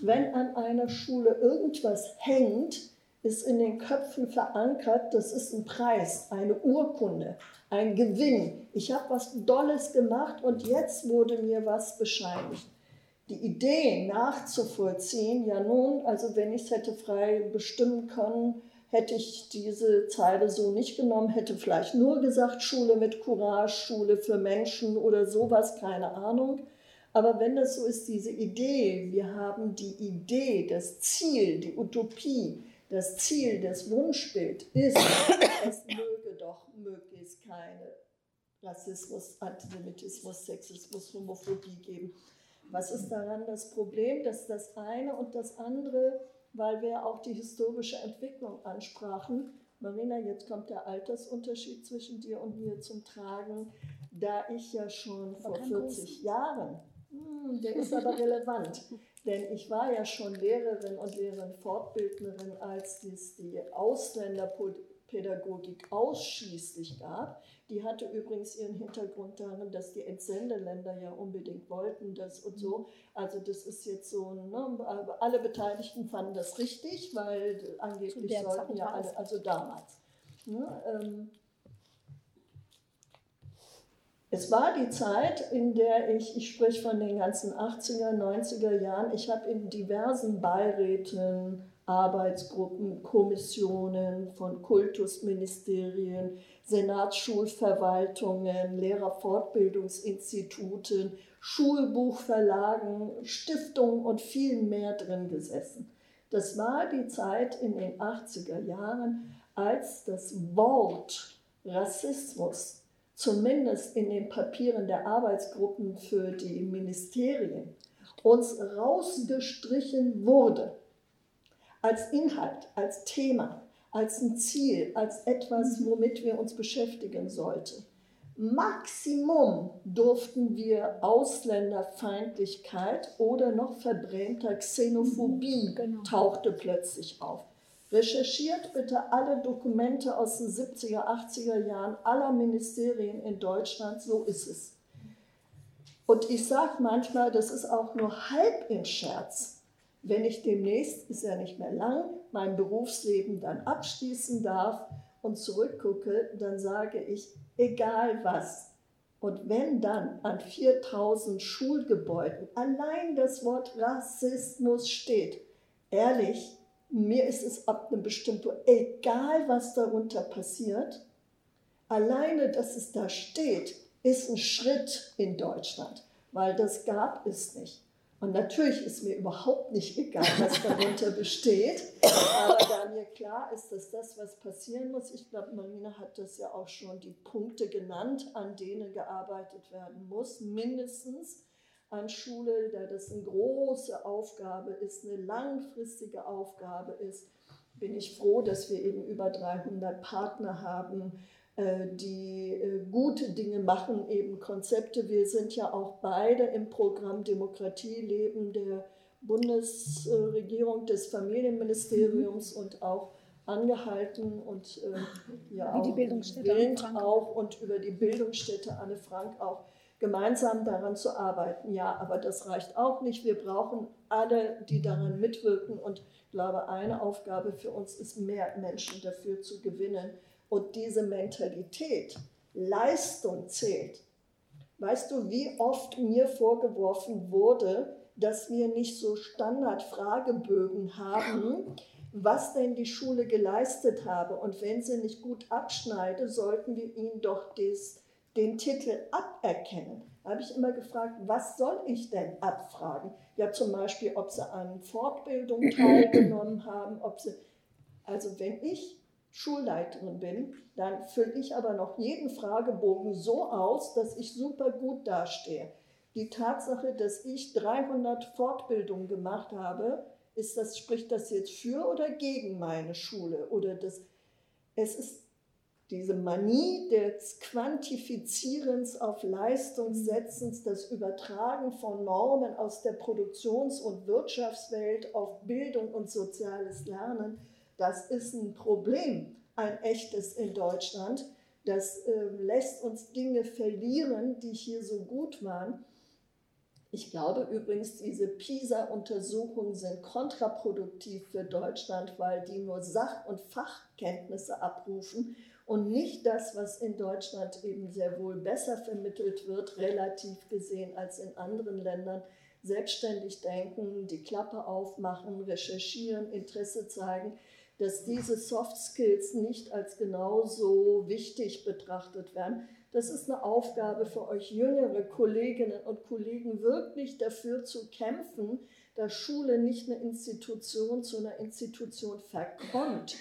Wenn an einer Schule irgendwas hängt, ist in den Köpfen verankert, das ist ein Preis, eine Urkunde, ein Gewinn. Ich habe was Dolles gemacht und jetzt wurde mir was bescheinigt. Die Idee nachzuvollziehen, ja nun, also wenn ich es hätte frei bestimmen können, hätte ich diese Zeile so nicht genommen, hätte vielleicht nur gesagt, Schule mit Courage, Schule für Menschen oder sowas, keine Ahnung. Aber wenn das so ist, diese Idee, wir haben die Idee, das Ziel, die Utopie, das Ziel, das Wunschbild ist, es möge doch möglichst keine Rassismus, Antisemitismus, Sexismus, Homophobie geben. Was ist daran das Problem, dass das eine und das andere weil wir auch die historische Entwicklung ansprachen. Marina, jetzt kommt der Altersunterschied zwischen dir und mir zum Tragen, da ich ja schon vor 40 Jahren, hm, der ist aber relevant, denn ich war ja schon Lehrerin und Lehrerin Fortbildnerin, als es die Ausländerpädagogik ausschließlich gab. Die hatte übrigens ihren Hintergrund darin, dass die Entsendeländer ja unbedingt wollten das und so. Also das ist jetzt so, ne, alle Beteiligten fanden das richtig, weil angeblich sollten ja alle, also damals. Ne, ähm, es war die Zeit, in der ich, ich spreche von den ganzen 80er, 90er Jahren, ich habe in diversen Beiräten, Arbeitsgruppen, Kommissionen von Kultusministerien, Senatsschulverwaltungen, Lehrerfortbildungsinstituten, Schulbuchverlagen, Stiftungen und viel mehr drin gesessen. Das war die Zeit in den 80er Jahren, als das Wort Rassismus zumindest in den Papieren der Arbeitsgruppen für die Ministerien uns rausgestrichen wurde als Inhalt, als Thema als ein Ziel, als etwas, womit wir uns beschäftigen sollten. Maximum durften wir Ausländerfeindlichkeit oder noch verbrämter Xenophobie mhm, genau. tauchte plötzlich auf. Recherchiert bitte alle Dokumente aus den 70er, 80er Jahren aller Ministerien in Deutschland, so ist es. Und ich sage manchmal, das ist auch nur halb in Scherz wenn ich demnächst, ist ja nicht mehr lang, mein Berufsleben dann abschließen darf und zurückgucke, dann sage ich, egal was. Und wenn dann an 4000 Schulgebäuden allein das Wort Rassismus steht, ehrlich, mir ist es ab einem bestimmten, egal was darunter passiert, alleine, dass es da steht, ist ein Schritt in Deutschland, weil das gab es nicht. Und natürlich ist mir überhaupt nicht egal, was darunter besteht, aber da mir klar ist, dass das, was passieren muss, ich glaube, Marina hat das ja auch schon die Punkte genannt, an denen gearbeitet werden muss, mindestens an Schule, da das eine große Aufgabe ist, eine langfristige Aufgabe ist, bin ich froh, dass wir eben über 300 Partner haben, die äh, gute Dinge machen, eben Konzepte. Wir sind ja auch beide im Programm Demokratie leben der Bundesregierung, des Familienministeriums mhm. und auch angehalten und äh, ja auch Wind auch und über die Bildungsstätte Anne Frank auch gemeinsam daran zu arbeiten. Ja, aber das reicht auch nicht. Wir brauchen alle, die daran mitwirken und ich glaube, eine Aufgabe für uns ist, mehr Menschen dafür zu gewinnen, und diese Mentalität, Leistung zählt. Weißt du, wie oft mir vorgeworfen wurde, dass wir nicht so Standardfragebögen haben, was denn die Schule geleistet habe. Und wenn sie nicht gut abschneide, sollten wir ihnen doch des, den Titel aberkennen. Da habe ich immer gefragt, was soll ich denn abfragen? Ja, zum Beispiel, ob sie an Fortbildung teilgenommen haben, ob sie, also wenn ich Schulleiterin bin, dann fülle ich aber noch jeden Fragebogen so aus, dass ich super gut dastehe. Die Tatsache, dass ich 300 Fortbildungen gemacht habe, ist das, spricht das jetzt für oder gegen meine Schule? Oder das, es ist diese Manie des Quantifizierens auf Leistungssetzens, das Übertragen von Normen aus der Produktions- und Wirtschaftswelt auf Bildung und soziales Lernen, das ist ein Problem, ein echtes in Deutschland. Das äh, lässt uns Dinge verlieren, die hier so gut waren. Ich glaube übrigens, diese PISA-Untersuchungen sind kontraproduktiv für Deutschland, weil die nur Sach- und Fachkenntnisse abrufen und nicht das, was in Deutschland eben sehr wohl besser vermittelt wird, relativ gesehen als in anderen Ländern. Selbstständig denken, die Klappe aufmachen, recherchieren, Interesse zeigen, dass diese Soft Skills nicht als genauso wichtig betrachtet werden das ist eine Aufgabe für euch jüngere Kolleginnen und Kollegen, wirklich dafür zu kämpfen, dass Schule nicht eine Institution zu einer Institution verkommt,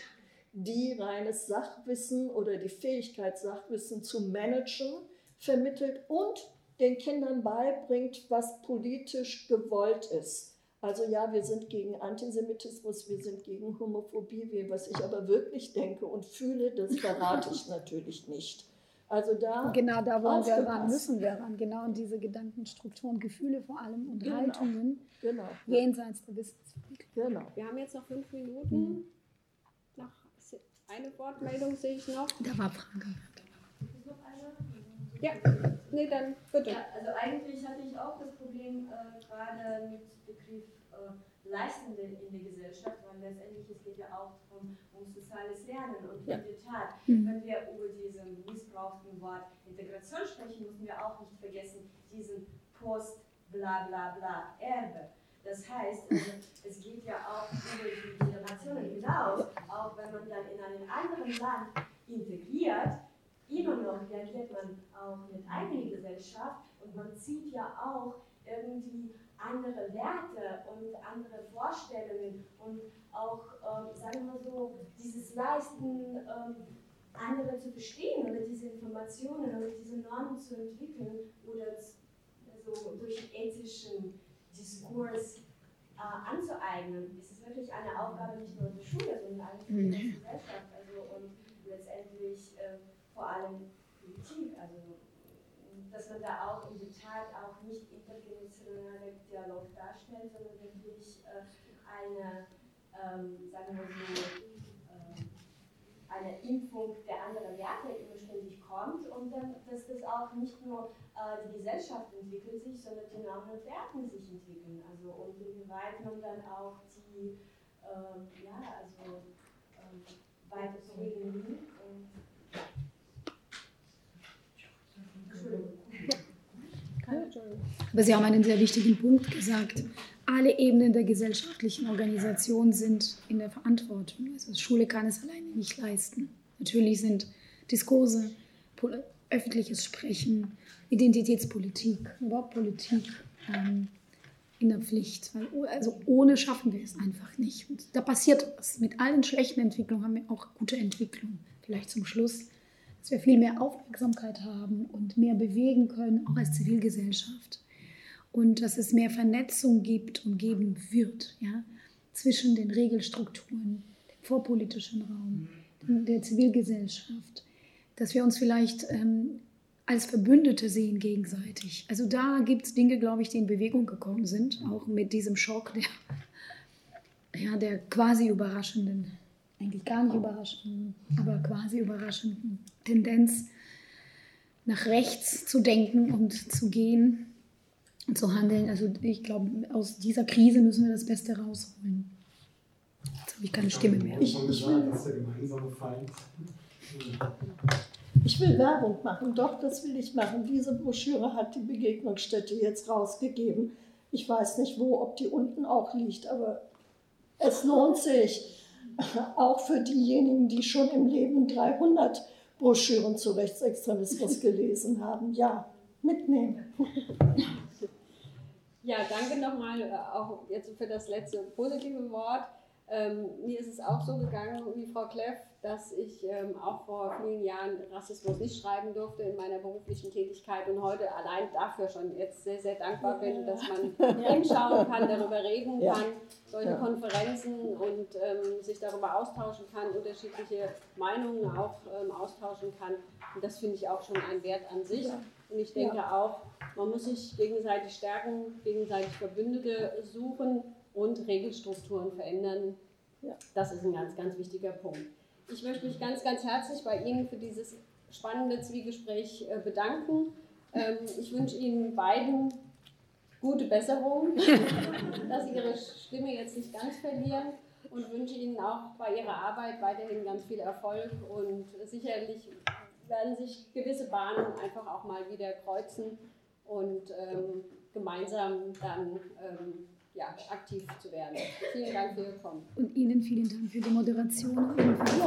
die reines Sachwissen oder die Fähigkeit, Sachwissen zu managen, vermittelt und den Kindern beibringt, was politisch gewollt ist. Also ja, wir sind gegen Antisemitismus, wir sind gegen Homophobie, was ich aber wirklich denke und fühle, das verrate ich natürlich nicht. Also da genau da wollen wir ran, müssen wir ran, genau in diese Gedankenstrukturen, Gefühle vor allem und genau. Haltungen genau. jenseits der Wissensentwicklung. Genau. Wir haben jetzt noch fünf Minuten. Mhm. Noch eine Wortmeldung sehe ich noch. Da war Frage. Ja, nee, dann bitte. Ja, also eigentlich hatte ich auch das Problem äh, gerade mit Begriff äh, Leistende in der Gesellschaft, weil letztendlich es geht ja auch um, um soziales Lernen und ja. in der Tat, mhm. wenn wir über diesen missbrauchten Wort Integration sprechen, müssen wir auch nicht vergessen, diesen Post bla bla bla Erbe. Das heißt, also, es geht ja auch über die Generationen hinaus, auch wenn man dann in einem anderen Land integriert, immer noch reagiert man auch mit eigener Gesellschaft und man zieht ja auch irgendwie andere Werte und andere Vorstellungen und auch, ähm, sagen wir so, dieses Leisten, ähm, andere zu verstehen oder diese Informationen oder diese Normen zu entwickeln oder also durch ethischen Diskurs äh, anzueignen, ist es wirklich eine Aufgabe nicht nur der Schule, sondern eigentlich mhm. der Gesellschaft also, und letztendlich äh, vor allem Politik. Also dass man da auch in der Tat auch nicht intergenerationalen Dialog darstellt, sondern wirklich äh, eine, ähm, sagen wir so, äh, eine Impfung der anderen Werte immer ständig kommt und dann, dass das auch nicht nur äh, die Gesellschaft entwickelt sich, sondern die Normen und Werte sich entwickeln. Also und inwieweit man dann auch die, ähm, ja, also ähm, weiter zu regeln und Entschuldigung. Aber Sie haben einen sehr wichtigen Punkt gesagt. Alle Ebenen der gesellschaftlichen Organisation sind in der Verantwortung. Also Schule kann es alleine nicht leisten. Natürlich sind Diskurse, öffentliches Sprechen, Identitätspolitik, überhaupt Politik ähm, in der Pflicht. Weil, also ohne schaffen wir es einfach nicht. Und da passiert was. Mit allen schlechten Entwicklungen haben wir auch gute Entwicklungen. Vielleicht zum Schluss dass wir viel mehr Aufmerksamkeit haben und mehr bewegen können, auch als Zivilgesellschaft. Und dass es mehr Vernetzung gibt und geben wird ja, zwischen den Regelstrukturen, dem vorpolitischen Raum, der Zivilgesellschaft. Dass wir uns vielleicht ähm, als Verbündete sehen gegenseitig. Also da gibt es Dinge, glaube ich, die in Bewegung gekommen sind, auch mit diesem Schock der, ja, der quasi überraschenden eigentlich gar nicht überraschend, aber quasi überraschenden Tendenz, nach rechts zu denken und zu gehen und zu handeln. Also ich glaube, aus dieser Krise müssen wir das Beste rausholen. Jetzt habe ich keine Stimme mehr. Ich, ich, will, ich will Werbung machen, doch, das will ich machen. Diese Broschüre hat die Begegnungsstätte jetzt rausgegeben. Ich weiß nicht wo, ob die unten auch liegt, aber es lohnt sich auch für diejenigen, die schon im Leben 300 Broschüren zu Rechtsextremismus gelesen haben. Ja, mitnehmen. Ja, danke nochmal äh, auch jetzt für das letzte positive Wort. Ähm, mir ist es auch so gegangen wie Frau Kleff, dass ich ähm, auch vor vielen Jahren Rassismus nicht schreiben durfte in meiner beruflichen Tätigkeit und heute allein dafür schon jetzt sehr, sehr dankbar bin, dass man hinschauen kann, darüber reden kann, solche ja. Konferenzen und ähm, sich darüber austauschen kann, unterschiedliche Meinungen auch ähm, austauschen kann. Und das finde ich auch schon ein Wert an sich. Und ich denke auch, man muss sich gegenseitig stärken, gegenseitig Verbündete suchen und Regelstrukturen verändern. Ja. Das ist ein ganz, ganz wichtiger Punkt. Ich möchte mich ganz, ganz herzlich bei Ihnen für dieses spannende Zwiegespräch äh, bedanken. Ähm, ich wünsche Ihnen beiden gute Besserung, dass Sie Ihre Stimme jetzt nicht ganz verlieren und wünsche Ihnen auch bei Ihrer Arbeit weiterhin ganz viel Erfolg und sicherlich werden sich gewisse Bahnen einfach auch mal wieder kreuzen und ähm, gemeinsam dann ähm, ja, aktiv zu werden. Vielen Dank für Ihr Kommen. Und Ihnen vielen Dank für die Moderation und für die